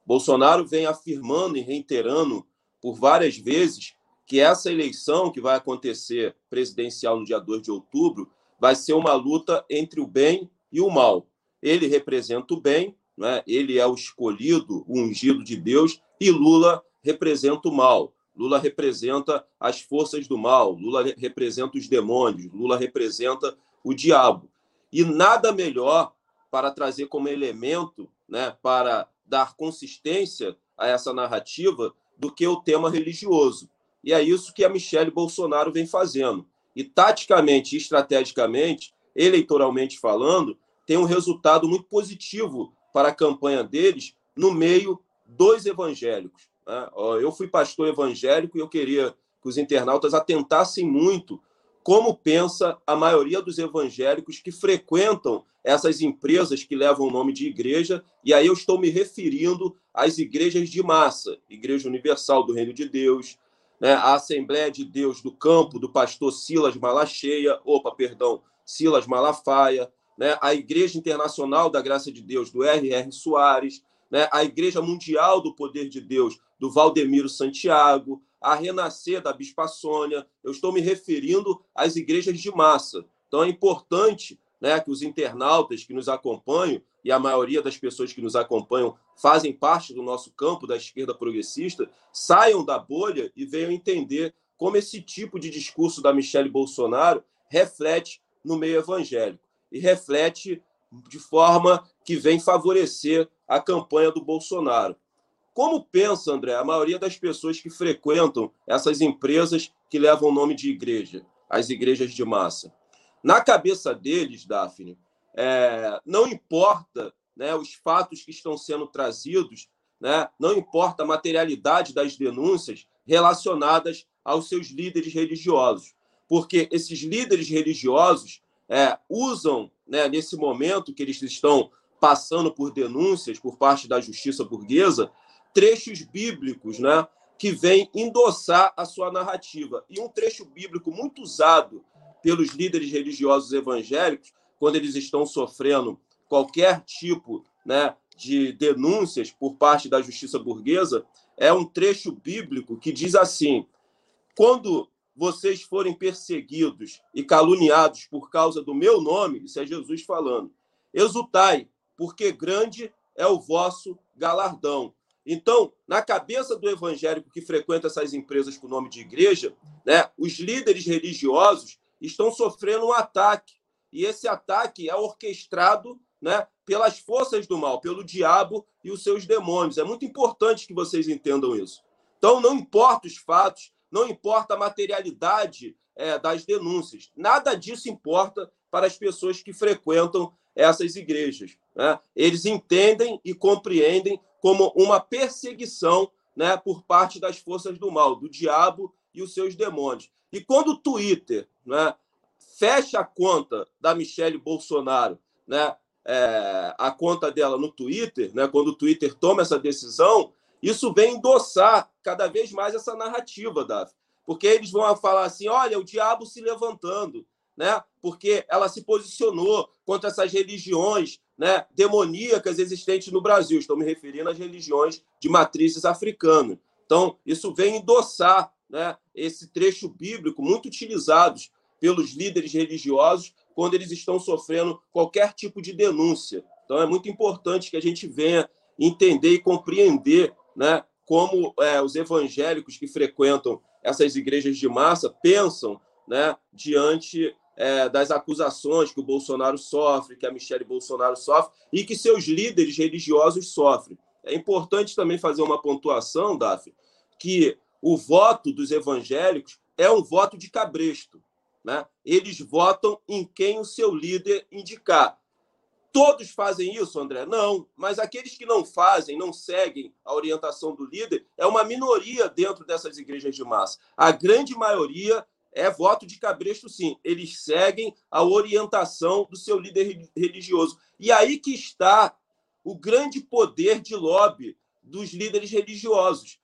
Bolsonaro vem afirmando e reiterando por várias vezes que essa eleição que vai acontecer presidencial no dia 2 de outubro vai ser uma luta entre o bem e o mal. Ele representa o bem, né? ele é o escolhido, o ungido de Deus, e Lula representa o mal. Lula representa as forças do mal, Lula representa os demônios, Lula representa o diabo. E nada melhor para trazer como elemento, né, para dar consistência a essa narrativa, do que o tema religioso. E é isso que a Michelle Bolsonaro vem fazendo. E taticamente, estrategicamente, eleitoralmente falando, tem um resultado muito positivo para a campanha deles no meio dos evangélicos. Né? Eu fui pastor evangélico e eu queria que os internautas atentassem muito como pensa a maioria dos evangélicos que frequentam essas empresas que levam o nome de igreja, e aí eu estou me referindo às igrejas de massa, Igreja Universal do Reino de Deus, né, a Assembleia de Deus do Campo do pastor Silas Malacheia, opa, perdão, Silas Malafaia, né, a Igreja Internacional da Graça de Deus do R.R. Soares, né, a Igreja Mundial do Poder de Deus do Valdemiro Santiago, a Renascer da Bispa Sônia. Eu estou me referindo às igrejas de massa. Então é importante né, que os internautas que nos acompanham, e a maioria das pessoas que nos acompanham fazem parte do nosso campo da esquerda progressista, saiam da bolha e venham entender como esse tipo de discurso da Michelle Bolsonaro reflete no meio evangélico e reflete de forma que vem favorecer a campanha do Bolsonaro. Como pensa, André, a maioria das pessoas que frequentam essas empresas que levam o nome de igreja, as igrejas de massa? Na cabeça deles, Daphne, é, não importa né, os fatos que estão sendo trazidos, né, não importa a materialidade das denúncias relacionadas aos seus líderes religiosos, porque esses líderes religiosos é, usam, né, nesse momento que eles estão passando por denúncias por parte da justiça burguesa, trechos bíblicos, né, que vêm endossar a sua narrativa. E um trecho bíblico muito usado pelos líderes religiosos evangélicos, quando eles estão sofrendo qualquer tipo né, de denúncias por parte da justiça burguesa, é um trecho bíblico que diz assim: quando vocês forem perseguidos e caluniados por causa do meu nome, isso é Jesus falando, exultai, porque grande é o vosso galardão. Então, na cabeça do evangélico que frequenta essas empresas com nome de igreja, né, os líderes religiosos estão sofrendo um ataque. E esse ataque é orquestrado né, pelas forças do mal, pelo diabo e os seus demônios. É muito importante que vocês entendam isso. Então, não importa os fatos, não importa a materialidade é, das denúncias, nada disso importa para as pessoas que frequentam essas igrejas. Né? Eles entendem e compreendem como uma perseguição né, por parte das forças do mal, do diabo e os seus demônios. E quando o Twitter né, fecha a conta da Michelle Bolsonaro, né, é, a conta dela no Twitter, né, quando o Twitter toma essa decisão, isso vem endossar cada vez mais essa narrativa, Davi. Porque eles vão falar assim: olha, o diabo se levantando, né? porque ela se posicionou contra essas religiões né, demoníacas existentes no Brasil. Estou me referindo às religiões de matrizes africanas. Então, isso vem endossar né, esse trecho bíblico muito utilizados pelos líderes religiosos quando eles estão sofrendo qualquer tipo de denúncia. Então, é muito importante que a gente venha entender e compreender né, como é, os evangélicos que frequentam essas igrejas de massa pensam né, diante é, das acusações que o Bolsonaro sofre, que a Michelle Bolsonaro sofre e que seus líderes religiosos sofrem. É importante também fazer uma pontuação, Daf, que o voto dos evangélicos é um voto de cabresto. Né? Eles votam em quem o seu líder indicar. Todos fazem isso, André? Não, mas aqueles que não fazem, não seguem a orientação do líder, é uma minoria dentro dessas igrejas de massa. A grande maioria é voto de cabresto, sim. Eles seguem a orientação do seu líder religioso. E aí que está o grande poder de lobby dos líderes religiosos.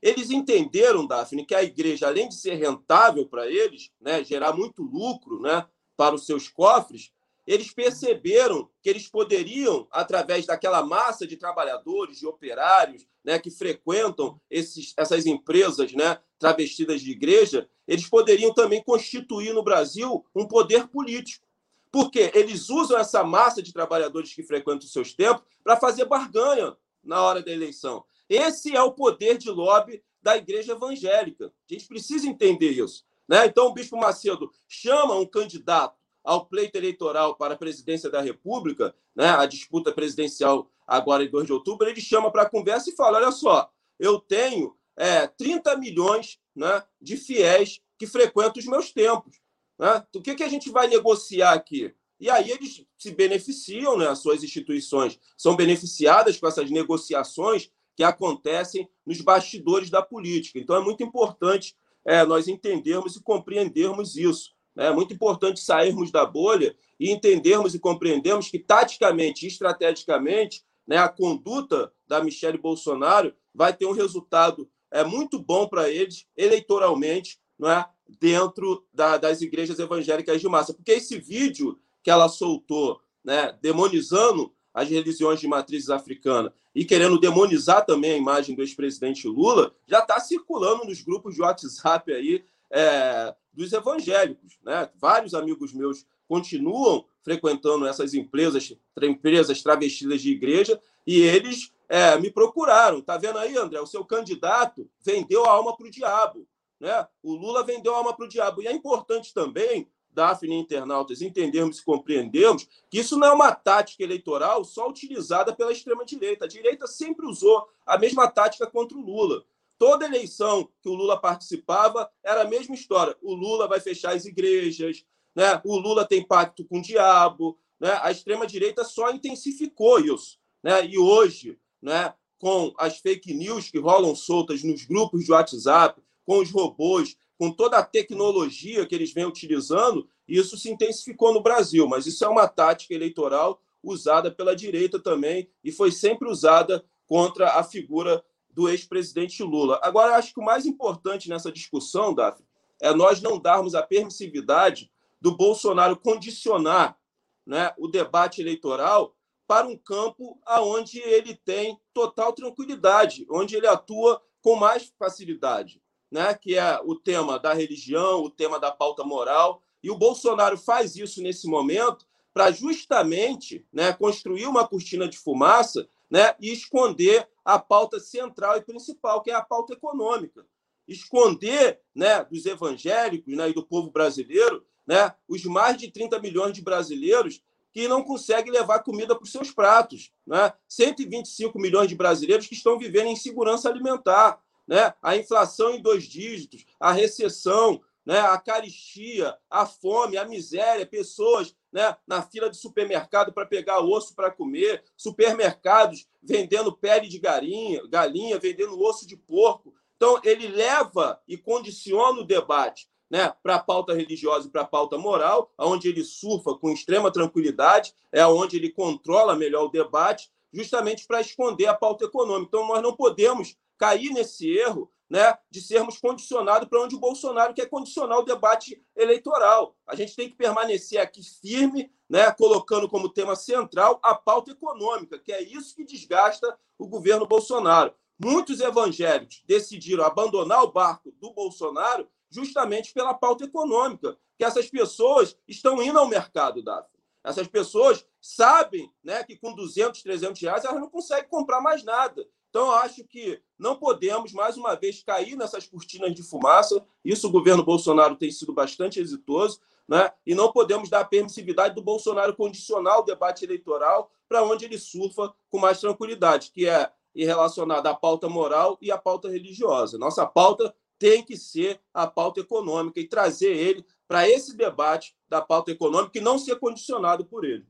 Eles entenderam, Daphne, que a igreja, além de ser rentável para eles, né, gerar muito lucro né, para os seus cofres, eles perceberam que eles poderiam, através daquela massa de trabalhadores, de operários, né, que frequentam esses, essas empresas né, travestidas de igreja, eles poderiam também constituir no Brasil um poder político. Porque eles usam essa massa de trabalhadores que frequentam os seus templos para fazer barganha na hora da eleição. Esse é o poder de lobby da igreja evangélica. A gente precisa entender isso. Né? Então, o bispo Macedo chama um candidato ao pleito eleitoral para a presidência da República, né, a disputa presidencial agora em 2 de outubro, ele chama para a conversa e fala: olha só, eu tenho é, 30 milhões né, de fiéis que frequentam os meus templos. Né? O que, que a gente vai negociar aqui? E aí eles se beneficiam, né? as suas instituições são beneficiadas com essas negociações que acontecem nos bastidores da política. Então é muito importante é, nós entendermos e compreendermos isso. Né? É muito importante sairmos da bolha e entendermos e compreendermos que, taticamente e estrategicamente, né, a conduta da Michelle Bolsonaro vai ter um resultado é, muito bom para eles eleitoralmente não é, dentro da, das igrejas evangélicas de massa. Porque esse vídeo que ela soltou, né, demonizando as religiões de matrizes africana e querendo demonizar também a imagem do ex-presidente Lula, já está circulando nos grupos de WhatsApp aí é, dos evangélicos. Né? Vários amigos meus continuam frequentando essas empresas, empresas travestidas de igreja, e eles é, me procuraram. Tá vendo aí, André? O seu candidato vendeu a alma para o diabo. Né? O Lula vendeu a alma para o diabo. E é importante também Daphne internautas entendermos e compreendermos que isso não é uma tática eleitoral só utilizada pela extrema-direita. A direita sempre usou a mesma tática contra o Lula. Toda eleição que o Lula participava era a mesma história. O Lula vai fechar as igrejas, né? o Lula tem pacto com o diabo. Né? A extrema-direita só intensificou isso. Né? E hoje, né, com as fake news que rolam soltas nos grupos de WhatsApp, com os robôs, com toda a tecnologia que eles vêm utilizando, isso se intensificou no Brasil. Mas isso é uma tática eleitoral usada pela direita também e foi sempre usada contra a figura do ex-presidente Lula. Agora, acho que o mais importante nessa discussão, Daphne, é nós não darmos a permissividade do Bolsonaro condicionar né, o debate eleitoral para um campo aonde ele tem total tranquilidade, onde ele atua com mais facilidade né, que é o tema da religião, o tema da pauta moral. E o Bolsonaro faz isso nesse momento para justamente né, construir uma cortina de fumaça né, e esconder a pauta central e principal, que é a pauta econômica. Esconder né, dos evangélicos né, e do povo brasileiro né, os mais de 30 milhões de brasileiros que não conseguem levar comida para os seus pratos. Né? 125 milhões de brasileiros que estão vivendo em segurança alimentar né? a inflação em dois dígitos, a recessão, né? a caristia, a fome, a miséria, pessoas né? na fila de supermercado para pegar osso para comer, supermercados vendendo pele de galinha, galinha, vendendo osso de porco. Então, ele leva e condiciona o debate né, para a pauta religiosa e para a pauta moral, onde ele surfa com extrema tranquilidade, é onde ele controla melhor o debate, justamente para esconder a pauta econômica. Então, nós não podemos cair nesse erro né, de sermos condicionados para onde o Bolsonaro quer condicionar o debate eleitoral. A gente tem que permanecer aqui firme, né, colocando como tema central a pauta econômica, que é isso que desgasta o governo Bolsonaro. Muitos evangélicos decidiram abandonar o barco do Bolsonaro justamente pela pauta econômica, que essas pessoas estão indo ao mercado, Davi. Essas pessoas sabem né, que com 200, 300 reais elas não conseguem comprar mais nada. Então, eu acho que não podemos, mais uma vez, cair nessas cortinas de fumaça. Isso o governo Bolsonaro tem sido bastante exitoso, né? e não podemos dar a permissividade do Bolsonaro condicionar o debate eleitoral para onde ele surfa com mais tranquilidade, que é relacionada à pauta moral e à pauta religiosa. Nossa pauta tem que ser a pauta econômica e trazer ele para esse debate da pauta econômica e não ser condicionado por ele.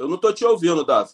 Eu não estou te ouvindo, Davi.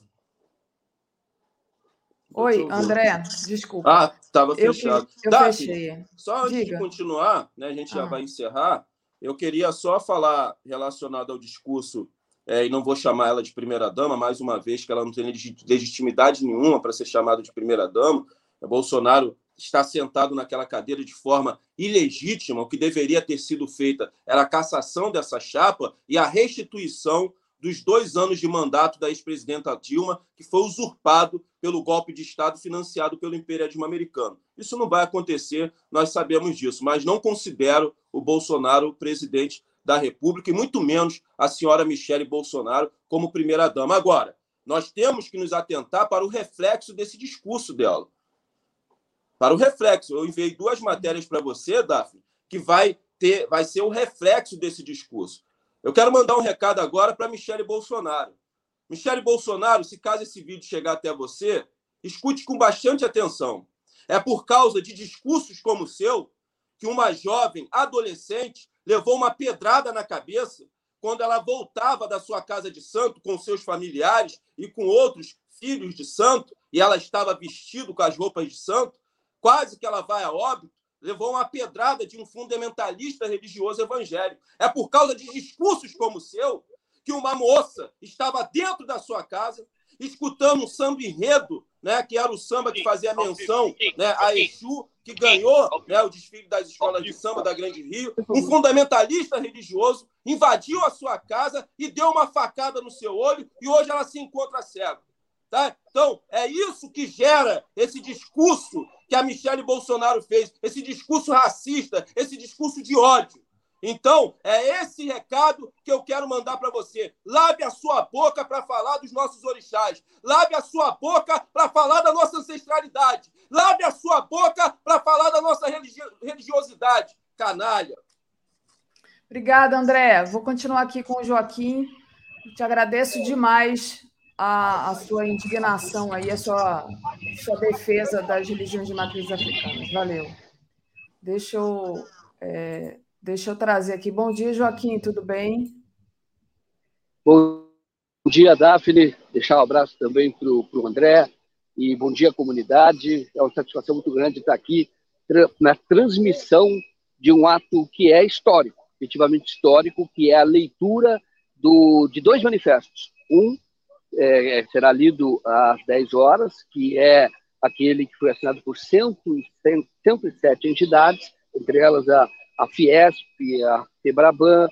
Oi, André, desculpa. Ah, estava fechado. Eu, eu fechei. Só antes Diga. de continuar, né, a gente já ah. vai encerrar, eu queria só falar relacionado ao discurso, é, e não vou chamar ela de primeira-dama, mais uma vez, que ela não tem legitimidade nenhuma para ser chamada de primeira-dama. Bolsonaro está sentado naquela cadeira de forma ilegítima, o que deveria ter sido feita era a cassação dessa chapa e a restituição dos dois anos de mandato da ex-presidenta Dilma, que foi usurpado pelo golpe de Estado financiado pelo imperialismo americano. Isso não vai acontecer, nós sabemos disso, mas não considero o Bolsonaro presidente da República, e muito menos a senhora Michele Bolsonaro como primeira-dama. Agora, nós temos que nos atentar para o reflexo desse discurso dela. Para o reflexo. Eu enviei duas matérias para você, Daphne, que vai ter, vai ser o reflexo desse discurso. Eu quero mandar um recado agora para Michele Bolsonaro. Michele Bolsonaro, se caso esse vídeo chegar até você, escute com bastante atenção. É por causa de discursos como o seu que uma jovem adolescente levou uma pedrada na cabeça quando ela voltava da sua casa de santo com seus familiares e com outros filhos de santo, e ela estava vestido com as roupas de santo, quase que ela vai a óbito, levou uma pedrada de um fundamentalista religioso evangélico. É por causa de discursos como o seu que uma moça estava dentro da sua casa, escutando um samba enredo, né, que era o samba que fazia menção né, a Exu, que ganhou né, o desfile das escolas de samba da Grande Rio. Um fundamentalista religioso invadiu a sua casa e deu uma facada no seu olho, e hoje ela se encontra cega. Tá? Então, é isso que gera esse discurso que a Michelle Bolsonaro fez, esse discurso racista, esse discurso de ódio. Então, é esse recado que eu quero mandar para você. Lave a sua boca para falar dos nossos orixás. Lave a sua boca para falar da nossa ancestralidade. Lave a sua boca para falar da nossa religiosidade. Canalha. Obrigada, André. Vou continuar aqui com o Joaquim. Te agradeço demais a, a sua indignação aí, a sua, sua defesa das religiões de matriz africana. Valeu. Deixa eu, é, deixa eu trazer aqui. Bom dia, Joaquim, tudo bem? Bom dia, Daphne. Deixar um abraço também para o André. E bom dia, comunidade. É uma satisfação muito grande estar aqui na transmissão de um ato que é histórico, efetivamente histórico, que é a leitura do, de dois manifestos. Um é, é, será lido às 10 horas, que é aquele que foi assinado por 107 entidades, entre elas a, a Fiesp, a Febraban,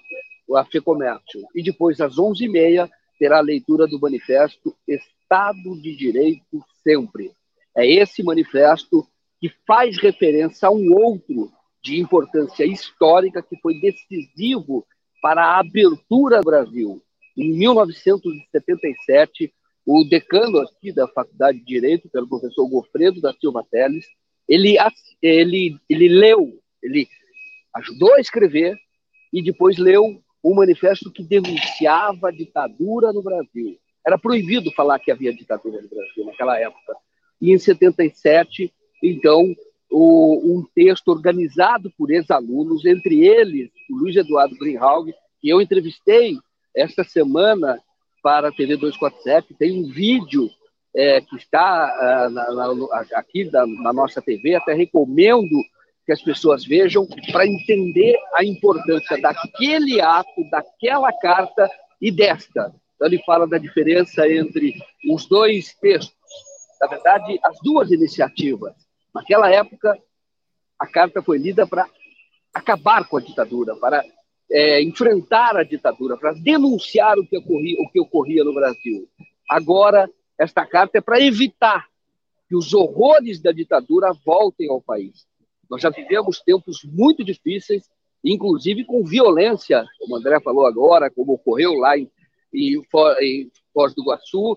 a FEComércio. E depois, às 11h30, terá a leitura do manifesto Estado de Direito Sempre. É esse manifesto que faz referência a um outro de importância histórica que foi decisivo para a abertura do Brasil, em 1977, o decano aqui da Faculdade de Direito, pelo professor Gofredo da Silva Teles, ele, ele, ele leu, ele ajudou a escrever e depois leu um manifesto que denunciava a ditadura no Brasil. Era proibido falar que havia ditadura no Brasil naquela época. E em 77, então, o, um texto organizado por ex-alunos, entre eles o Luiz Eduardo Greenhalgh, que eu entrevistei esta semana, para a TV 247, tem um vídeo é, que está uh, na, na, aqui da, na nossa TV, até recomendo que as pessoas vejam para entender a importância daquele ato, daquela carta e desta. Então, ele fala da diferença entre os dois textos, na verdade, as duas iniciativas. Naquela época, a carta foi lida para acabar com a ditadura, para é, enfrentar a ditadura, para denunciar o que, ocorria, o que ocorria no Brasil. Agora, esta carta é para evitar que os horrores da ditadura voltem ao país. Nós já vivemos tempos muito difíceis, inclusive com violência, como o André falou agora, como ocorreu lá em, em, em Foz do Iguaçu,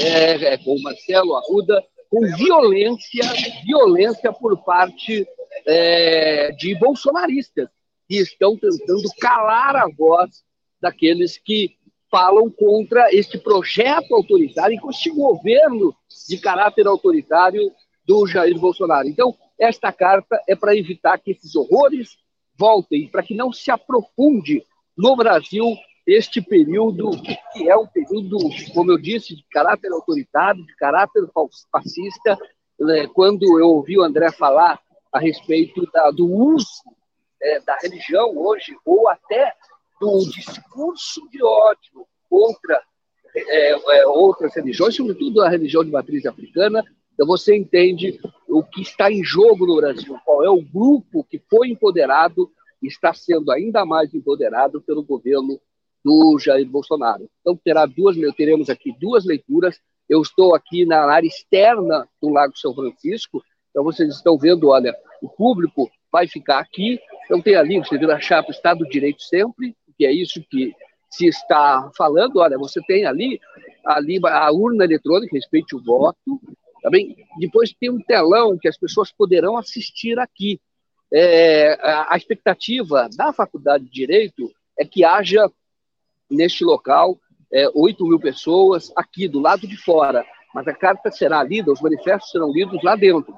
é, é, com o Marcelo Arruda, com violência, violência por parte é, de bolsonaristas que estão tentando calar a voz daqueles que falam contra este projeto autoritário e este governo de caráter autoritário do Jair Bolsonaro. Então, esta carta é para evitar que esses horrores voltem, para que não se aprofunde no Brasil este período, que é um período, como eu disse, de caráter autoritário, de caráter fascista. Né? Quando eu ouvi o André falar a respeito da, do uso é, da religião hoje, ou até do discurso de ódio contra é, é, outras religiões, sobretudo a religião de matriz africana, então você entende o que está em jogo no Brasil, qual é o grupo que foi empoderado e está sendo ainda mais empoderado pelo governo do Jair Bolsonaro. Então terá duas, teremos aqui duas leituras. Eu estou aqui na área externa do Lago São Francisco, então vocês estão vendo, olha, o público vai ficar aqui. Então tem ali, você viu a chapa Estado de Direito sempre, que é isso que se está falando. Olha, você tem ali, ali a urna eletrônica, respeite o voto. Também, depois tem um telão que as pessoas poderão assistir aqui. É, a expectativa da Faculdade de Direito é que haja neste local é, 8 mil pessoas aqui do lado de fora. mas a carta será lida, os manifestos serão lidos lá dentro.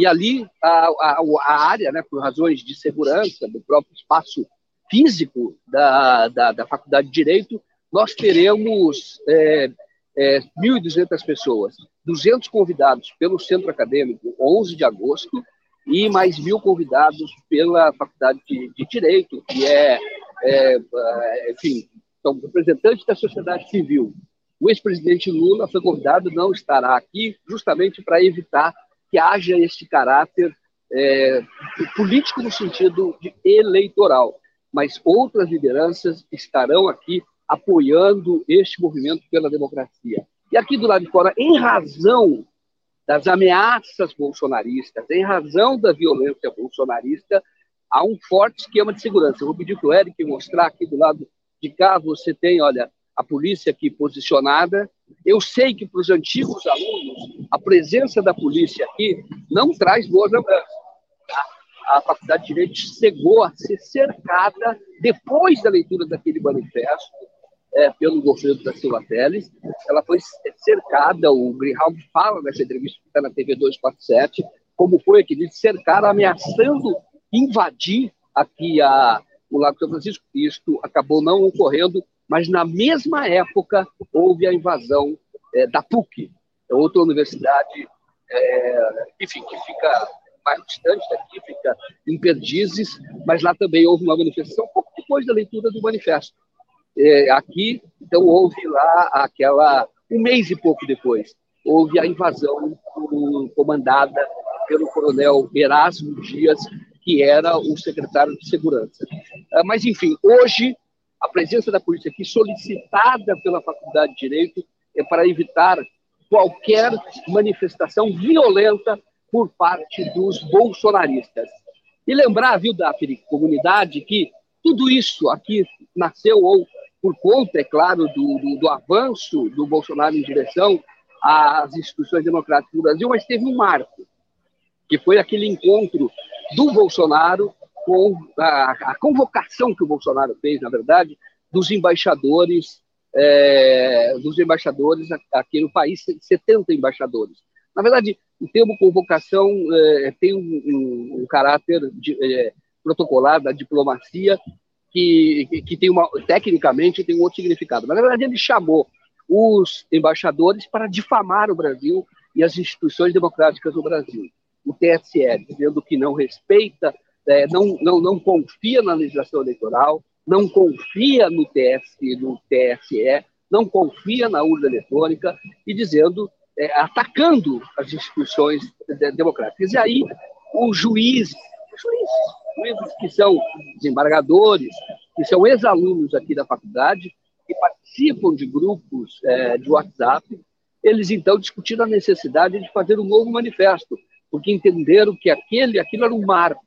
E ali, a, a, a área, né, por razões de segurança, do próprio espaço físico da, da, da Faculdade de Direito, nós teremos é, é, 1.200 pessoas, 200 convidados pelo Centro Acadêmico, 11 de agosto, e mais mil convidados pela Faculdade de, de Direito, que é, é, é enfim, são representantes da sociedade civil. O ex-presidente Lula foi convidado, não estará aqui, justamente para evitar que haja esse caráter é, político no sentido eleitoral. Mas outras lideranças estarão aqui apoiando este movimento pela democracia. E aqui do lado de fora, em razão das ameaças bolsonaristas, em razão da violência bolsonarista, há um forte esquema de segurança. Eu vou pedir para o Eric mostrar aqui do lado de cá, você tem, olha, a polícia aqui posicionada. Eu sei que para os antigos alunos, a presença da polícia aqui não traz boas lembranças. A Faculdade de Direito chegou a ser cercada, depois da leitura daquele manifesto, é, pelo governo da Silva Teles. Ela foi cercada, o Greenhalgh fala nessa entrevista que está na TV 247, como foi que eles cercaram, ameaçando invadir aqui a, o Lago São Francisco. Isto acabou não ocorrendo, mas na mesma época houve a invasão é, da PUC, é outra universidade, é, enfim, que fica mais distante daqui, fica em Perdizes, mas lá também houve uma manifestação pouco depois da leitura do manifesto é, aqui, então houve lá aquela, um mês e pouco depois, houve a invasão comandada pelo coronel Erasmo Dias, que era o secretário de Segurança. Ah, mas, enfim, hoje, a presença da polícia aqui, solicitada pela Faculdade de Direito, é para evitar qualquer manifestação violenta por parte dos bolsonaristas. E lembrar, viu, Daphne, comunidade, que tudo isso aqui nasceu ou por conta, é claro, do, do, do, avanço do Bolsonaro em direção às instituições democráticas do Brasil, mas teve um marco, que foi aquele encontro do Bolsonaro com a, a convocação que o Bolsonaro fez, na verdade, dos embaixadores, é, dos embaixadores aqui no país, 70 embaixadores. Na verdade, o termo convocação é, tem um, um, um caráter de, é, protocolar da diplomacia que, que tem uma, tecnicamente, tem um outro significado. Mas, na verdade, ele chamou os embaixadores para difamar o Brasil e as instituições democráticas do Brasil. O TSE, dizendo que não respeita, é, não, não, não confia na legislação eleitoral, não confia no, TS, no TSE, não confia na urna eletrônica e dizendo, é, atacando as instituições democráticas. E aí, o juiz, juízes que são desembargadores, que são ex-alunos aqui da faculdade, que participam de grupos é, de WhatsApp, eles então discutiram a necessidade de fazer um novo manifesto, porque entenderam que aquele, aquilo era um marco.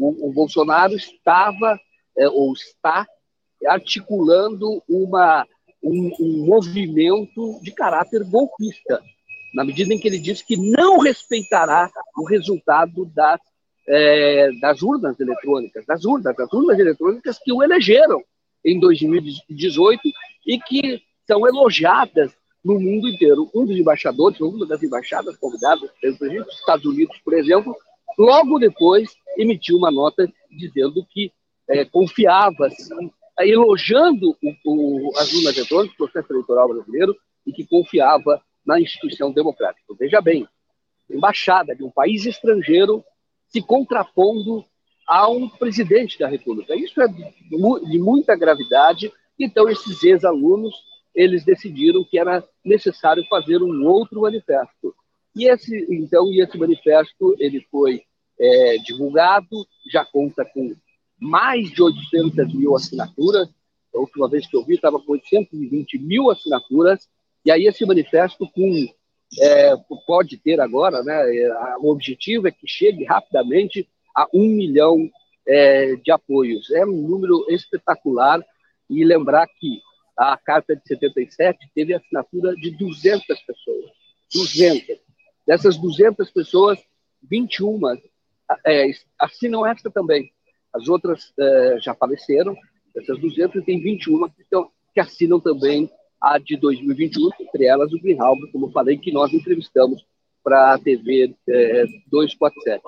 O, o Bolsonaro estava, é, ou está, articulando uma, um, um movimento de caráter golpista, na medida em que ele disse que não respeitará o resultado das é, das urnas eletrônicas, das urnas, das urnas eletrônicas que o elegeram em 2018 e que são elogiadas no mundo inteiro. Um dos embaixadores, uma das embaixadas convidadas pelo presidente dos Estados Unidos, por exemplo, logo depois emitiu uma nota dizendo que é, confiava, assim, elogiando o, o, as urnas eletrônicas, o processo eleitoral brasileiro, e que confiava na instituição democrática. Veja bem, embaixada de um país estrangeiro se contrapondo a um presidente da República. Isso é de muita gravidade. Então, esses ex-alunos eles decidiram que era necessário fazer um outro manifesto. E esse, então, esse manifesto ele foi é, divulgado, já conta com mais de 800 mil assinaturas. A última vez que eu vi estava com 820 mil assinaturas. E aí esse manifesto com é, pode ter agora, né? É, o objetivo é que chegue rapidamente a um milhão é, de apoios. É um número espetacular e lembrar que a carta de 77 teve assinatura de 200 pessoas. 200. Dessas 200 pessoas, 21 é, assinam esta também. As outras é, já faleceram. Essas 200 tem 21 que, estão, que assinam também a de 2021, entre elas o Greenhalgh, como eu falei, que nós entrevistamos para a TV é, 247.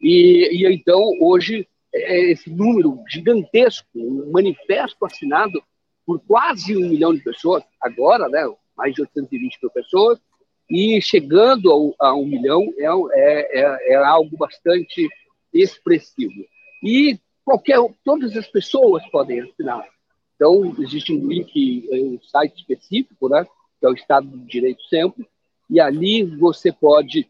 E, e então, hoje, é esse número gigantesco, um manifesto assinado por quase um milhão de pessoas, agora, né, mais de 820 mil pessoas, e chegando ao, a um milhão é, é, é, é, algo bastante expressivo. E qualquer, todas as pessoas podem assinar. Então, existe um link, um site específico, né, que é o Estado do Direito Sempre, e ali você pode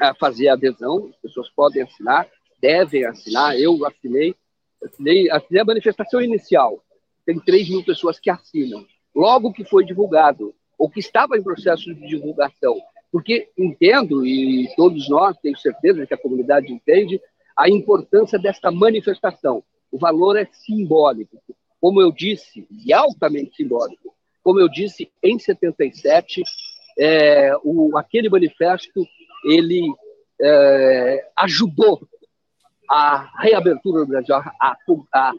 uh, fazer adesão, as pessoas podem assinar, devem assinar, eu assinei, assinei, assinei a manifestação inicial, tem 3 mil pessoas que assinam. Logo que foi divulgado, ou que estava em processo de divulgação, porque entendo, e todos nós, tenho certeza que a comunidade entende, a importância desta manifestação. O valor é simbólico, como eu disse, e altamente simbólico. Como eu disse, em 77, é, o, aquele manifesto ele é, ajudou a reabertura do Brasil, a, a,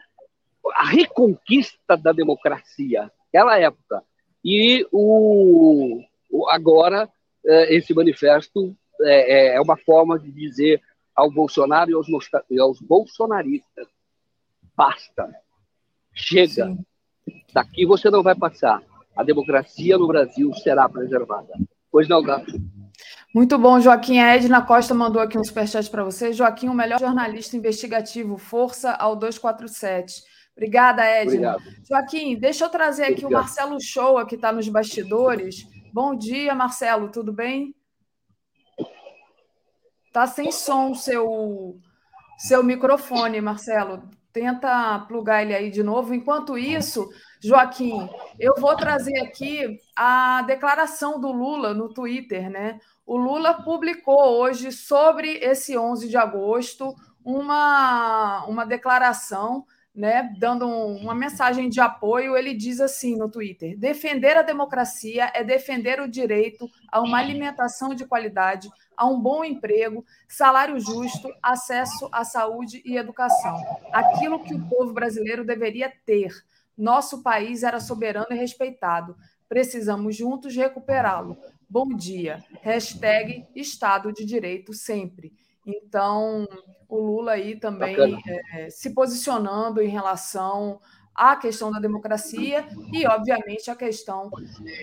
a reconquista da democracia, aquela época. E o, agora é, esse manifesto é, é, é, uma forma de dizer ao Bolsonaro e aos, e aos bolsonaristas: basta, chega, Sim. daqui você não vai passar. A democracia no Brasil será preservada. Pois não, Gato? Muito bom, Joaquim. A Edna Costa mandou aqui um superchat para você. Joaquim, o melhor jornalista investigativo. Força ao 247. Obrigada, Edna. Obrigado. Joaquim, deixa eu trazer aqui Obrigado. o Marcelo Shoa, que está nos bastidores. Bom dia, Marcelo, tudo bem? Tá sem som o seu, seu microfone, Marcelo. Tenta plugar ele aí de novo. Enquanto isso, Joaquim, eu vou trazer aqui a declaração do Lula no Twitter, né? O Lula publicou hoje sobre esse 11 de agosto uma, uma declaração né, dando um, uma mensagem de apoio, ele diz assim no Twitter: defender a democracia é defender o direito a uma alimentação de qualidade, a um bom emprego, salário justo, acesso à saúde e educação. Aquilo que o povo brasileiro deveria ter. Nosso país era soberano e respeitado. Precisamos juntos recuperá-lo. Bom dia. Hashtag Estado de Direito sempre. Então, o Lula aí também é, se posicionando em relação à questão da democracia e, obviamente, a questão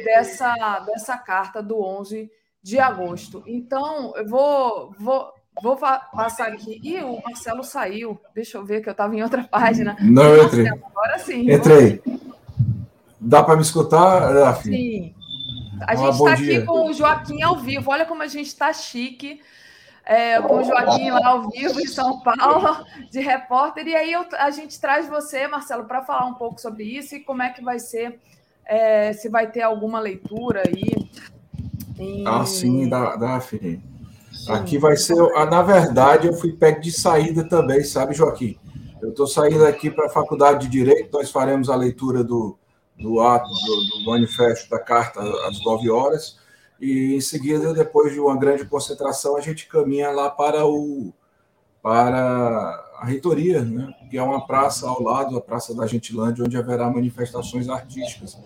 dessa, dessa carta do 11 de agosto. Então, eu vou, vou, vou passar aqui. E o Marcelo saiu. Deixa eu ver que eu estava em outra página. Não, eu entrei. agora sim. Entrei. Dá para me escutar, Rafi? Sim. A ah, gente está aqui com o Joaquim ao vivo. Olha como a gente está chique é, com o Joaquim lá ao vivo em São Paulo, de repórter. E aí eu, a gente traz você, Marcelo, para falar um pouco sobre isso e como é que vai ser, é, se vai ter alguma leitura aí. Ah, sim, da, Daphne. Aqui vai ser. Na verdade, eu fui pego de saída também, sabe, Joaquim? Eu estou saindo aqui para a Faculdade de Direito, nós faremos a leitura do, do ato, do, do manifesto da carta às 9 horas e em seguida, depois de uma grande concentração, a gente caminha lá para o para a reitoria, né? que é uma praça ao lado, a Praça da Gentilândia, onde haverá manifestações artísticas.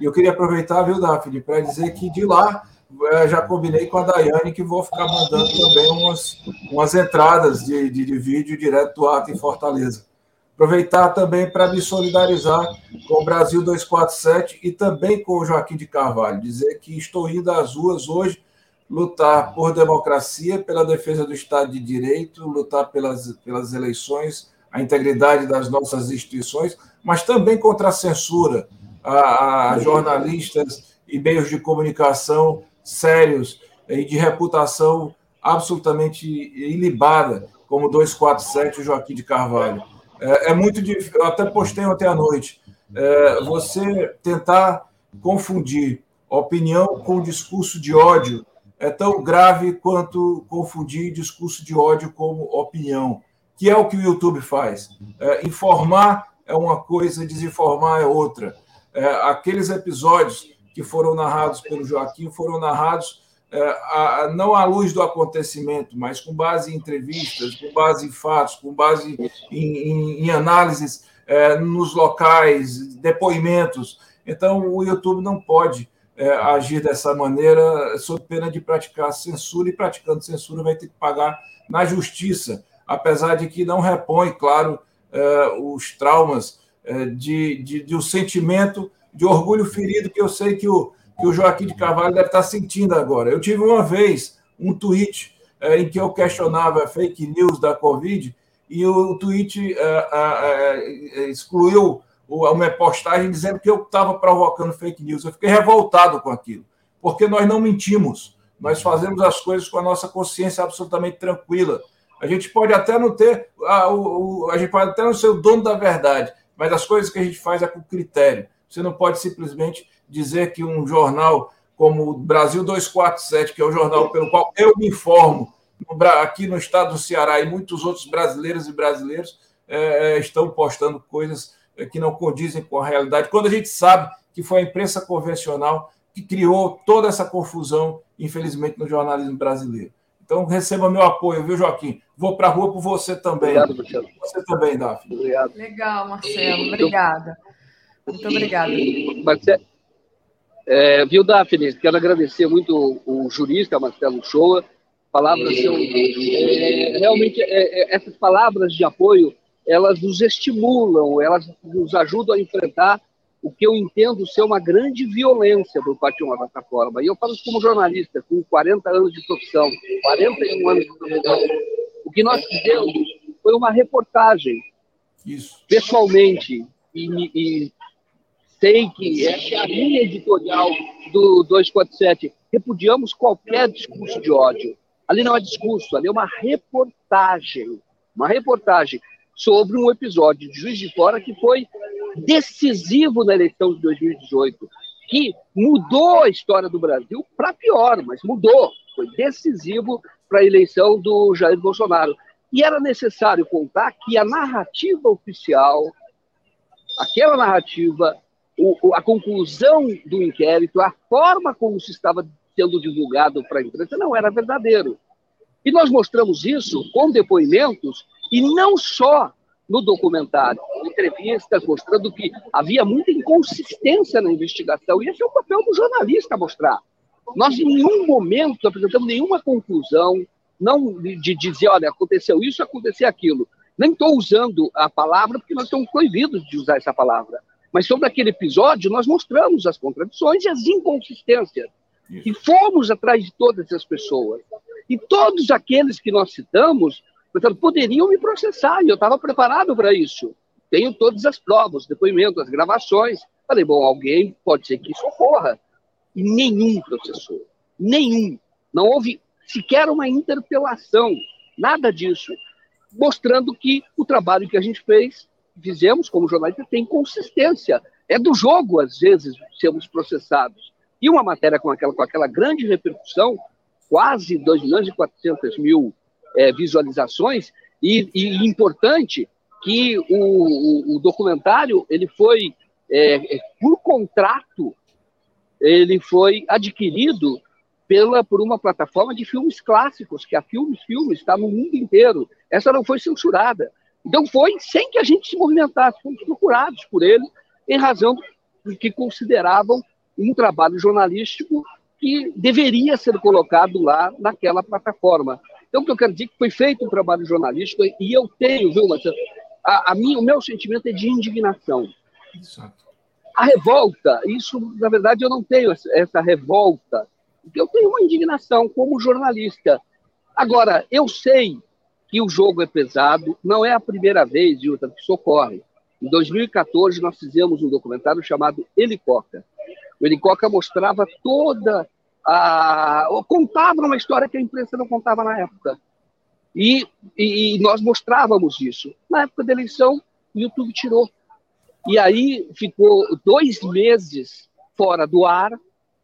E eu queria aproveitar, viu, Daphne, para dizer que de lá eh, já combinei com a Daiane que vou ficar mandando também umas, umas entradas de, de, de vídeo direto do ato em Fortaleza. Aproveitar também para me solidarizar com o Brasil 247 e também com o Joaquim de Carvalho. Dizer que estou indo às ruas hoje lutar por democracia, pela defesa do Estado de Direito, lutar pelas, pelas eleições, a integridade das nossas instituições, mas também contra a censura a, a jornalistas e meios de comunicação sérios e de reputação absolutamente ilibada, como 247 e Joaquim de Carvalho. É, é muito difícil. Eu até postei ontem à noite. É, você tentar confundir opinião com discurso de ódio é tão grave quanto confundir discurso de ódio como opinião, que é o que o YouTube faz. É, informar é uma coisa, desinformar é outra. É, aqueles episódios que foram narrados pelo Joaquim foram narrados não à luz do acontecimento, mas com base em entrevistas, com base em fatos, com base em, em, em análises é, nos locais, depoimentos. Então, o YouTube não pode é, agir dessa maneira, sob pena de praticar censura, e praticando censura vai ter que pagar na justiça, apesar de que não repõe, claro, é, os traumas é, de, de, de um sentimento de orgulho ferido que eu sei que o, que o Joaquim de Carvalho deve estar sentindo agora. Eu tive uma vez um tweet é, em que eu questionava fake news da Covid e o, tweet é, é, excluiu uma postagem dizendo que eu estava provocando fake news. Eu fiquei revoltado com aquilo, porque nós não mentimos, nós fazemos as coisas com a nossa consciência absolutamente tranquila. A gente pode até não ter, a, o, a gente pode até não ser o dono da verdade, mas as coisas que a gente faz é com critério. Você não pode simplesmente dizer que um jornal como o Brasil 247, que é o jornal pelo qual eu me informo, aqui no estado do Ceará e muitos outros brasileiros e brasileiros é, é, estão postando coisas é, que não condizem com a realidade, quando a gente sabe que foi a imprensa convencional que criou toda essa confusão, infelizmente, no jornalismo brasileiro. Então, receba meu apoio, viu, Joaquim? Vou para a rua por você também. Obrigado, Marcelo. Você também, Daphne. Obrigado. Legal, Marcelo. Obrigada. Muito obrigada. Marcelo, é, viu, Daphne? Quero agradecer muito o jurista Marcelo Shoa. Palavras são. É, realmente, é, é, essas palavras de apoio elas nos estimulam, elas nos ajudam a enfrentar o que eu entendo ser uma grande violência por parte de uma plataforma. E eu falo isso como jornalista, com 40 anos de profissão, 41 anos de profissão. O que nós fizemos foi uma reportagem, isso. pessoalmente, e, e sei que essa é a linha editorial do 247. Repudiamos qualquer discurso de ódio. Ali não é discurso, ali é uma reportagem. Uma reportagem sobre um episódio de Juiz de Fora que foi decisivo na eleição de 2018, que mudou a história do Brasil para pior, mas mudou. Foi decisivo para a eleição do Jair Bolsonaro. E era necessário contar que a narrativa oficial, aquela narrativa, o, a conclusão do inquérito, a forma como se estava sendo divulgado para a imprensa não era verdadeiro. E nós mostramos isso com depoimentos e não só no documentário, entrevistas mostrando que havia muita inconsistência na investigação, e esse é o papel do jornalista mostrar. Nós, em nenhum momento, apresentamos nenhuma conclusão, não de dizer, olha, aconteceu isso, aconteceu aquilo. Nem estou usando a palavra, porque nós estamos proibidos de usar essa palavra. Mas sobre aquele episódio, nós mostramos as contradições e as inconsistências. Isso. E fomos atrás de todas essas pessoas. E todos aqueles que nós citamos Portanto, poderiam me processar e eu estava preparado para isso. Tenho todas as provas, depoimentos, as gravações. Falei, bom, alguém pode ser que isso ocorra. E nenhum processou. Nenhum. Não houve sequer uma interpelação, nada disso. Mostrando que o trabalho que a gente fez, fizemos como jornalista, tem consistência. É do jogo, às vezes, sermos processados. E uma matéria com aquela, com aquela grande repercussão, quase 2 milhões e 400 mil é, visualizações e, e, importante que o, o, o, documentário ele foi é, é, por contrato ele foi adquirido pela por uma plataforma de filmes clássicos que a Filmes Filmes está no mundo inteiro essa não foi censurada então foi sem que a gente se movimentasse fomos procurados por ele em razão do que consideravam um trabalho jornalístico que deveria ser colocado lá naquela plataforma. Então, o que eu quero dizer é que foi feito um trabalho jornalístico e eu tenho, viu, Marcelo, a, a minha, o meu sentimento é de indignação. Exato. A revolta, isso, na verdade, eu não tenho essa, essa revolta, porque eu tenho uma indignação como jornalista. Agora, eu sei que o jogo é pesado, não é a primeira vez, Júlio, que isso ocorre. Em 2014, nós fizemos um documentário chamado Helicóptero. O Helicóptero mostrava toda ah, contavam uma história que a imprensa não contava na época. E, e, e, nós mostrávamos isso. Na época da eleição, o YouTube tirou. E aí ficou dois meses fora do ar,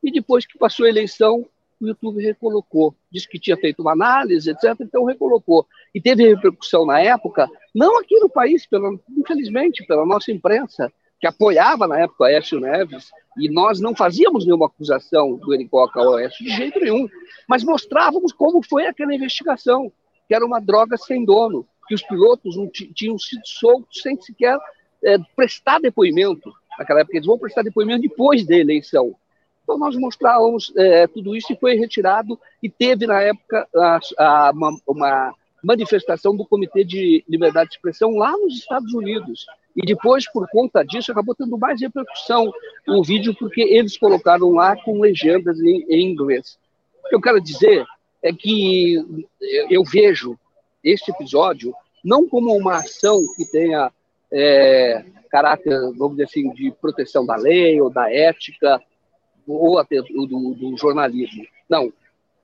e depois que passou a eleição, o YouTube recolocou. Disse que tinha feito uma análise, etc., então recolocou. E teve repercussão na época, não aqui no país, pela, infelizmente, pela nossa imprensa, que apoiava na época Aécio Neves, e nós não fazíamos nenhuma acusação do Ericoca ao Aécio de jeito nenhum, mas mostrávamos como foi aquela investigação, que era uma droga sem dono, que os pilotos tinham sido soltos sem sequer é, prestar depoimento. naquela época, eles vão prestar depoimento depois da eleição. Então, nós mostrávamos é, tudo isso e foi retirado, e teve, na época, a, a, uma, uma manifestação do Comitê de Liberdade de Expressão lá nos Estados Unidos. E depois, por conta disso, acabou tendo mais repercussão o vídeo, porque eles colocaram lá com legendas em, em inglês. O que eu quero dizer é que eu vejo este episódio não como uma ação que tenha é, caráter, vamos dizer assim, de proteção da lei ou da ética ou até do, do jornalismo. Não,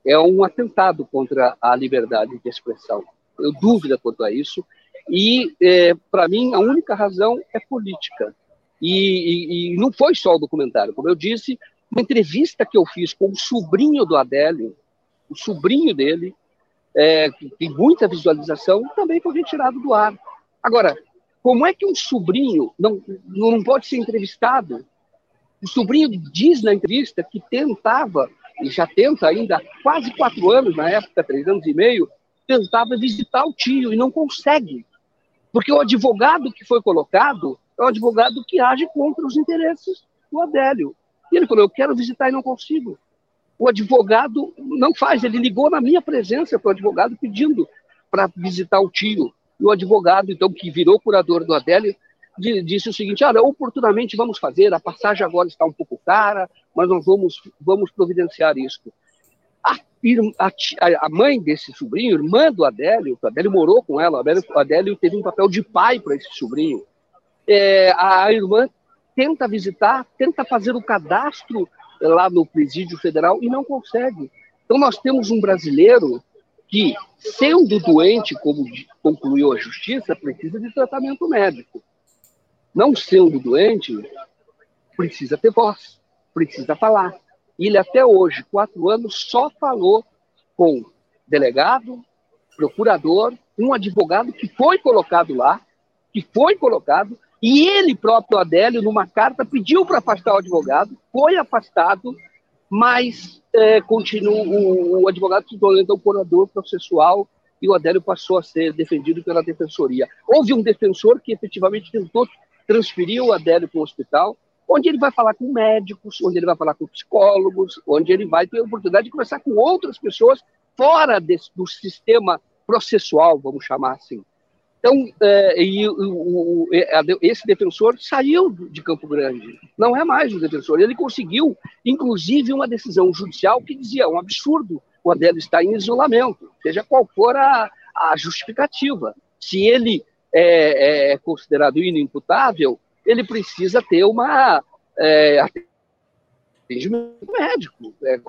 é um atentado contra a liberdade de expressão. Eu dúvida quanto a isso. E, é, para mim, a única razão é política. E, e, e, não foi só o documentário. Como eu disse, uma entrevista que eu fiz com o sobrinho do Adélio, o sobrinho dele, é, que tem muita visualização, também foi retirado do ar. Agora, como é que um sobrinho não, não pode ser entrevistado? O sobrinho diz na entrevista que tentava, e já tenta ainda há quase quatro anos, na época, três anos e meio, tentava visitar o tio e não consegue. Porque o advogado que foi colocado é o advogado que age contra os interesses do Adélio. E ele falou: Eu quero visitar e não consigo. O advogado não faz, ele ligou na minha presença para o advogado pedindo para visitar o tio. E o advogado, então, que virou curador do Adélio, disse o seguinte: olha, oportunamente vamos fazer, a passagem agora está um pouco cara, mas nós vamos, vamos providenciar isso. A, a, a, mãe desse sobrinho, irmã do Adélio, o Adélio morou com ela, o Adélio, teve um papel de pai para esse sobrinho. É, a irmã tenta visitar, tenta fazer o cadastro lá no presídio federal e não consegue. Então nós temos um brasileiro que, sendo doente, como concluiu a justiça, precisa de tratamento médico. Não sendo doente, precisa ter voz, precisa falar. Ele até hoje, quatro anos, só falou com delegado, procurador, um advogado que foi colocado lá, que foi colocado, e ele próprio, Adélio, numa carta, pediu para afastar o advogado, foi afastado, mas é, continua, o, o, advogado se tornou então curador processual e o Adélio passou a ser defendido pela defensoria. Houve um defensor que efetivamente tentou transferir o Adélio para o hospital, onde ele vai falar com médicos, onde ele vai falar com psicólogos, onde ele vai ter a oportunidade de conversar com outras pessoas fora desse, do sistema processual, vamos chamar assim. Então, é, e, o, o, esse defensor saiu de Campo Grande, não é mais o defensor. Ele conseguiu, inclusive, uma decisão judicial que dizia um absurdo, o Adélio está em isolamento, seja qual for a, a justificativa. Se ele é, é, considerado inimputável, ele precisa ter uma é, atendimento médico. É,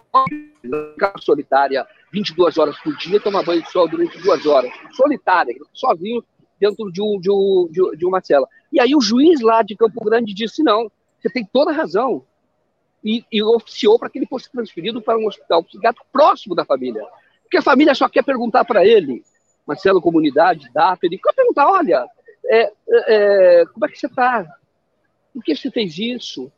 solitária, 22 horas por dia, toma banho de sol durante duas horas. Solitária, sozinho, dentro de, um, de, um, de, uma cela. E aí o juiz lá de Campo Grande disse: não, você tem toda a razão. E, e oficiou para que ele fosse transferido para um hospital psiquiátrico próximo da família. Porque a família só quer perguntar para ele Marcelo Comunidade, Daphne, quer perguntar, olha, é, é, é, como é que você está? Por que você fez isso?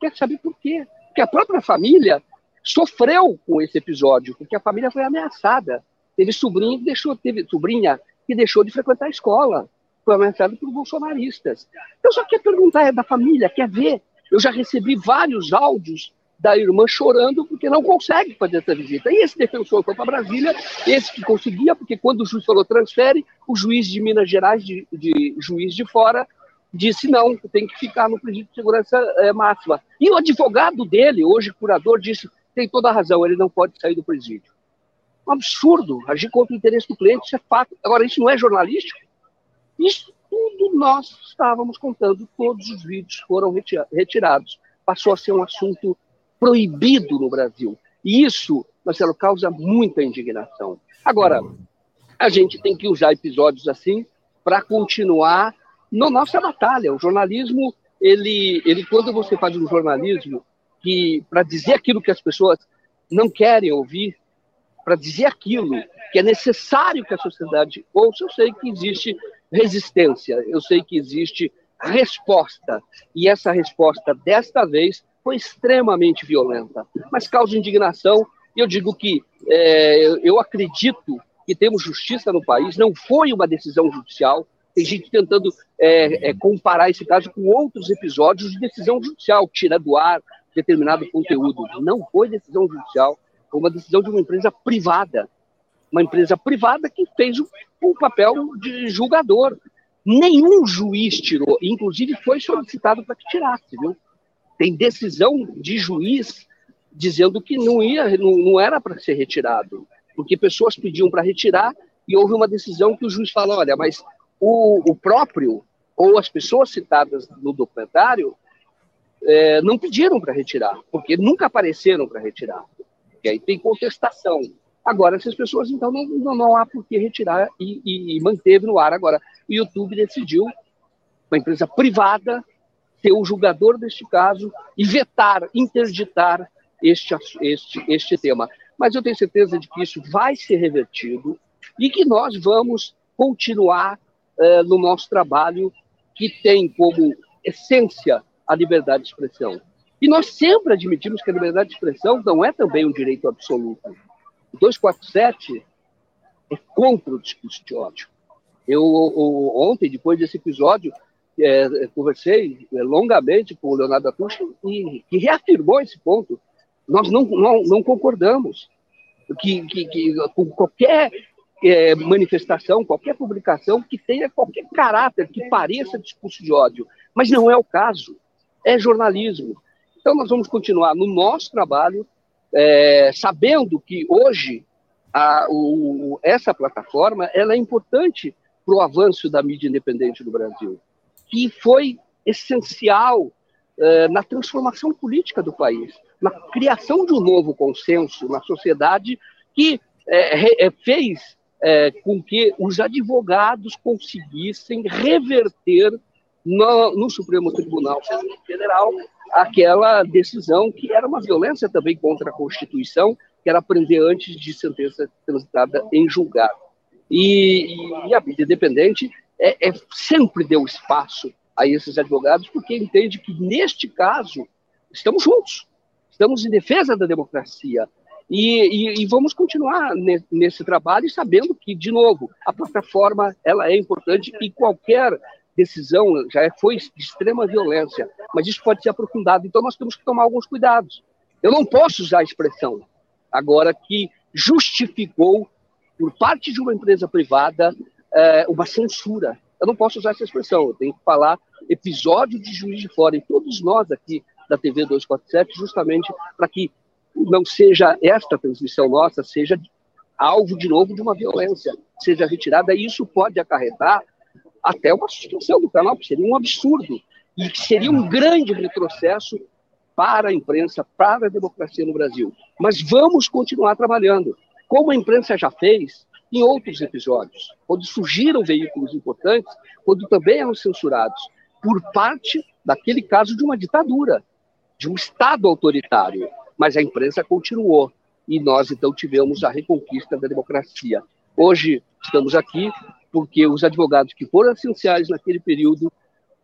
Quer saber por quê? Porque a própria família sofreu com esse episódio, porque a família foi ameaçada. Teve sobrinho que deixou, teve sobrinha que deixou de frequentar a escola, foi ameaçada por bolsonaristas. Eu só quero perguntar, é da família, quer ver? Eu já recebi vários áudios da irmã chorando porque não consegue fazer essa visita. E esse defensor foi para Brasília, esse que conseguia, porque quando o juiz falou transfere, o juiz de Minas Gerais, de, de juiz de fora, disse não, tem que ficar no presídio de segurança é, máxima. E o advogado dele, hoje curador, disse tem toda a razão, ele não pode sair do presídio. Um absurdo, agir contra o interesse do cliente, isso é fato. Agora, isso não é jornalístico? Isso tudo nós estávamos contando, todos os vídeos foram retirados. Passou a ser um assunto proibido no Brasil. E isso, Marcelo, causa muita indignação. Agora, a gente tem que usar episódios assim para continuar na nossa batalha. O jornalismo, ele, ele quando você faz um jornalismo que para dizer aquilo que as pessoas não querem ouvir, para dizer aquilo que é necessário que a sociedade ouça, eu sei que existe resistência, eu sei que existe resposta. E essa resposta, desta vez, foi extremamente violenta, mas causa indignação. E eu digo que é, eu acredito que temos justiça no país, não foi uma decisão judicial, Tem gente tentando é, é, comparar esse caso com outros episódios de decisão judicial, tira do ar determinado conteúdo. Não foi decisão judicial, foi uma decisão de uma empresa privada. Uma empresa privada que fez o, o papel de julgador. Nenhum juiz tirou, inclusive foi solicitado para que tirasse, viu? Tem decisão de juiz dizendo que não ia, não, não era para ser retirado, porque pessoas pediam para retirar e houve uma decisão que o juiz falou, olha, mas o, o próprio ou as pessoas citadas no documentário é, não pediram para retirar, porque nunca apareceram para retirar. E aí tem contestação. Agora, essas pessoas, então, não, não, não há por que retirar e, e, e, manteve no ar. Agora, o YouTube decidiu, uma empresa privada, ser o julgador deste caso e vetar, interditar este, este, este tema. Mas eu tenho certeza de que isso vai ser revertido e que nós vamos continuar uh, no nosso trabalho que tem como essência a liberdade de expressão. E nós sempre admitimos que a liberdade de expressão não é também um direito absoluto. O 247 é contra o discurso de ódio. Eu, ontem, depois desse episódio, é, conversei é, longamente com o Leonardo Atucha e que reafirmou esse ponto. Nós não, não, não concordamos que, que, que, com qualquer é, manifestação, qualquer publicação que tenha qualquer caráter que pareça discurso de ódio. Mas não é o caso. É jornalismo. Então, nós vamos continuar no nosso trabalho, é, sabendo que hoje a, o, essa plataforma ela é importante para o avanço da mídia independente no Brasil que foi essencial eh, na transformação política do país, na criação de um novo consenso na sociedade que eh, fez eh, com que os advogados conseguissem reverter no, no, Supremo Tribunal Federal aquela decisão que era uma violência também contra a Constituição, que era prender antes de sentença transitada em julgado. E, e a mídia independente é, é, sempre deu espaço a esses advogados, porque entende que, neste caso, estamos juntos, estamos em defesa da democracia. E, e, e vamos continuar ne, nesse trabalho, sabendo que, de novo, a plataforma ela é importante e qualquer decisão já foi de extrema violência, mas isso pode ser aprofundado. Então, nós temos que tomar alguns cuidados. Eu não posso usar a expressão agora que justificou, por parte de uma empresa privada, é, uma censura. Eu não posso usar essa expressão, eu tenho que falar episódio de Juiz de Fora. E todos nós aqui da TV 247, justamente para que não seja esta transmissão nossa, seja alvo de novo de uma violência, seja retirada, e isso pode acarretar até uma suspensão do canal, que seria um absurdo, e que seria um grande retrocesso para a imprensa, para a democracia no Brasil. Mas vamos continuar trabalhando. Como a imprensa já fez, em outros episódios, quando surgiram veículos importantes, quando também eram censurados, por parte daquele caso de uma ditadura, de um Estado autoritário. Mas a imprensa continuou e nós então tivemos a reconquista da democracia. Hoje estamos aqui porque os advogados que foram essenciais naquele período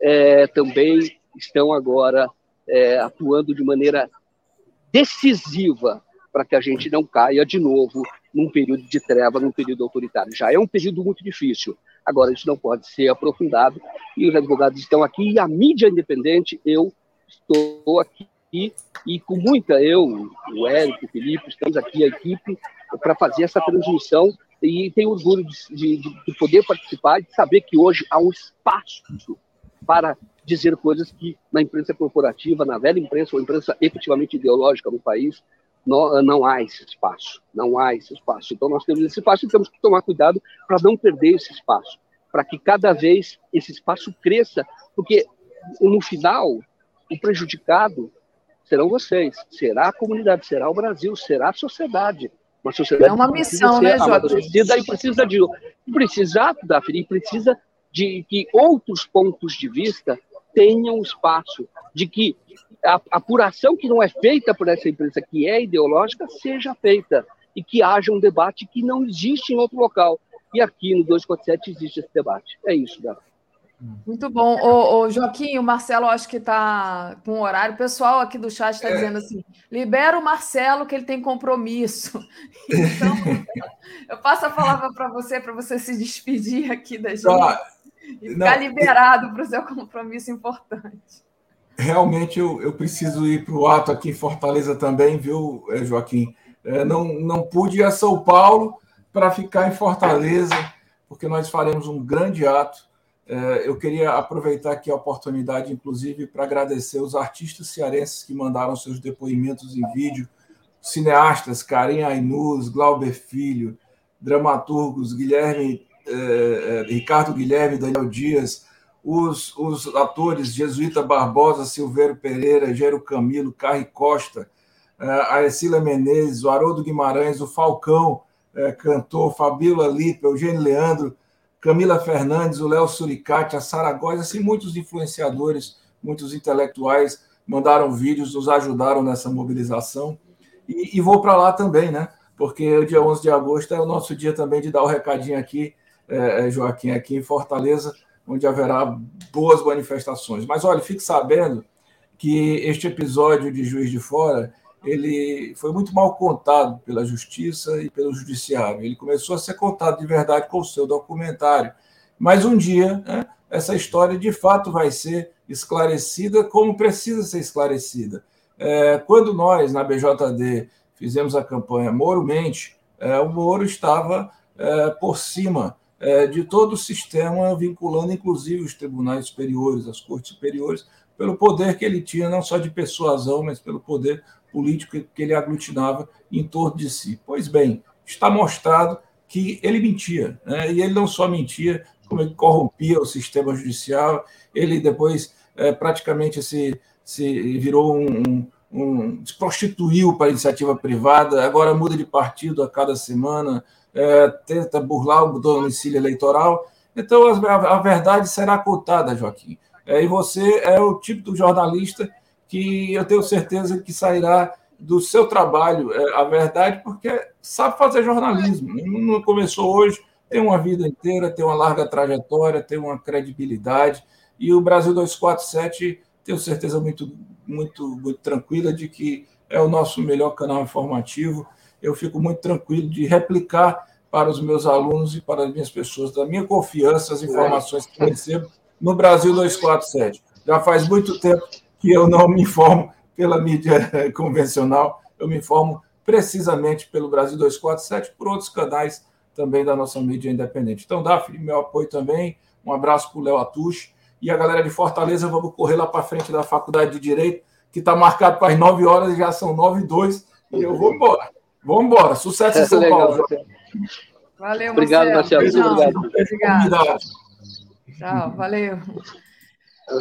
é, também estão agora é, atuando de maneira decisiva para que a gente não caia de novo num período de treva, num período autoritário. Já é um período muito difícil. Agora, isso não pode ser aprofundado e os advogados estão aqui e a mídia independente, eu estou aqui e com muita, eu, o Érico, o Felipe, estamos aqui, a equipe, para fazer essa transmissão e tenho orgulho de, de, de poder participar de saber que hoje há um espaço para dizer coisas que na imprensa corporativa, na velha imprensa, ou imprensa efetivamente ideológica no país, não, não há esse espaço, não há esse espaço. Então nós temos esse espaço e temos que tomar cuidado para não perder esse espaço, para que cada vez esse espaço cresça, porque no final o prejudicado serão vocês, será a comunidade, será o Brasil, será a sociedade. Uma sociedade é uma missão, né, amadurecida e precisa de precisar, Daphne, precisa de que outros pontos de vista tenham espaço, de que a apuração que não é feita por essa empresa, que é ideológica, seja feita e que haja um debate que não existe em outro local. E aqui no 247 existe esse debate. É isso, Gato. Muito bom. O, o Joaquim, o Marcelo acho que está com horário. O pessoal aqui do chat está é. dizendo assim: libera o Marcelo que ele tem compromisso. *laughs* Então, eu passo a palavra para você, para você se despedir aqui da gente. Tá. e ficar Não, liberado para o seu compromisso importante. Realmente eu, eu preciso ir para o ato aqui em Fortaleza também, viu, eh, Joaquim? É, não, não pude ir a São Paulo para ficar em Fortaleza, porque nós faremos um grande ato. É, eu queria aproveitar aqui a oportunidade, inclusive, para agradecer os artistas cearenses que mandaram seus depoimentos em vídeo, cineastas Karim Ainuz, Glauber Filho, dramaturgos Guilherme eh, eh, Ricardo Guilherme, Daniel Dias, os, os atores Jesuíta Barbosa, Silvério Pereira, Gero Camilo, Carri Costa, eh, a Ercília Menezes, o Haroldo Guimarães, o Falcão, eh, cantor, Fabíola Lipa, Eugênio Leandro, Camila Fernandes, o Léo Suricati, a Sara Góes, assim, muitos influenciadores, muitos intelectuais mandaram vídeos, nos ajudaram nessa mobilização. E, e vou para lá também, né? Porque o dia 11 de agosto é o nosso dia também de dar o recadinho aqui é, é, Joaquim, aqui em Fortaleza, onde haverá boas manifestações. Mas olha, fique sabendo que este episódio de Juiz de Fora ele foi muito mal contado pela justiça e pelo judiciário. Ele começou a ser contado de verdade com o seu documentário. Mas um dia, né, essa história de fato vai ser esclarecida como precisa ser esclarecida. É, quando nós, na BJD, fizemos a campanha Moro Mente, é, o Moro estava é, por cima é, de todo o sistema, vinculando inclusive os tribunais superiores, as cortes superiores, pelo poder que ele tinha, não só de persuasão, mas pelo poder político que ele aglutinava em torno de si. Pois bem, está mostrado que ele mentia, né? e ele não só mentia, como ele corrompia o sistema judicial, ele depois é, praticamente se, se virou um, um, um, se prostituiu para a iniciativa privada, agora muda de partido a cada semana, é, tenta burlar o domicílio eleitoral. Então, a, a verdade será contada, Joaquim. É, e você é o tipo do jornalista que eu tenho certeza que sairá do seu trabalho é, a verdade, porque sabe fazer jornalismo. Não começou hoje, tem uma vida inteira, tem uma larga trajetória, tem uma credibilidade. E o Brasil 247, tenho certeza muito, muito, muito tranquila de que é o nosso melhor canal informativo. Eu fico muito tranquilo de replicar para os meus alunos e para as minhas pessoas, da minha confiança, as informações que eu recebo no Brasil 247. Já faz muito tempo que eu não me informo pela mídia *laughs* convencional, eu me informo precisamente pelo Brasil 247, por outros canais também da nossa mídia independente. Então, Daphne, meu apoio também, um abraço para o Léo Atush e a galera de Fortaleza, vamos correr lá para frente da Faculdade de Direito, que está marcado para as 9 horas e já são 9 e 2, e eu vou embora. Vamos embora. Sucesso em *laughs* São Legal, Paulo. Valeu, Obrigado, Marcelo. Obrigado. Obrigado. Tchau, valeu.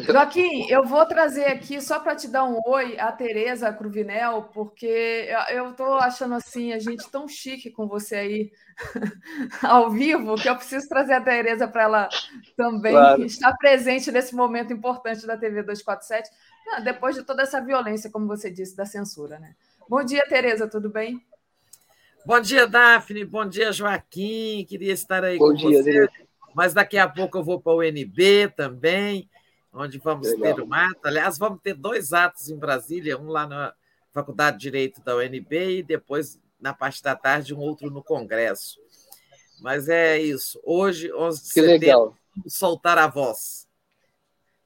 Joaquim, eu vou trazer aqui só para te dar um oi a Tereza Cruvinel, porque eu estou achando assim a gente tão chique com você aí *laughs* ao vivo que eu preciso trazer a Tereza para ela também claro. estar presente nesse momento importante da TV 247, depois de toda essa violência, como você disse, da censura, né? Bom dia, Tereza, tudo bem? Bom dia, Daphne. Bom dia, Joaquim. Queria estar aí Bom com dia, você. Mas daqui a pouco eu vou para o UNB também, onde vamos Legal. ter um ato. Aliás, vamos ter dois atos em Brasília, um lá na Faculdade de Direito da UNB e depois, na parte da tarde, um outro no Congresso. Mas é isso. Hoje, 11 de que setembro, legal. soltar a voz.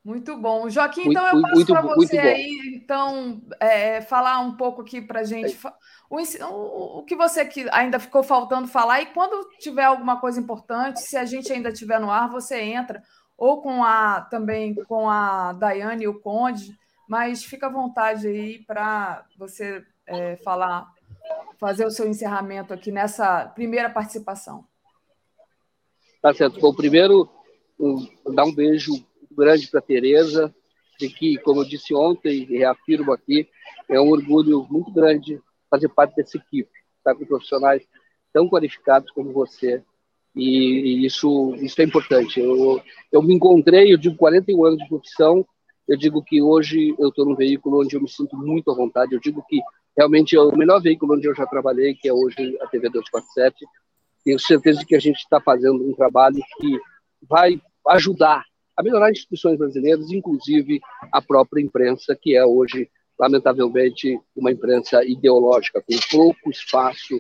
Muito bom. Joaquim, muito, então eu passo para você aí, então, é, falar um pouco aqui para a gente. O, o, o, que você que ainda ficou faltando falar, e quando tiver alguma coisa importante, se a gente ainda estiver no ar, você entra, ou com a também com a Daiane e o Conde, mas fica à vontade aí para você é, falar, fazer o seu encerramento aqui nessa primeira participação. Tá certo. Bom, primeiro, um, dar um beijo grande para a Tereza, de que, como eu disse ontem e reafirmo aqui, é um orgulho muito grande fazer parte dessa equipe, estar com profissionais tão qualificados como você, e, isso, isso é importante. Eu, eu me encontrei, eu digo 41 anos de profissão, eu digo que hoje eu estou num veículo onde eu me sinto muito à vontade, eu digo que realmente é o melhor veículo onde eu já trabalhei, que é hoje a TV 247, tenho certeza que a gente está fazendo um trabalho que vai ajudar a melhorar instituições brasileiras, inclusive a própria imprensa, que é hoje, lamentavelmente, uma imprensa ideológica, com pouco espaço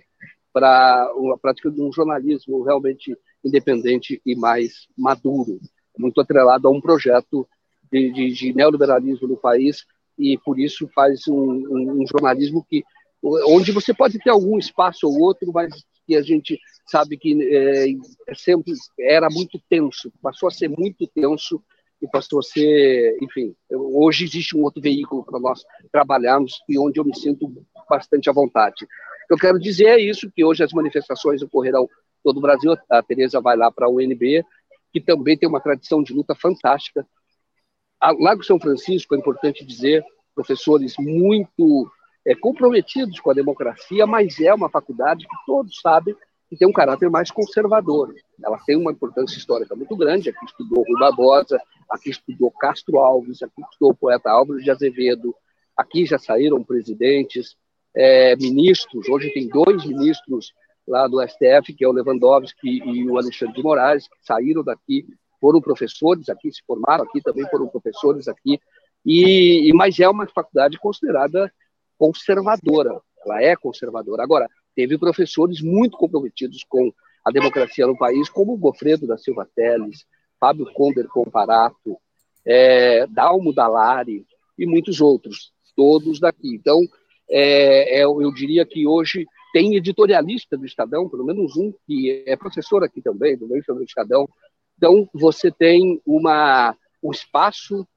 para a prática de um jornalismo realmente independente e mais maduro. muito atrelado a um projeto de, de, de neoliberalismo no país e por isso faz um, um, um, jornalismo que onde você pode ter algum espaço ou outro, mas que a gente sabe que é, é sempre era muito tenso, passou a ser muito tenso e passou a ser, enfim, hoje existe um outro veículo para nós trabalharmos e onde eu me sinto bastante à vontade. Eu quero dizer é isso, que hoje as manifestações ocorrerão todo o Brasil, a Tereza vai lá para a UNB, que também tem uma tradição de luta fantástica. A Lago São Francisco, é importante dizer, professores muito é, comprometidos com a democracia, mas é uma faculdade que todos sabem que tem um caráter mais conservador. Ela tem uma importância histórica muito grande. Aqui estudou Rui Barbosa, aqui estudou Castro Alves, aqui estudou o poeta Álvares de Azevedo, aqui já saíram presidentes, é, ministros. Hoje tem dois ministros lá do STF, que é o Lewandowski e o Alexandre de Moraes, que saíram daqui, foram professores aqui, se formaram aqui, também foram professores aqui. E, mas é uma faculdade considerada conservadora. Ela é conservadora. Agora, teve professores muito comprometidos com a democracia no país, como Gofredo da Silva Teles, Fábio Conder Comparato, é, Dalmo Dalari e muitos outros, todos daqui. Então, é, é, eu diria que hoje tem editorialista do Estadão, pelo menos um, que é professor aqui também, do meio do Estadão. Então, você tem uma, um espaço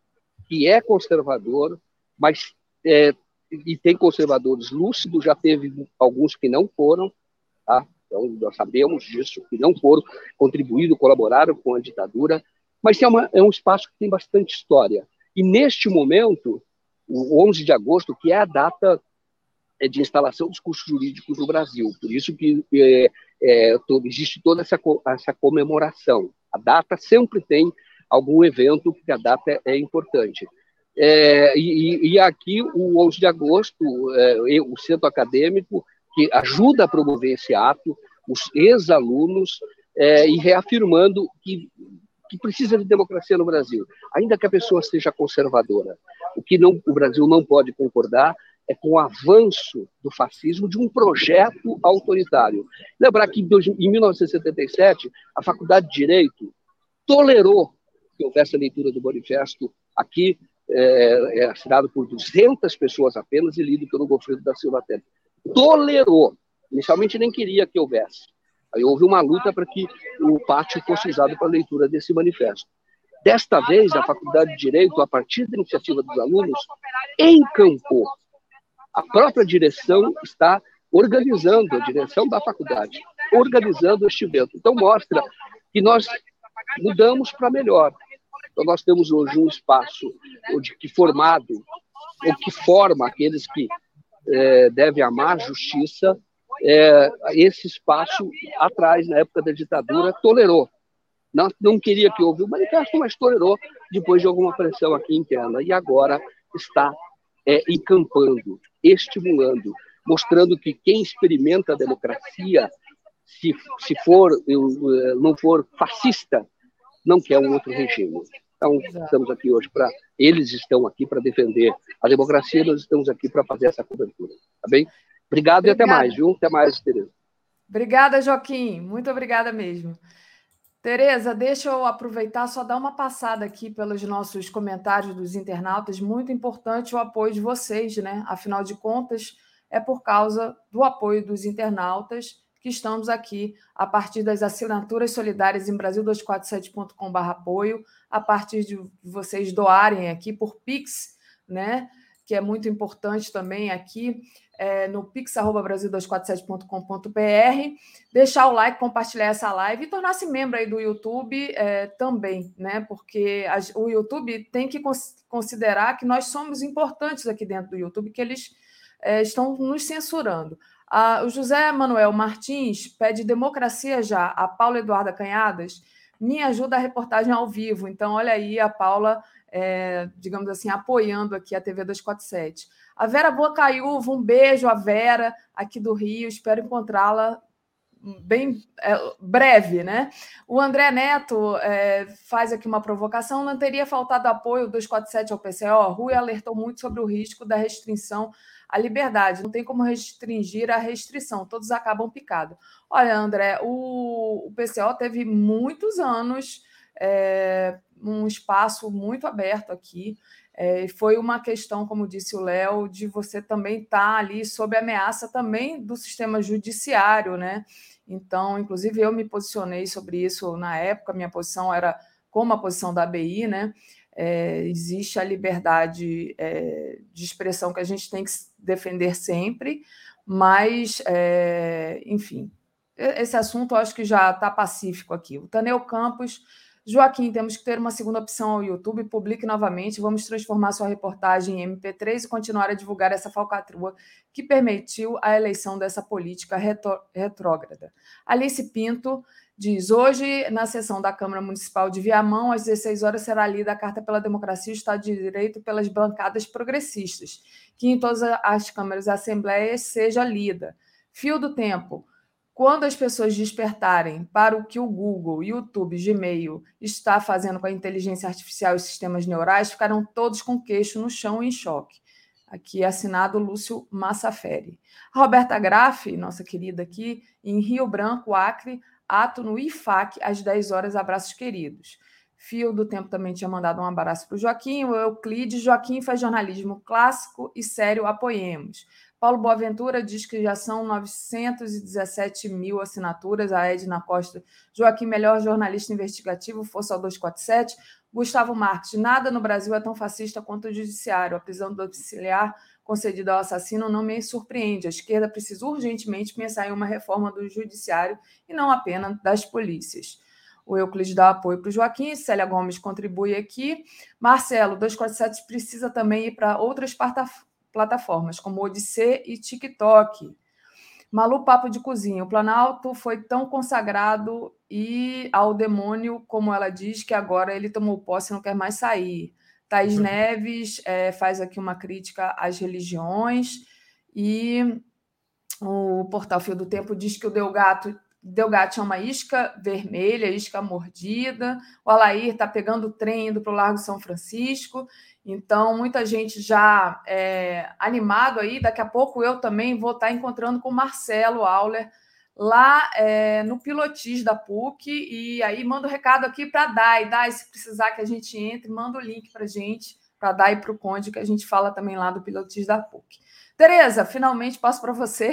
que é conservador, mas é, e tem conservadores lúcidos, já teve alguns que não foram, tá? então nós sabemos disso, que não foram, contribuíram, colaboraram com a ditadura, mas é, uma, é um espaço que tem bastante história. E neste momento, o 11 de agosto, que é a data de instalação dos cursos jurídicos no Brasil, por isso que é, é, todo, existe toda essa, essa comemoração. A data sempre tem algum evento, porque a data é, é importante. É, e, e, aqui, o 11 de agosto, é, o centro acadêmico, que ajuda a promover esse ato, os ex-alunos, é, e reafirmando que, que precisa de democracia no Brasil, ainda que a pessoa seja conservadora. O que não, o Brasil não pode concordar é com o avanço do fascismo de um projeto autoritário. Lembrar que em 1977, a Faculdade de Direito tolerou que houvesse a leitura do manifesto aqui é, é assinado por 200 pessoas apenas e lido pelo Gofredo da Silva Teles. Tolerou. Inicialmente nem queria que houvesse. Aí houve uma luta para que o pátio fosse usado para a leitura desse manifesto. Desta vez, a Faculdade de Direito, a partir da iniciativa dos alunos, encampou. A própria direção está organizando, a direção da faculdade, organizando este evento. Então, mostra que nós mudamos para melhor. Então, nós temos hoje um espaço onde, que formado, ou que forma aqueles que é, devem amar a justiça, é, esse espaço atrás, na época da ditadura, tolerou. Não, não queria que houvesse o manifesto, mas tolerou depois de alguma pressão aqui interna. E agora está é, encampando, estimulando, mostrando que quem experimenta a democracia, se, se for, eu, não for fascista, não quer um outro regime. Então, estamos aqui hoje para. Eles estão aqui para defender a democracia nós estamos aqui para fazer essa cobertura. Tá bem? Obrigado Obrigada. e até mais, viu? Até mais, Tereza. Obrigada, Joaquim. Muito obrigada mesmo. Tereza, deixa eu aproveitar só dar uma passada aqui pelos nossos comentários dos internautas. Muito importante o apoio de vocês, né? Afinal de contas, é por causa do apoio dos internautas que estamos aqui a partir das assinaturas solidárias em Brasil247.com.br apoio, a partir de vocês doarem aqui por Pix, né? Que é muito importante também aqui é, no pix@brasil247.com.br, deixar o like, compartilhar essa live e tornar-se membro aí do YouTube é, também, né? Porque a, o YouTube tem que cons considerar que nós somos importantes aqui dentro do YouTube, que eles é, estão nos censurando. Ah, o José Manuel Martins pede democracia já. A Paula Eduarda Canhadas me ajuda a reportagem ao vivo. Então, olha aí a Paula, é, digamos assim, apoiando aqui a TV 247. A Vera Bocaiúva, um beijo a Vera, aqui do Rio. Espero encontrá-la bem é, breve, né? O André Neto é, faz aqui uma provocação: não teria faltado apoio 247 ao PCO? Rui alertou muito sobre o risco da restrição a liberdade, não tem como restringir a restrição, todos acabam picado. Olha, André, o, o PCO teve muitos anos é, um espaço muito aberto aqui. É, foi uma questão, como disse o Léo, de você também estar tá ali sob ameaça também do sistema judiciário, né? Então, inclusive, eu me posicionei sobre isso na época, minha posição era como a posição da ABI, né? É, existe a liberdade é, de expressão que a gente tem que defender sempre, mas, é, enfim, esse assunto eu acho que já está pacífico aqui. O Tanel Campos Joaquim, temos que ter uma segunda opção ao YouTube. Publique novamente. Vamos transformar sua reportagem em MP3 e continuar a divulgar essa falcatrua que permitiu a eleição dessa política retrógrada. Alice Pinto diz: hoje, na sessão da Câmara Municipal de Viamão, às 16 horas, será lida a Carta pela Democracia e Estado de Direito pelas bancadas progressistas, que em todas as câmaras e assembleias seja lida. Fio do tempo. Quando as pessoas despertarem para o que o Google, YouTube, Gmail está fazendo com a inteligência artificial e sistemas neurais, ficarão todos com queixo no chão em choque. Aqui é assinado Lúcio Massaferi. Roberta Graff, nossa querida aqui, em Rio Branco, Acre, ato no IFAC, às 10 horas, abraços queridos. Fio do Tempo também tinha mandado um abraço para o Joaquim, o Euclides. Joaquim faz jornalismo clássico e sério, apoiemos. Paulo Boaventura diz que já são 917 mil assinaturas. A Edna Costa, Joaquim, melhor jornalista investigativo, força ao 247. Gustavo Marques, nada no Brasil é tão fascista quanto o judiciário. A prisão domiciliar concedida ao assassino não me surpreende. A esquerda precisa urgentemente pensar em uma reforma do judiciário e não apenas das polícias. O Euclides dá apoio para o Joaquim, Célia Gomes contribui aqui. Marcelo, 247 precisa também ir para outras plataformas como Odissê e TikTok. Malu Papo de Cozinha. O Planalto foi tão consagrado e ao demônio, como ela diz, que agora ele tomou posse e não quer mais sair. Thaís uhum. Neves é, faz aqui uma crítica às religiões e o Portal Fio do Tempo diz que o Delgato Delgatti é uma isca vermelha, isca mordida. O Alair está pegando o trem indo para o Largo São Francisco. Então, muita gente já é, animado aí. Daqui a pouco eu também vou estar encontrando com Marcelo Auler lá é, no Pilotis da PUC. E aí manda o recado aqui para a Dai. Dai, se precisar que a gente entre, manda o link para gente, para a Dai e para o Conde, que a gente fala também lá do Pilotis da PUC. Tereza, finalmente passo para você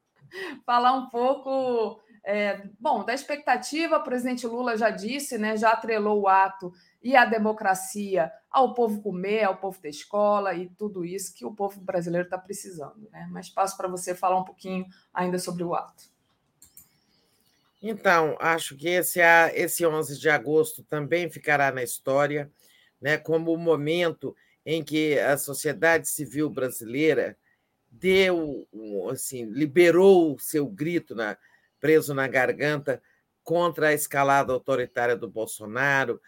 *laughs* falar um pouco é, bom, da expectativa, o presidente Lula já disse, né, já atrelou o ato e a democracia ao povo comer, ao povo ter escola e tudo isso que o povo brasileiro está precisando. Né? Mas passo para você falar um pouquinho ainda sobre o ato. Então, acho que esse, esse 11 de agosto também ficará na história né, como o momento em que a sociedade civil brasileira deu, assim, liberou o seu grito na, preso na garganta contra a escalada autoritária do Bolsonaro,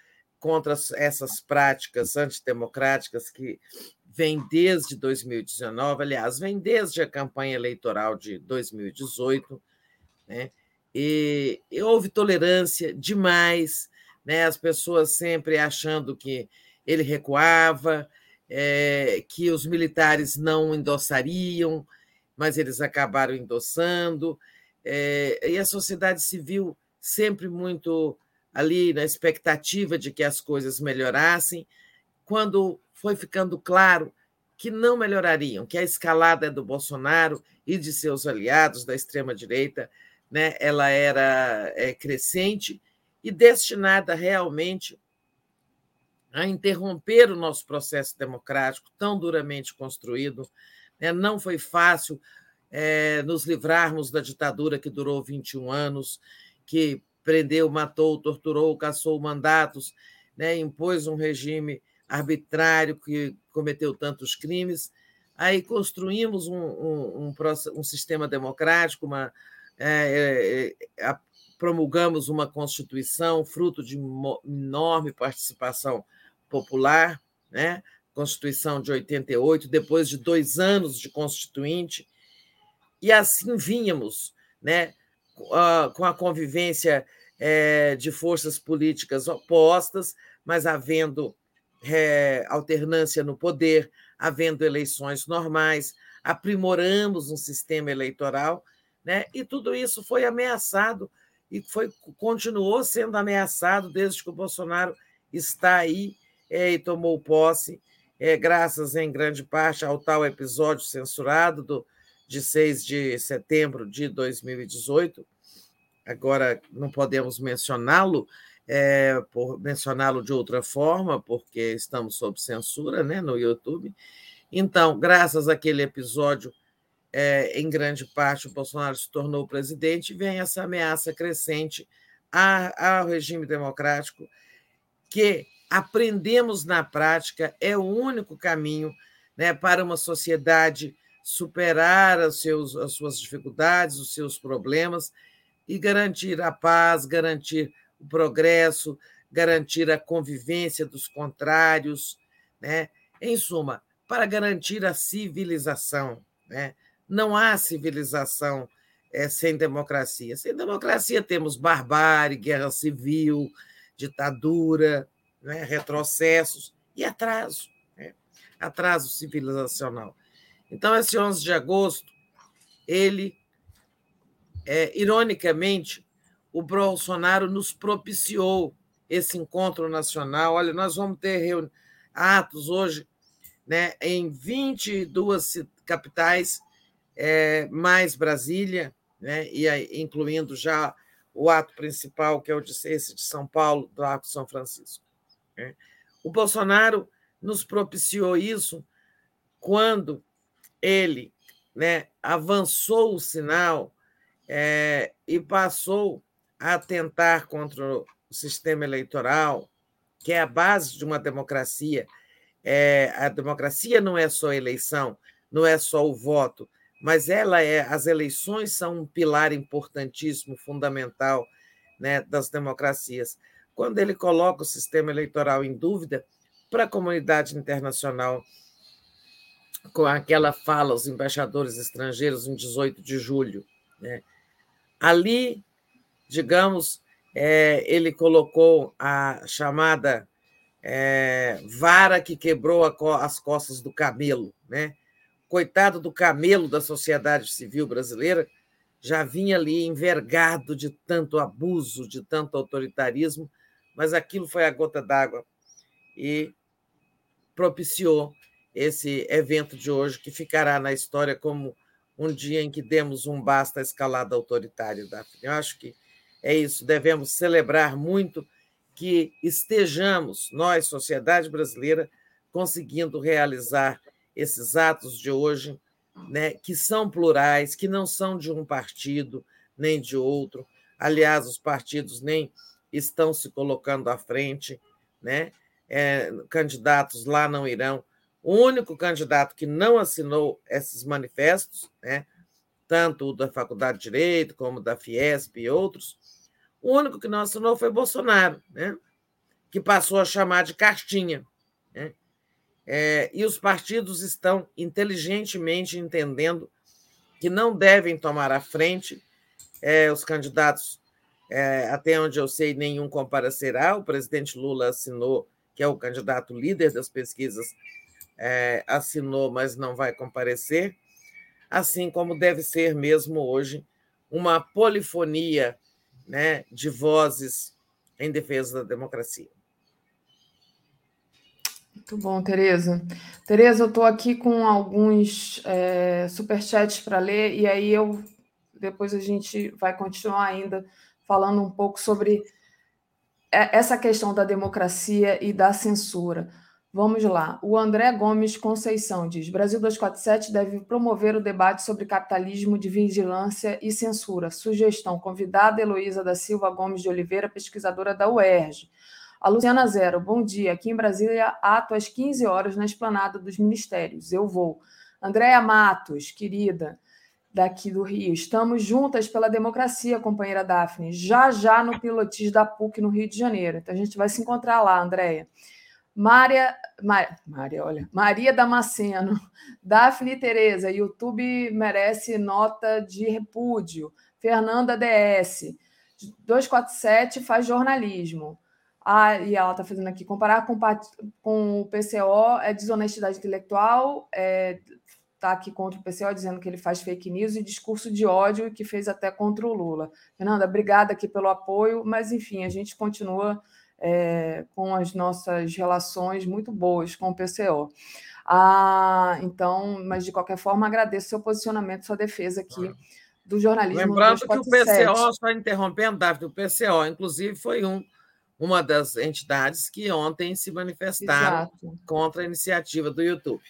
contra essas práticas antidemocráticas que vêm desde 2019, aliás, vêm desde a campanha eleitoral de 2018, né? E, e houve tolerância demais, né? As pessoas sempre achando que ele recuava, é, que os militares não endossariam, mas eles acabaram endossando. É, e a sociedade civil sempre muito ali na expectativa de que as coisas melhorassem, quando foi ficando claro que não melhorariam, que a escalada do Bolsonaro e de seus aliados da extrema direita, né, ela era é, crescente e destinada realmente a interromper o nosso processo democrático tão duramente construído. Né? Não foi fácil é, nos livrarmos da ditadura que durou 21 anos, que prendeu, matou, torturou, caçou mandatos, né, impôs um regime arbitrário que cometeu tantos crimes. Aí construímos um, um, um, um sistema democrático, uma, é, é, promulgamos uma Constituição fruto de enorme participação popular, né? Constituição de 88, depois de dois anos de Constituinte, e assim vínhamos, né, com a convivência é, de forças políticas opostas, mas havendo é, alternância no poder, havendo eleições normais, aprimoramos um sistema eleitoral, né, e tudo isso foi ameaçado e foi, continuou sendo ameaçado desde que o Bolsonaro está aí é, e tomou posse, é, graças em grande parte ao tal episódio censurado do, de 6 de setembro de 2018. Agora não podemos mencioná-lo, é, por mencioná-lo de outra forma, porque estamos sob censura né, no YouTube. Então, graças àquele episódio, é, em grande parte, o Bolsonaro se tornou presidente, e vem essa ameaça crescente ao regime democrático, que aprendemos na prática é o único caminho né, para uma sociedade superar os seus, as suas dificuldades, os seus problemas e garantir a paz, garantir o progresso, garantir a convivência dos contrários, né? em suma, para garantir a civilização. Né? Não há civilização é, sem democracia. Sem democracia temos barbárie, guerra civil, ditadura, né? retrocessos e atraso né? atraso civilizacional. Então, esse 11 de agosto, ele, é, ironicamente, o Bolsonaro nos propiciou esse encontro nacional. Olha, nós vamos ter atos hoje né, em 22 capitais, é, mais Brasília, né, e aí, incluindo já o ato principal, que é o de, esse de São Paulo, do Arco São Francisco. Né. O Bolsonaro nos propiciou isso quando ele né, avançou o sinal é, e passou a atentar contra o sistema eleitoral, que é a base de uma democracia. É, a democracia não é só eleição, não é só o voto, mas ela é as eleições são um pilar importantíssimo, fundamental né, das democracias. Quando ele coloca o sistema eleitoral em dúvida, para a comunidade internacional com aquela fala aos embaixadores estrangeiros em 18 de julho. Né? Ali, digamos, é, ele colocou a chamada é, vara que quebrou as costas do camelo. Né? Coitado do camelo da sociedade civil brasileira, já vinha ali envergado de tanto abuso, de tanto autoritarismo, mas aquilo foi a gota d'água e propiciou esse evento de hoje, que ficará na história como um dia em que demos um basta à escalada autoritária da. Eu acho que é isso, devemos celebrar muito que estejamos, nós, sociedade brasileira, conseguindo realizar esses atos de hoje, né, que são plurais, que não são de um partido nem de outro. Aliás, os partidos nem estão se colocando à frente, né? É, candidatos lá não irão o único candidato que não assinou esses manifestos, né, tanto o da Faculdade de Direito como da Fiesp e outros, o único que não assinou foi Bolsonaro, né, que passou a chamar de cartinha. Né, é, e os partidos estão inteligentemente entendendo que não devem tomar a frente. É, os candidatos, é, até onde eu sei, nenhum comparecerá. O presidente Lula assinou, que é o candidato líder das pesquisas é, assinou, mas não vai comparecer, assim como deve ser mesmo hoje uma polifonia né, de vozes em defesa da democracia. Muito bom, Tereza. Tereza, eu estou aqui com alguns é, superchats para ler, e aí eu depois a gente vai continuar ainda falando um pouco sobre essa questão da democracia e da censura. Vamos lá. O André Gomes Conceição diz: Brasil 247 deve promover o debate sobre capitalismo de vigilância e censura. Sugestão: convidada Heloísa da Silva Gomes de Oliveira, pesquisadora da UERJ. A Luciana Zero, bom dia. Aqui em Brasília, ato às 15 horas na esplanada dos ministérios. Eu vou. Andréa Matos, querida, daqui do Rio. Estamos juntas pela democracia, companheira Daphne. Já já no pilotis da PUC no Rio de Janeiro. Então a gente vai se encontrar lá, Andréia. Mária, Mária, olha, Maria Damasceno, *laughs* Daphne Tereza, YouTube merece nota de repúdio. Fernanda DS, 247 faz jornalismo. Ah, e ela está fazendo aqui, comparar com, com o PCO é desonestidade intelectual, é está aqui contra o PCO, dizendo que ele faz fake news e discurso de ódio que fez até contra o Lula. Fernanda, obrigada aqui pelo apoio, mas enfim, a gente continua é, com as nossas relações muito boas com o PCO. Ah, então, mas de qualquer forma, agradeço seu posicionamento, sua defesa aqui do jornalismo. Lembrando que o PCO, só interrompendo, David, o PCO, inclusive, foi um, uma das entidades que ontem se manifestaram Exato. contra a iniciativa do YouTube.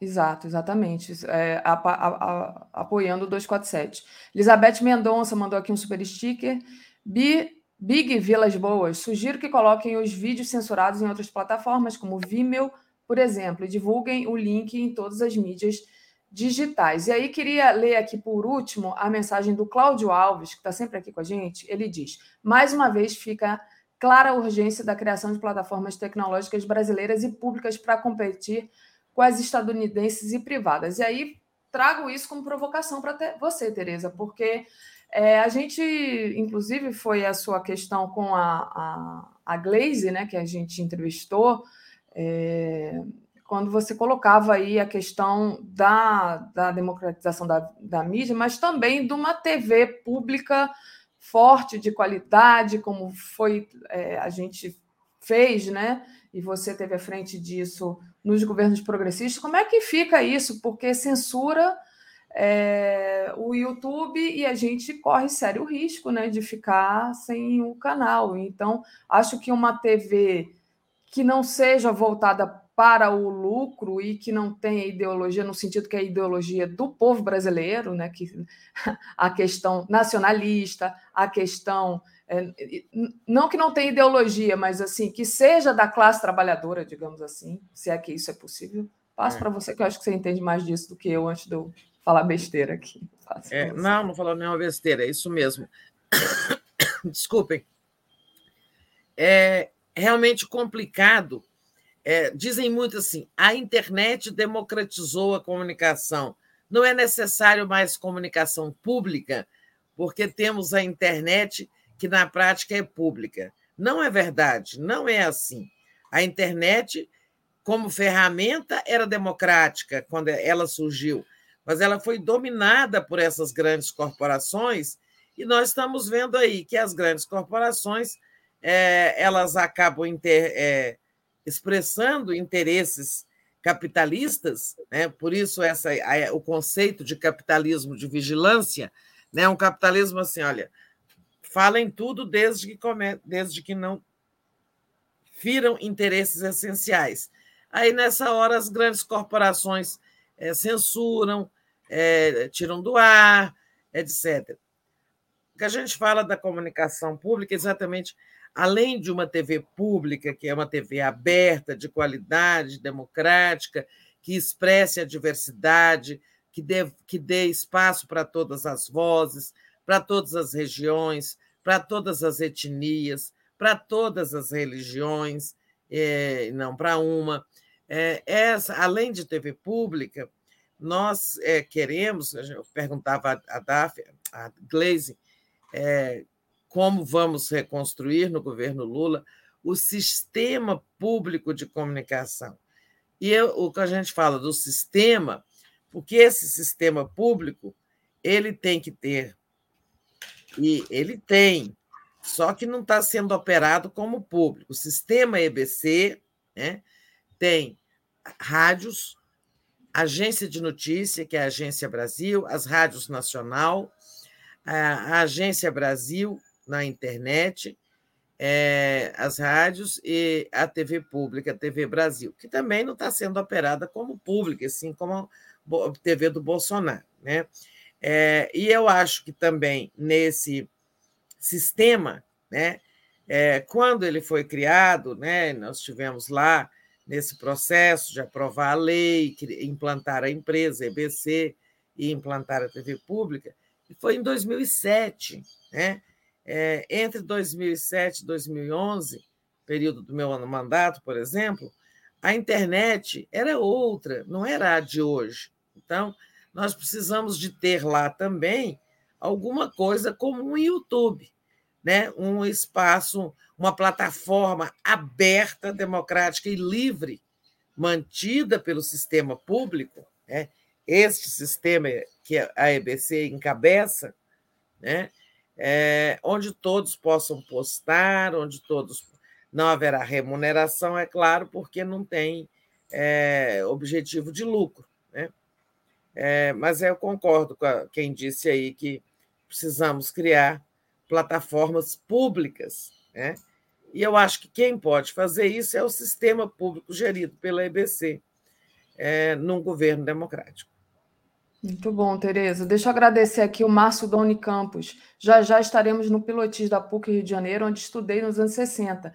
Exato, exatamente. É, a, a, a, apoiando o 247. Elizabeth Mendonça mandou aqui um super sticker. Bi, Big Vilas Boas, sugiro que coloquem os vídeos censurados em outras plataformas, como Vimeo, por exemplo, e divulguem o link em todas as mídias digitais. E aí, queria ler aqui por último a mensagem do Cláudio Alves, que está sempre aqui com a gente. Ele diz: mais uma vez fica clara a urgência da criação de plataformas tecnológicas brasileiras e públicas para competir com as estadunidenses e privadas. E aí trago isso como provocação para você, Tereza, porque é, a gente, inclusive, foi a sua questão com a, a, a Glaze, né, que a gente entrevistou, é, quando você colocava aí a questão da, da democratização da, da mídia, mas também de uma TV pública forte, de qualidade, como foi é, a gente fez, né? E você teve à frente disso nos governos progressistas. Como é que fica isso? Porque censura é, o YouTube e a gente corre sério risco né, de ficar sem o canal. Então, acho que uma TV que não seja voltada para o lucro e que não tenha ideologia no sentido que é a ideologia do povo brasileiro, né, que *laughs* a questão nacionalista, a questão é, não que não tenha ideologia, mas assim que seja da classe trabalhadora, digamos assim, se é que isso é possível. Passo é. para você que eu acho que você entende mais disso do que eu antes de eu falar besteira aqui. É, não, não falou nenhuma besteira, é isso mesmo. *coughs* Desculpem. É realmente complicado. É, dizem muito assim: a internet democratizou a comunicação. Não é necessário mais comunicação pública, porque temos a internet que na prática é pública. Não é verdade, não é assim. A internet, como ferramenta, era democrática quando ela surgiu, mas ela foi dominada por essas grandes corporações e nós estamos vendo aí que as grandes corporações é, elas acabam inter, é, expressando interesses capitalistas, né? por isso essa, o conceito de capitalismo de vigilância, né? um capitalismo assim, olha, fala em tudo desde que, come... desde que não firam interesses essenciais. Aí, nessa hora, as grandes corporações é, censuram, é, tiram do ar, etc. O que a gente fala da comunicação pública, exatamente, além de uma TV pública, que é uma TV aberta, de qualidade, democrática, que expresse a diversidade, que dê, que dê espaço para todas as vozes, para todas as regiões, para todas as etnias, para todas as religiões, é, não para uma. É, essa, além de TV pública, nós é, queremos, eu perguntava a Daf, a Glaze, é, como vamos reconstruir no governo Lula o sistema público de comunicação. E eu, o que a gente fala do sistema, porque esse sistema público ele tem que ter e ele tem, só que não está sendo operado como público. O sistema EBC né, tem rádios, agência de notícia, que é a Agência Brasil, as rádios nacional, a Agência Brasil na internet, é, as rádios e a TV pública, a TV Brasil, que também não está sendo operada como pública, assim como a TV do Bolsonaro. Né? É, e eu acho que também nesse sistema, né, é, quando ele foi criado, né, nós tivemos lá nesse processo de aprovar a lei, implantar a empresa EBC e implantar a TV pública, e foi em 2007, né? É, entre 2007 e 2011, período do meu mandato, por exemplo, a internet era outra, não era a de hoje. Então, nós precisamos de ter lá também alguma coisa como um YouTube, né? um espaço, uma plataforma aberta, democrática e livre, mantida pelo sistema público, né? este sistema que a EBC encabeça, né, é, onde todos possam postar, onde todos não haverá remuneração, é claro, porque não tem é, objetivo de lucro. Né? É, mas eu concordo com a, quem disse aí que precisamos criar plataformas públicas. Né? E eu acho que quem pode fazer isso é o sistema público gerido pela EBC, é, num governo democrático. Muito bom, Tereza. Deixa eu agradecer aqui o Márcio Doni Campos. Já já estaremos no Pilotis da PUC Rio de Janeiro, onde estudei nos anos 60.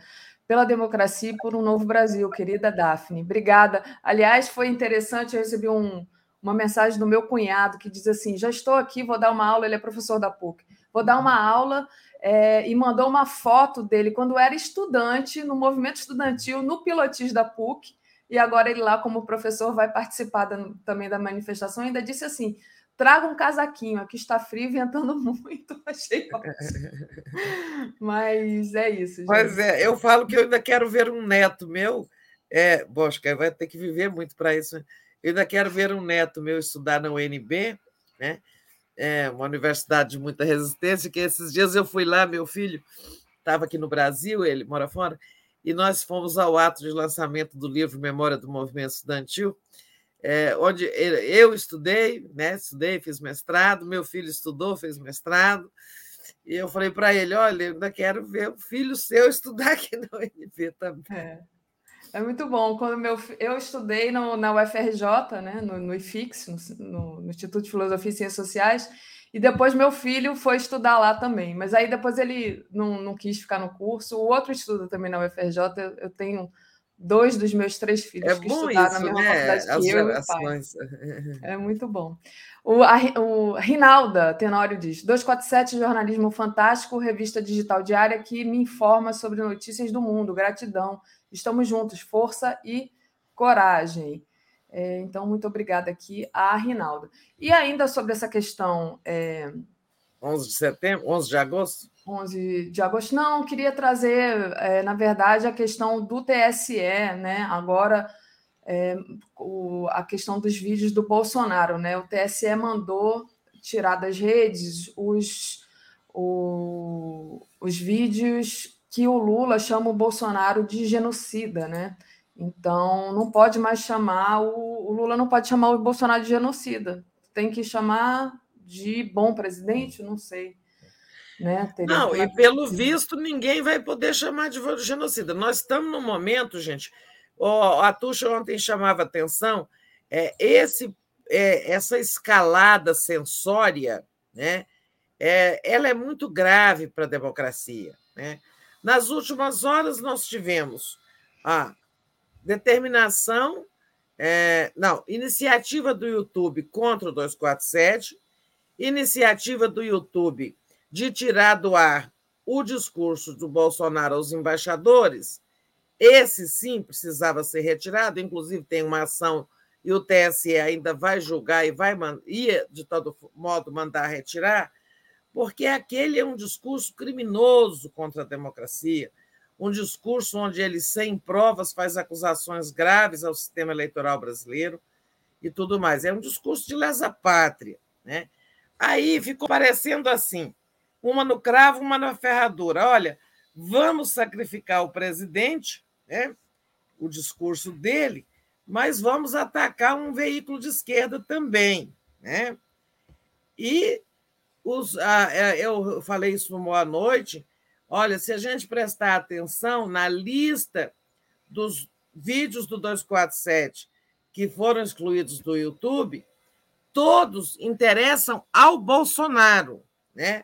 Pela democracia e por um novo Brasil, querida Daphne. Obrigada. Aliás, foi interessante, eu recebi um, uma mensagem do meu cunhado que diz assim: já estou aqui, vou dar uma aula, ele é professor da PUC. Vou dar uma aula é, e mandou uma foto dele quando era estudante no movimento estudantil no Pilotis da PUC e agora ele lá como professor vai participar da, também da manifestação. Ainda disse assim: traga um casaquinho, aqui está frio, ventando *laughs* muito. Achei ótimo. Mas é isso. Gente. Pois é, eu falo que eu ainda quero ver um neto meu. É, que vai ter que viver muito para isso. Né? Eu ainda quero ver um neto meu estudar na UNB, né? É uma universidade de muita resistência, que esses dias eu fui lá, meu filho estava aqui no Brasil, ele mora fora, e nós fomos ao ato de lançamento do livro Memória do Movimento Estudantil, é, onde eu estudei, né? Estudei, fiz mestrado, meu filho estudou, fez mestrado, e eu falei para ele: olha, eu ainda quero ver o filho seu *laughs* estudar aqui na UNB também. É. É muito bom. Quando meu, eu estudei no, na UFRJ, né, no, no IFIX, no, no, Instituto de Filosofia e Ciências Sociais, e depois meu filho foi estudar lá também. Mas aí depois ele não, não quis ficar no curso. O outro estuda também na UFRJ. Eu, eu tenho dois dos meus três filhos é que estudaram isso, na mesma né? faculdade que As eu gerações. É muito bom. O, a, o Rinalda Tenório diz: 247 Jornalismo Fantástico, revista digital diária que me informa sobre notícias do mundo. Gratidão. Estamos juntos. Força e coragem. É, então, muito obrigada aqui a Rinaldo. E ainda sobre essa questão. É... 11 de setembro, 11 de agosto? 11 de agosto. Não, queria trazer, é, na verdade, a questão do TSE, né? Agora, é, o, a questão dos vídeos do Bolsonaro, né? O TSE mandou tirar das redes os, o, os vídeos que o Lula chama o Bolsonaro de genocida, né? Então, não pode mais chamar o, o Lula não pode chamar o Bolsonaro de genocida. Tem que chamar de bom presidente, não sei. Né? não, e pelo visto ninguém vai poder chamar de genocida. Nós estamos no momento, gente. Oh, a Tuxa ontem chamava atenção, é, esse, é, essa escalada sensória, né? É, ela é muito grave para a democracia. Né? Nas últimas horas, nós tivemos a determinação, é, não, iniciativa do YouTube contra o 247, iniciativa do YouTube de tirar do ar o discurso do Bolsonaro aos embaixadores, esse sim precisava ser retirado, inclusive tem uma ação e o TSE ainda vai julgar e vai ia, de todo modo, mandar retirar, porque aquele é um discurso criminoso contra a democracia um discurso onde ele, sem provas, faz acusações graves ao sistema eleitoral brasileiro e tudo mais. É um discurso de lesa pátria. Né? Aí ficou parecendo assim: uma no cravo, uma na ferradura. Olha, vamos sacrificar o presidente, né? o discurso dele, mas vamos atacar um veículo de esquerda também. Né? E os, ah, eu falei isso no Boa Noite Olha, se a gente prestar atenção na lista dos vídeos do 247 que foram excluídos do YouTube, todos interessam ao Bolsonaro, né?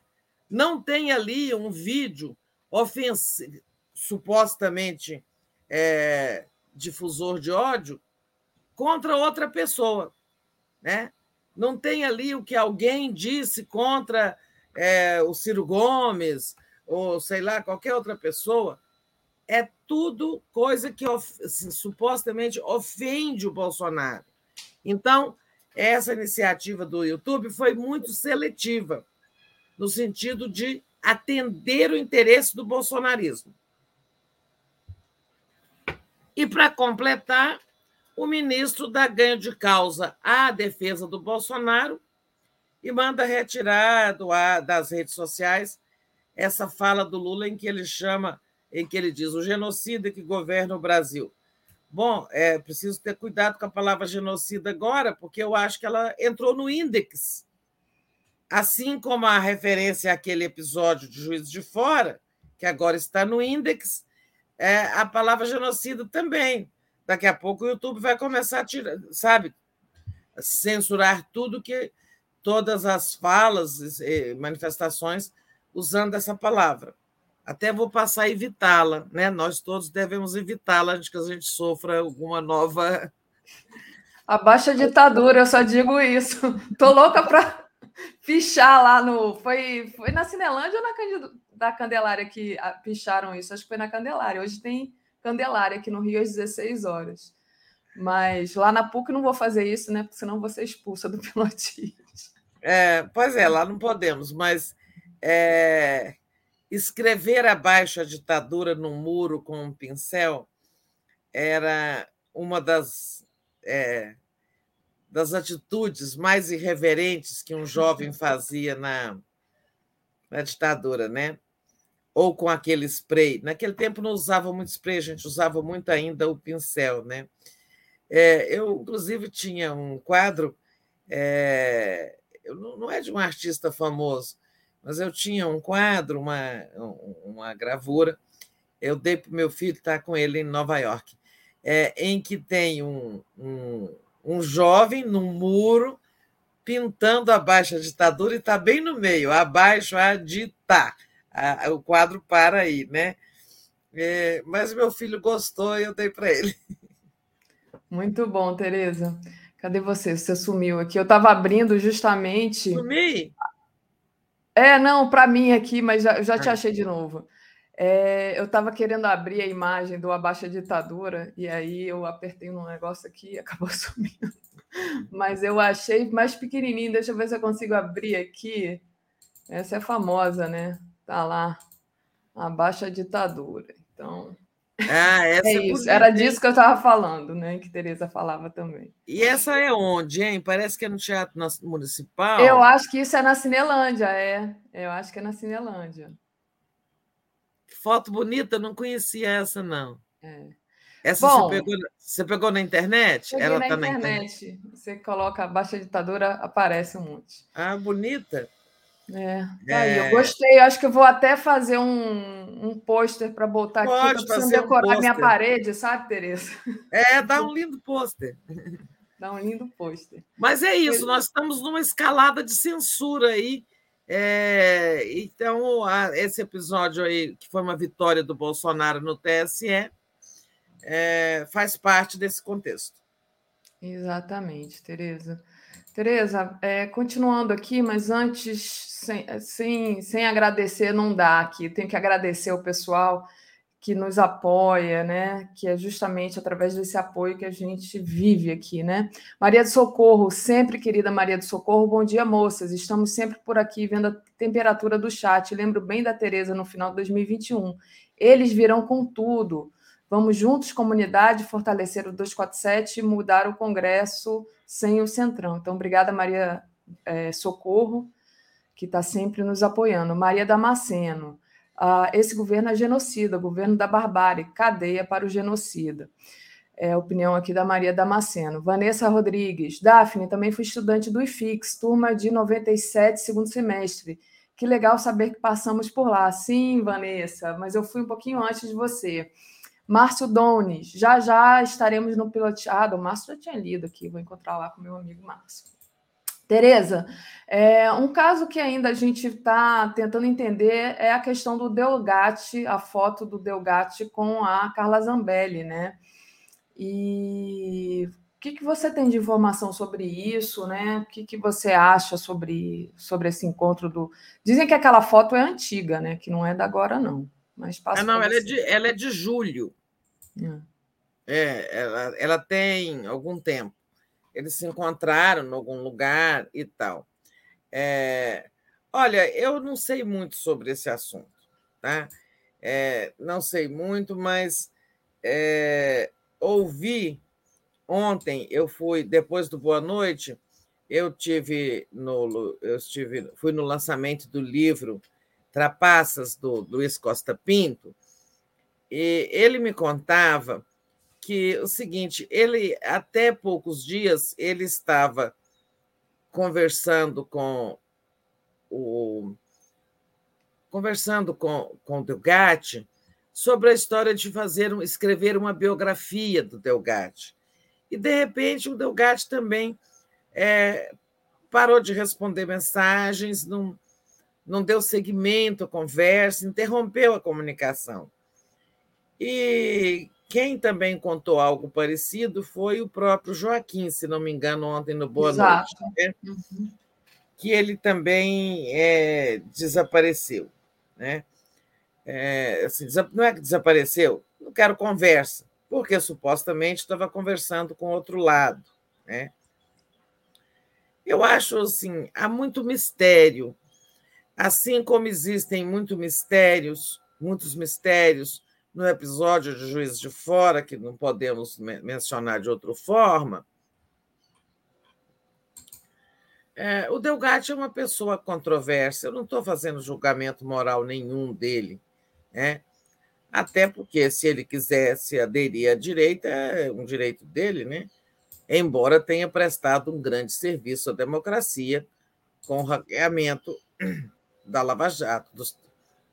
Não tem ali um vídeo ofensivo, supostamente é, difusor de ódio contra outra pessoa, né? Não tem ali o que alguém disse contra é, o Ciro Gomes, ou sei lá, qualquer outra pessoa, é tudo coisa que assim, supostamente ofende o Bolsonaro. Então, essa iniciativa do YouTube foi muito seletiva, no sentido de atender o interesse do bolsonarismo. E, para completar, o ministro dá ganho de causa à defesa do Bolsonaro e manda retirar do das redes sociais essa fala do Lula em que ele chama, em que ele diz o genocida que governa o Brasil. Bom, é preciso ter cuidado com a palavra genocida agora, porque eu acho que ela entrou no índex. Assim como a referência àquele episódio de Juiz de Fora, que agora está no índex, é, a palavra genocida também. Daqui a pouco o YouTube vai começar a tirar, sabe, censurar tudo que todas as falas e manifestações usando essa palavra. Até vou passar a evitá-la, né? Nós todos devemos evitá-la antes que a gente sofra alguma nova. *laughs* Abaixa a ditadura, eu só digo isso. *laughs* Tô louca para fichar lá no. Foi, foi na Cinelândia ou na Candid... da Candelária que picharam isso? Acho que foi na Candelária. Hoje tem Candelária aqui no Rio às 16 horas. Mas lá na PUC não vou fazer isso, né? Porque senão vou ser expulsa do *laughs* pilotismo. É, pois é, lá não podemos, mas é, escrever abaixo a ditadura no muro com um pincel era uma das, é, das atitudes mais irreverentes que um jovem fazia na, na ditadura, né? Ou com aquele spray. Naquele tempo não usava muito spray, a gente usava muito ainda o pincel, né? É, eu, inclusive, tinha um quadro, é, não é de um artista famoso, mas eu tinha um quadro, uma, uma gravura, eu dei para o meu filho, está com ele em Nova York, é, em que tem um, um, um jovem num muro pintando abaixo a ditadura e está bem no meio, abaixo a ditar. O quadro para aí, né? É, mas meu filho gostou e eu dei para ele. Muito bom, Tereza. Cadê você? Você sumiu aqui. Eu estava abrindo justamente. Sumi? É, não, para mim aqui, mas já, já te ah. achei de novo. É, eu estava querendo abrir a imagem do Abaixa Ditadura, e aí eu apertei um negócio aqui e *laughs* acabou sumindo. Mas eu achei mais pequenininho, deixa eu ver se eu consigo abrir aqui. Essa é famosa, né? Tá lá, Abaixa Ditadura. Então, ah, *laughs* essa é, é isso. Era disso que eu estava falando, né? Que Tereza falava também. E essa é onde, hein? Parece que é no Teatro Municipal. Eu acho que isso é na Cinelândia, é. Eu acho que é na Cinelândia. Foto bonita, não conhecia essa, não. É. Essa Bom, você, pegou, você pegou na internet? Ela na, tá internet. na internet. Você coloca Baixa Ditadura, aparece um monte. Ah, bonita. É, tá aí, eu é. gostei. Acho que eu vou até fazer um, um pôster para botar Pode aqui. Precisando decorar um minha parede, sabe, Tereza? É, dá um lindo pôster. *laughs* Dá um lindo pôster. Mas é isso, nós estamos numa escalada de censura aí. É, então, a, esse episódio aí, que foi uma vitória do Bolsonaro no TSE, é, faz parte desse contexto. Exatamente, Tereza. Tereza, é, continuando aqui, mas antes, sem, sem, sem agradecer, não dá aqui. Tenho que agradecer o pessoal que nos apoia, né? Que é justamente através desse apoio que a gente vive aqui, né? Maria do Socorro, sempre querida Maria do Socorro, bom dia, moças. Estamos sempre por aqui vendo a temperatura do chat. Lembro bem da Tereza no final de 2021. Eles virão com tudo. Vamos juntos, comunidade, fortalecer o 247 e mudar o Congresso sem o Centrão. Então, obrigada, Maria é, Socorro, que está sempre nos apoiando. Maria Damasceno, ah, esse governo é genocida, governo da barbárie, cadeia para o genocida. É a opinião aqui da Maria Damasceno. Vanessa Rodrigues, Daphne, também fui estudante do IFIX, turma de 97, segundo semestre. Que legal saber que passamos por lá. Sim, Vanessa, mas eu fui um pouquinho antes de você. Márcio Dones, já já estaremos no piloteado. O Márcio já tinha lido aqui, vou encontrar lá com meu amigo Márcio. Tereza, é, um caso que ainda a gente está tentando entender é a questão do Delgatti, a foto do Delgatti com a Carla Zambelli, né? E o que, que você tem de informação sobre isso, né? O que, que você acha sobre, sobre esse encontro do. Dizem que aquela foto é antiga, né? Que não é da agora, não. Mas passa é, não, ela é, de, ela é de julho. É. ela, ela tem algum tempo. Eles se encontraram em algum lugar e tal. É, olha, eu não sei muito sobre esse assunto, tá? É, não sei muito, mas é, ouvi ontem eu fui, depois do Boa Noite, eu tive no, eu estive, fui no lançamento do livro Trapaças, do Luiz Costa Pinto, e ele me contava que o seguinte, ele até poucos dias ele estava conversando com o conversando com, com o Delgatti sobre a história de fazer escrever uma biografia do Delgatti. E, de repente, o Delgatti também é, parou de responder mensagens, não, não deu seguimento à conversa, interrompeu a comunicação. E quem também contou algo parecido foi o próprio Joaquim, se não me engano, ontem no Boa Exato. Noite, né? uhum. que ele também é, desapareceu. Né? É, assim, não é que desapareceu, não quero conversa, porque supostamente estava conversando com outro lado. Né? Eu acho assim, há muito mistério. Assim como existem muito mistérios, muitos mistérios no episódio de Juiz de Fora, que não podemos mencionar de outra forma, é, o Delgatti é uma pessoa controversa. Eu não estou fazendo julgamento moral nenhum dele, né? até porque, se ele quisesse aderir à direita, é um direito dele, né? embora tenha prestado um grande serviço à democracia com o hackeamento *clears throat* da Lava Jato, dos,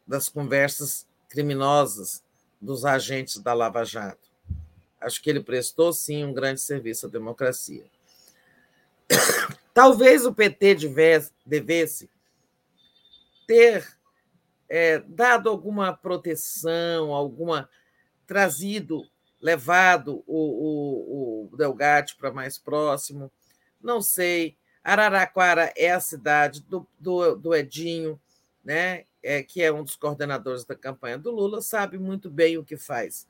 das conversas criminosas dos agentes da Lava Jato. Acho que ele prestou, sim, um grande serviço à democracia. *coughs* Talvez o PT devesse, devesse ter é, dado alguma proteção, alguma trazido, levado o, o, o para mais próximo. Não sei. Araraquara é a cidade do, do, do Edinho, né? É, que é um dos coordenadores da campanha do Lula, sabe muito bem o que faz.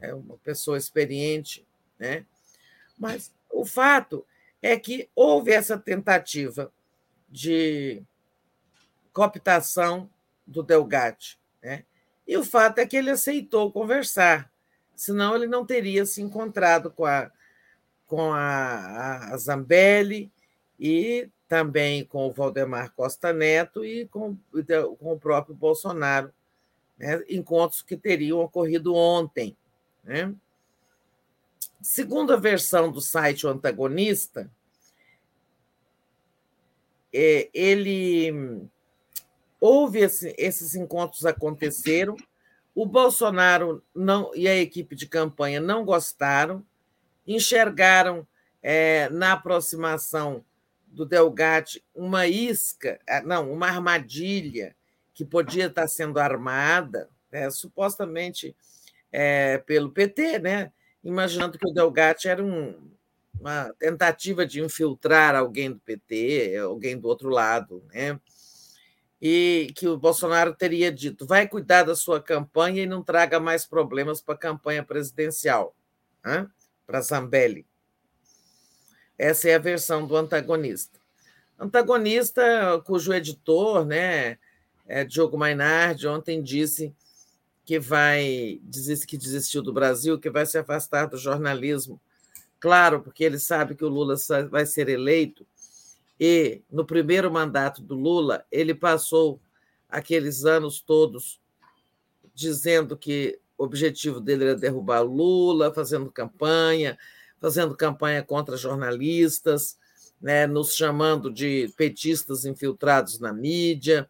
É uma pessoa experiente, né? Mas o fato é que houve essa tentativa de cooptação do Delgatti, né? E o fato é que ele aceitou conversar, senão ele não teria se encontrado com a, com a, a Zambelli e também com o Valdemar Costa Neto e com, com o próprio Bolsonaro, né? encontros que teriam ocorrido ontem. Né? Segundo a versão do site O Antagonista, é, ele houve esse, esses encontros aconteceram, o Bolsonaro não e a equipe de campanha não gostaram, enxergaram é, na aproximação do Delgatti uma isca, ah, não, uma armadilha que podia estar sendo armada, né, supostamente é, pelo PT, né, imaginando que o Delgatti era um, uma tentativa de infiltrar alguém do PT, alguém do outro lado, né? E que o Bolsonaro teria dito: vai cuidar da sua campanha e não traga mais problemas para a campanha presidencial, né? para Zambelli. Essa é a versão do antagonista. Antagonista, cujo editor, né, é Diogo Mainardi, ontem disse que vai disse que desistiu do Brasil, que vai se afastar do jornalismo. Claro, porque ele sabe que o Lula vai ser eleito e no primeiro mandato do Lula ele passou aqueles anos todos dizendo que o objetivo dele era derrubar Lula, fazendo campanha, fazendo campanha contra jornalistas, né, nos chamando de petistas infiltrados na mídia.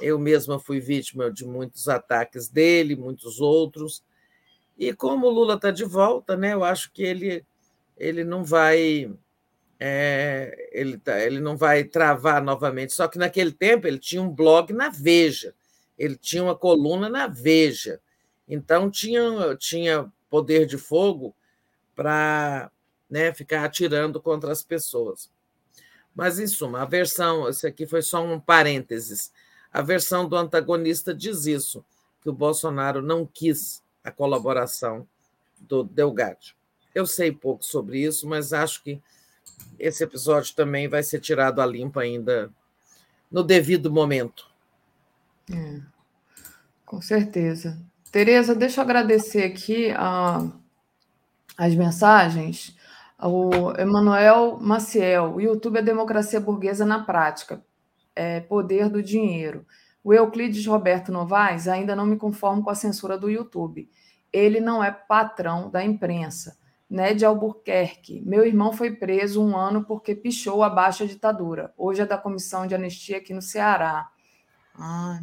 Eu mesma fui vítima de muitos ataques dele, muitos outros. E como o Lula está de volta, né, eu acho que ele, ele não vai é, ele, tá, ele não vai travar novamente. Só que naquele tempo ele tinha um blog na Veja, ele tinha uma coluna na Veja, então tinha, tinha poder de fogo para né, ficar atirando contra as pessoas. Mas, em suma, a versão, esse aqui foi só um parênteses, a versão do antagonista diz isso, que o Bolsonaro não quis a colaboração do Delgatti. Eu sei pouco sobre isso, mas acho que esse episódio também vai ser tirado a limpo ainda no devido momento. É, com certeza. Tereza, deixa eu agradecer aqui a, as mensagens. O Emanuel Maciel, o YouTube é democracia burguesa na prática, é poder do dinheiro. O Euclides Roberto Novaes, ainda não me conformo com a censura do YouTube. Ele não é patrão da imprensa. Ned Albuquerque, meu irmão foi preso um ano porque pichou a ditadura. Hoje é da comissão de anistia aqui no Ceará. Ah,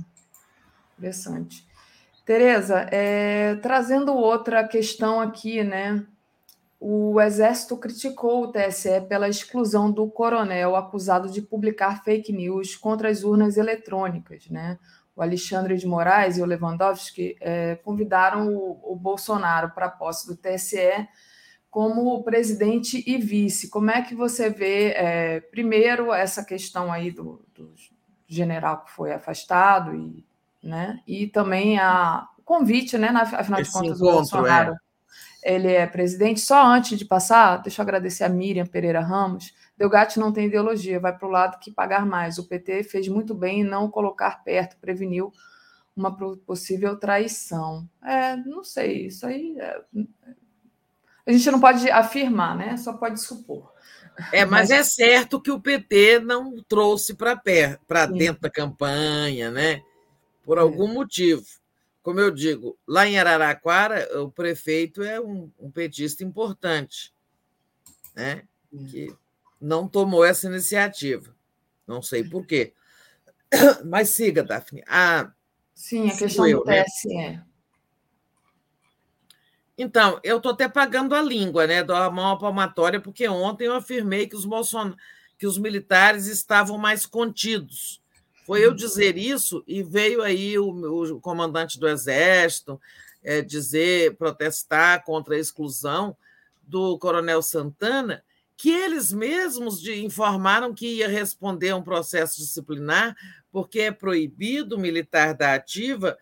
interessante. Tereza, é, trazendo outra questão aqui, né? O Exército criticou o TSE pela exclusão do coronel acusado de publicar fake news contra as urnas eletrônicas. Né? O Alexandre de Moraes e o Lewandowski é, convidaram o, o Bolsonaro para a posse do TSE como presidente e vice. Como é que você vê, é, primeiro, essa questão aí do, do, general que foi afastado e, né, e também a, o convite, né, na, afinal Esse de contas, encontro, o Bolsonaro. É ele é presidente. Só antes de passar, deixa eu agradecer a Miriam Pereira Ramos. Delgatti não tem ideologia, vai para o lado que pagar mais. O PT fez muito bem em não colocar perto, preveniu uma possível traição. É, não sei, isso aí. É... A gente não pode afirmar, né? Só pode supor. É, mas, mas... é certo que o PT não trouxe para dentro da campanha, né? Por é. algum motivo como eu digo, lá em Araraquara, o prefeito é um, um petista importante, né? Que não tomou essa iniciativa. Não sei por quê. *coughs* Mas siga, Daphne. Ah, Sim, a questão eu, do TSE. Né? Então, eu estou até pagando a língua, né? Dou a mão à palmatória, porque ontem eu afirmei que os, Bolson... que os militares estavam mais contidos foi eu dizer isso e veio aí o, o comandante do Exército é, dizer, protestar contra a exclusão do Coronel Santana, que eles mesmos de, informaram que ia responder a um processo disciplinar, porque é proibido o militar da ativa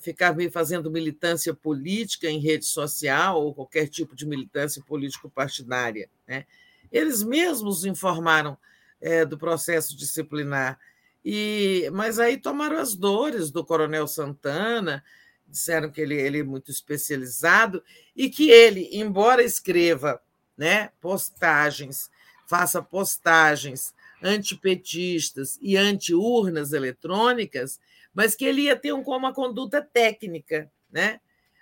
ficar fazendo militância política em rede social ou qualquer tipo de militância político-partidária. Né? Eles mesmos informaram é, do processo disciplinar. E, mas aí tomaram as dores do Coronel Santana, disseram que ele, ele é muito especializado e que ele, embora escreva né, postagens, faça postagens antipetistas e anti-urnas eletrônicas, mas que ele ia ter um, uma conduta técnica, né?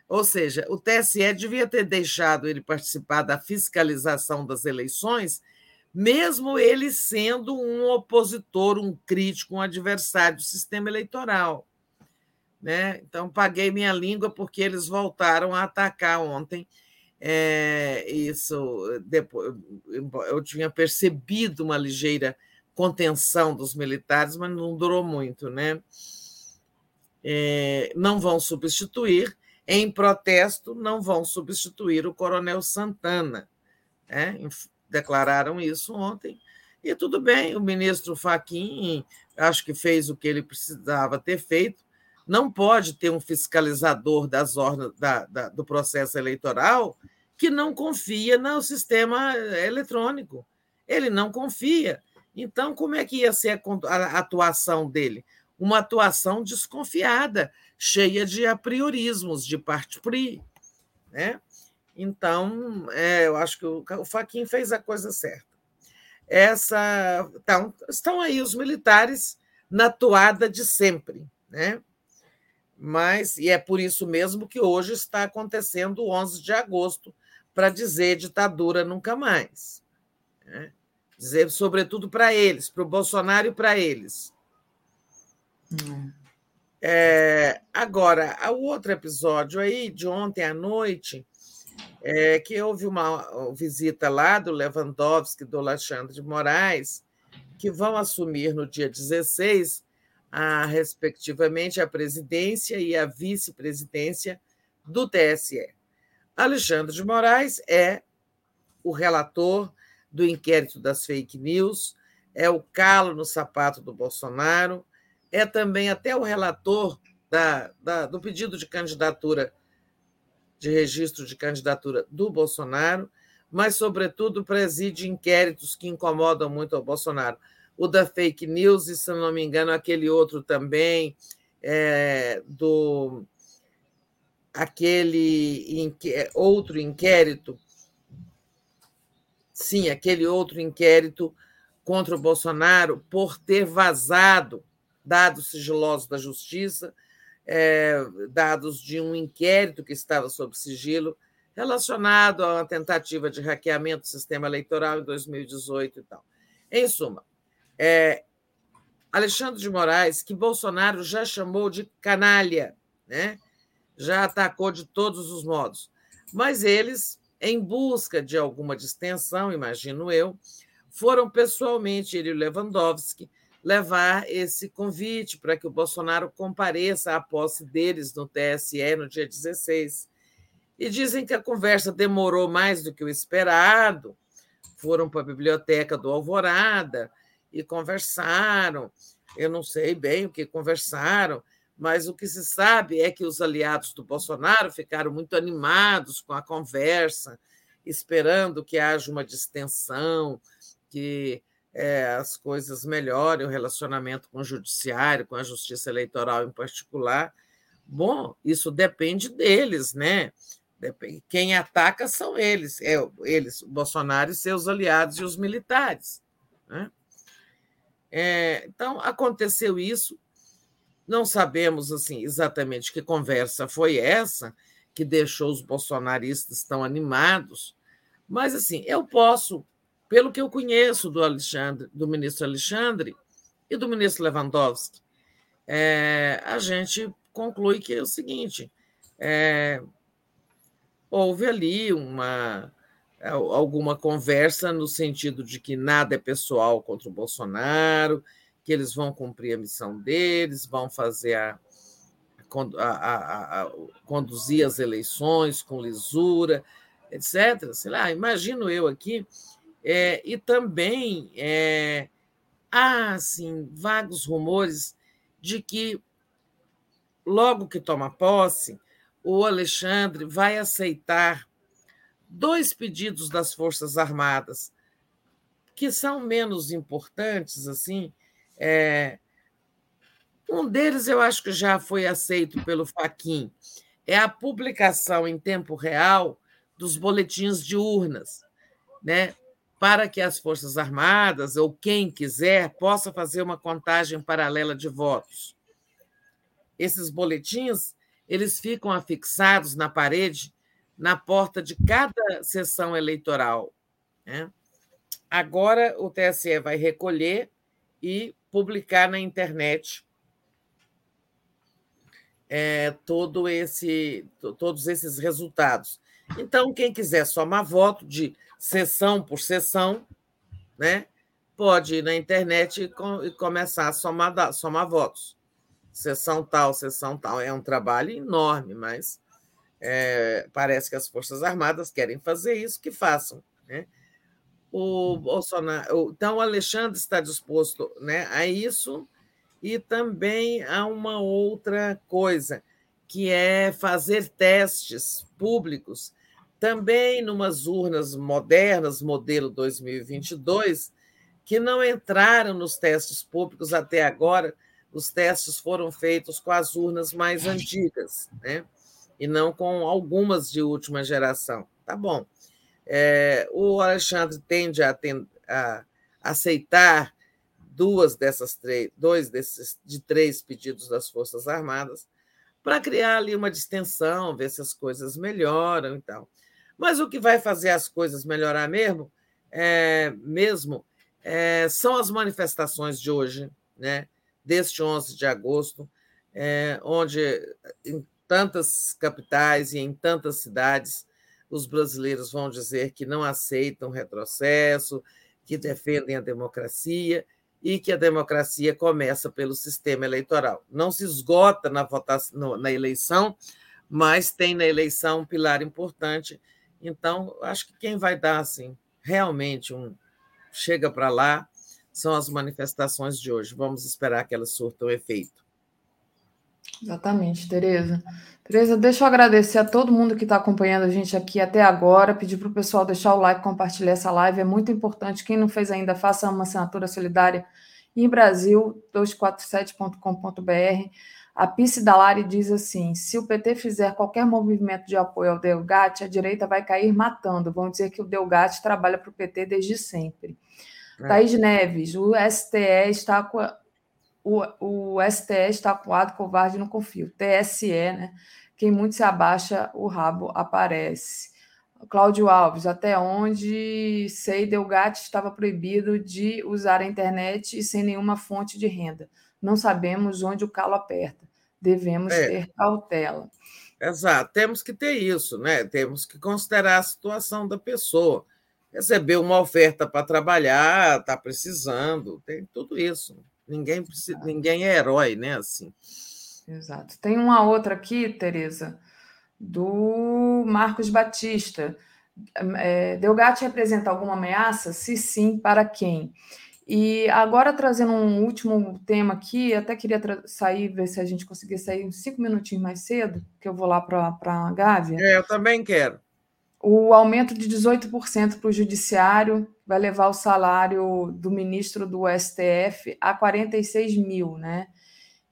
Ou seja, o TSE devia ter deixado ele participar da fiscalização das eleições mesmo ele sendo um opositor, um crítico, um adversário do sistema eleitoral. Né? Então, paguei minha língua porque eles voltaram a atacar ontem. É, isso depois eu tinha percebido uma ligeira contenção dos militares, mas não durou muito, né? É, não vão substituir, em protesto, não vão substituir o Coronel Santana. Né? Declararam isso ontem. E tudo bem, o ministro Faquim acho que fez o que ele precisava ter feito. Não pode ter um fiscalizador das ordens da, da, do processo eleitoral que não confia no sistema eletrônico. Ele não confia. Então, como é que ia ser a atuação dele? Uma atuação desconfiada, cheia de apriorismos, de parte pri. Né? Então, é, eu acho que o, o Faquin fez a coisa certa. Essa, então, estão aí os militares na toada de sempre, né? Mas, e é por isso mesmo que hoje está acontecendo o 11 de agosto, para dizer ditadura nunca mais. Né? Dizer, sobretudo para eles, para o Bolsonaro e para eles. Hum. É, agora, o outro episódio aí, de ontem à noite, é, que houve uma visita lá do Lewandowski, do Alexandre de Moraes, que vão assumir no dia 16, a, respectivamente, a presidência e a vice-presidência do TSE. Alexandre de Moraes é o relator do inquérito das fake news, é o calo no sapato do Bolsonaro, é também até o relator da, da, do pedido de candidatura de registro de candidatura do Bolsonaro, mas, sobretudo, preside inquéritos que incomodam muito ao Bolsonaro. O da fake news, e, se não me engano, aquele outro também, é, do aquele inque, outro inquérito sim, aquele outro inquérito contra o Bolsonaro por ter vazado dados sigilosos da Justiça, é, dados de um inquérito que estava sob sigilo, relacionado a uma tentativa de hackeamento do sistema eleitoral em 2018 e tal. Em suma, é, Alexandre de Moraes, que Bolsonaro já chamou de canalha, né? já atacou de todos os modos, mas eles, em busca de alguma distensão, imagino eu, foram pessoalmente, ele e Lewandowski, levar esse convite para que o Bolsonaro compareça à posse deles no TSE no dia 16. E dizem que a conversa demorou mais do que o esperado, foram para a biblioteca do Alvorada e conversaram. Eu não sei bem o que conversaram, mas o que se sabe é que os aliados do Bolsonaro ficaram muito animados com a conversa, esperando que haja uma distensão, que é, as coisas melhorem, o relacionamento com o judiciário, com a justiça eleitoral em particular. Bom, isso depende deles, né? Quem ataca são eles, é, eles, Bolsonaro e seus aliados e os militares. Né? É, então, aconteceu isso. Não sabemos assim exatamente que conversa foi essa que deixou os bolsonaristas tão animados, mas assim, eu posso pelo que eu conheço do Alexandre, do ministro Alexandre e do ministro Lewandowski, é, a gente conclui que é o seguinte: é, houve ali uma alguma conversa no sentido de que nada é pessoal contra o Bolsonaro, que eles vão cumprir a missão deles, vão fazer a, a, a, a conduzir as eleições com lisura, etc. Sei lá, imagino eu aqui é, e também é, há assim, vagos rumores de que, logo que toma posse, o Alexandre vai aceitar dois pedidos das Forças Armadas, que são menos importantes, assim. É, um deles eu acho que já foi aceito pelo Faquin, é a publicação em tempo real dos boletins de urnas, né? Para que as Forças Armadas ou quem quiser possa fazer uma contagem paralela de votos. Esses boletins eles ficam afixados na parede, na porta de cada sessão eleitoral. Né? Agora o TSE vai recolher e publicar na internet é, todo esse, todos esses resultados. Então, quem quiser somar voto de sessão por sessão, né? pode ir na internet e, começar a somar, somar votos. Sessão tal, sessão tal. É um trabalho enorme, mas é, parece que as Forças Armadas querem fazer isso, que façam. Né? O Bolsonaro, então, o Alexandre está disposto né, a isso e também a uma outra coisa, que é fazer testes públicos também numas urnas modernas, modelo 2022, que não entraram nos testes públicos até agora. Os testes foram feitos com as urnas mais antigas, né? e não com algumas de última geração. Tá bom. É, o Alexandre tende a, a, aceitar duas dessas três, dois desses de três pedidos das Forças Armadas para criar ali uma distensão, ver se as coisas melhoram e tal. Mas o que vai fazer as coisas melhorar mesmo, é, mesmo é, são as manifestações de hoje, né? deste 11 de agosto, é, onde em tantas capitais e em tantas cidades os brasileiros vão dizer que não aceitam retrocesso, que defendem a democracia e que a democracia começa pelo sistema eleitoral. Não se esgota na votação, na eleição, mas tem na eleição um pilar importante então, acho que quem vai dar assim, realmente um chega para lá são as manifestações de hoje. Vamos esperar que elas surtam efeito. Exatamente, Tereza. Tereza, deixa eu agradecer a todo mundo que está acompanhando a gente aqui até agora. Pedir para o pessoal deixar o like, compartilhar essa live. É muito importante. Quem não fez ainda, faça uma assinatura solidária em Brasil, 247.com.br. A Pice Dalari diz assim: se o PT fizer qualquer movimento de apoio ao Delgatti, a direita vai cair matando. Vão dizer que o Delgatti trabalha para o PT desde sempre. É. Thaís Neves, o STE está com. O, o STE está coado, covarde, não confio. TSE, né? Quem muito se abaixa, o rabo aparece. Cláudio Alves, até onde sei, Delgatti estava proibido de usar a internet e sem nenhuma fonte de renda. Não sabemos onde o calo aperta. Devemos é. ter cautela. Exato, temos que ter isso, né? Temos que considerar a situação da pessoa. Recebeu uma oferta para trabalhar, está precisando, tem tudo isso. Ninguém, precisa, ninguém é herói, né? Assim. Exato. Tem uma outra aqui, Tereza, do Marcos Batista. É, Delgatti representa alguma ameaça? Se sim, para quem? E agora, trazendo um último tema aqui, até queria sair, ver se a gente conseguir sair uns cinco minutinhos mais cedo, que eu vou lá para a Gávea. É, eu também quero. O aumento de 18% para o judiciário vai levar o salário do ministro do STF a 46 mil, né?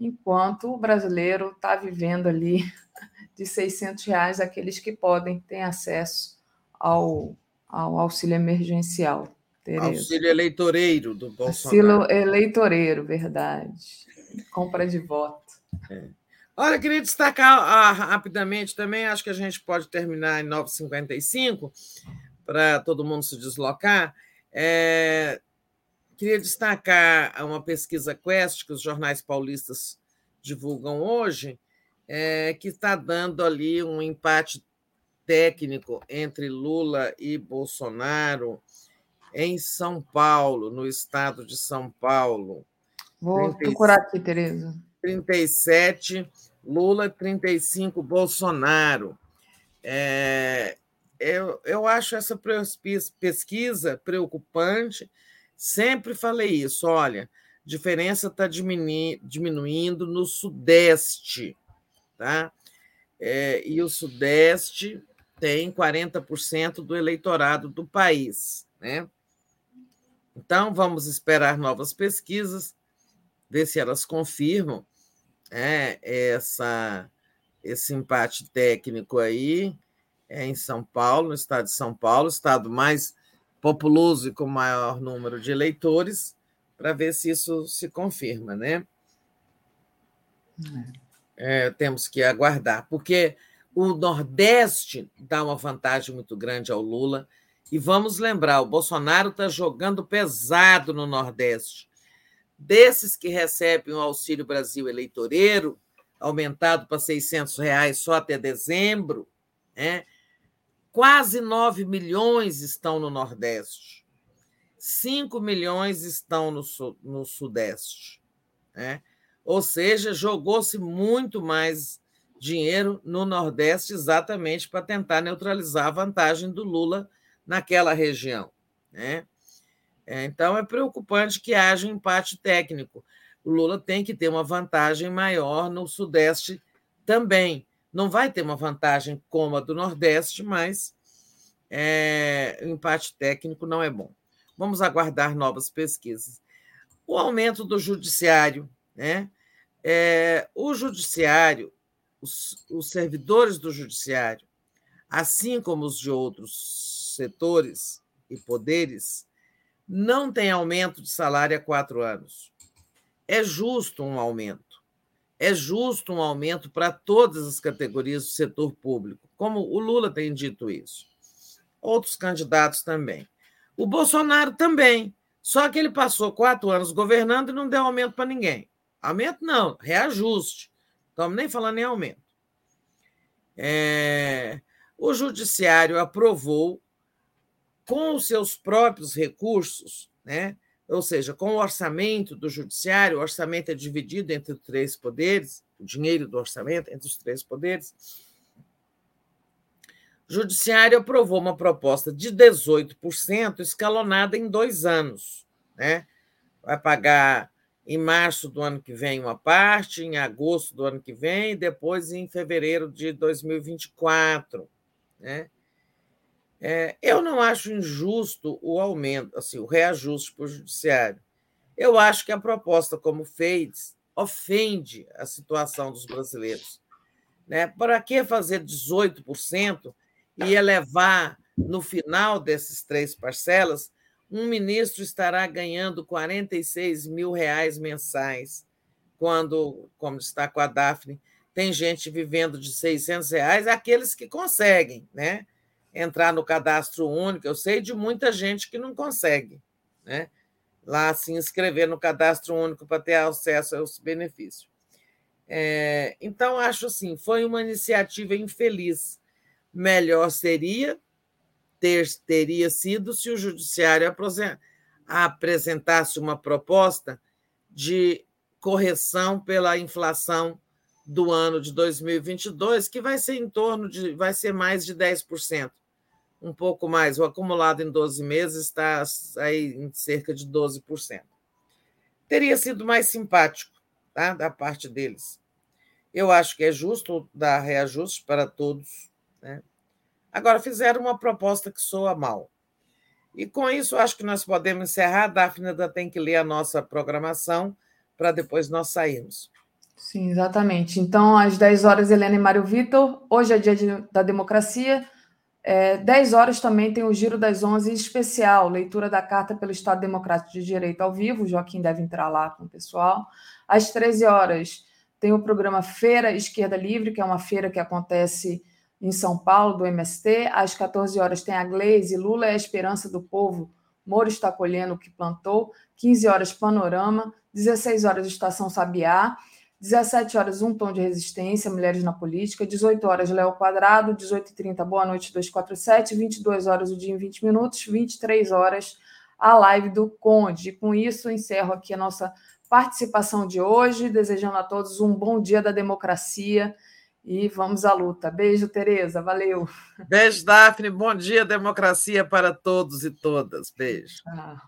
Enquanto o brasileiro está vivendo ali *laughs* de 600 reais, aqueles que podem, têm acesso ao, ao auxílio emergencial. Tereza. Auxílio eleitoreiro do Bolsonaro. Auxílio eleitoreiro, verdade. Compra de voto. É. Olha, queria destacar ah, rapidamente também, acho que a gente pode terminar em 9h55, para todo mundo se deslocar. É, queria destacar uma pesquisa Quest que os jornais paulistas divulgam hoje, é, que está dando ali um empate técnico entre Lula e Bolsonaro em São Paulo, no estado de São Paulo. Vou 30, procurar aqui, Tereza. 37, Lula, 35, Bolsonaro. É, eu, eu acho essa pesquisa preocupante. Sempre falei isso. Olha, diferença está diminuindo no Sudeste. Tá? É, e o Sudeste tem 40% do eleitorado do país. Né? Então, vamos esperar novas pesquisas, ver se elas confirmam é, essa, esse empate técnico aí é em São Paulo, no estado de São Paulo, estado mais populoso e com maior número de eleitores, para ver se isso se confirma, né? É, temos que aguardar, porque o Nordeste dá uma vantagem muito grande ao Lula e vamos lembrar, o Bolsonaro está jogando pesado no Nordeste. Desses que recebem o Auxílio Brasil eleitoreiro, aumentado para 600 reais só até dezembro, né? quase 9 milhões estão no Nordeste. 5 milhões estão no, no Sudeste. Né? Ou seja, jogou-se muito mais dinheiro no Nordeste exatamente para tentar neutralizar a vantagem do Lula naquela região. Né? É, então, é preocupante que haja um empate técnico. O Lula tem que ter uma vantagem maior no Sudeste também. Não vai ter uma vantagem como a do Nordeste, mas é, o empate técnico não é bom. Vamos aguardar novas pesquisas. O aumento do judiciário. Né? É, o judiciário, os, os servidores do judiciário, assim como os de outros setores e poderes não tem aumento de salário há quatro anos. É justo um aumento. É justo um aumento para todas as categorias do setor público, como o Lula tem dito isso. Outros candidatos também. O Bolsonaro também. Só que ele passou quatro anos governando e não deu aumento para ninguém. Aumento não, reajuste. Estamos nem falando em aumento. É... O Judiciário aprovou com os seus próprios recursos, né? ou seja, com o orçamento do judiciário, o orçamento é dividido entre os três poderes, o dinheiro do orçamento entre os três poderes. O judiciário aprovou uma proposta de 18% escalonada em dois anos. Né? Vai pagar em março do ano que vem uma parte, em agosto do ano que vem, e depois em fevereiro de 2024. Né? É, eu não acho injusto o aumento, assim, o reajuste para o judiciário. Eu acho que a proposta, como fez, ofende a situação dos brasileiros. Né? Para que fazer 18% e elevar, no final desses três parcelas, um ministro estará ganhando 46 mil reais mensais, quando, como está com a Daphne, tem gente vivendo de 600 reais, aqueles que conseguem né? Entrar no cadastro único. Eu sei de muita gente que não consegue né? lá se inscrever no cadastro único para ter acesso aos benefícios. É, então, acho assim, foi uma iniciativa infeliz. Melhor seria ter teria sido se o judiciário apresentasse uma proposta de correção pela inflação do ano de 2022, que vai ser em torno de vai ser mais de 10%, um pouco mais. O acumulado em 12 meses está aí em cerca de 12%. Teria sido mais simpático tá, da parte deles. Eu acho que é justo dar reajuste para todos. Né? Agora, fizeram uma proposta que soa mal. E com isso, acho que nós podemos encerrar. A Daphne ainda tem que ler a nossa programação para depois nós sairmos. Sim, exatamente. Então, às 10 horas, Helena e Mário Vitor. Hoje é dia de, da democracia. É, 10 horas também tem o Giro das 11 especial, leitura da carta pelo Estado Democrático de Direito ao vivo. O Joaquim deve entrar lá com o pessoal. Às 13 horas tem o programa Feira Esquerda Livre, que é uma feira que acontece em São Paulo, do MST. Às 14 horas tem a Glaze, Lula é a esperança do povo, Moro está colhendo o que plantou. 15 horas, Panorama. 16 horas, Estação Sabiá. 17 horas, Um Tom de Resistência, Mulheres na Política. 18 horas, Léo Quadrado. 18h30, Boa Noite 247. 22 horas, O Dia em 20 Minutos. 23 horas, a live do Conde. E com isso, encerro aqui a nossa participação de hoje, desejando a todos um bom dia da democracia e vamos à luta. Beijo, Tereza, valeu. Beijo, Daphne, bom dia, democracia para todos e todas. Beijo. Ah.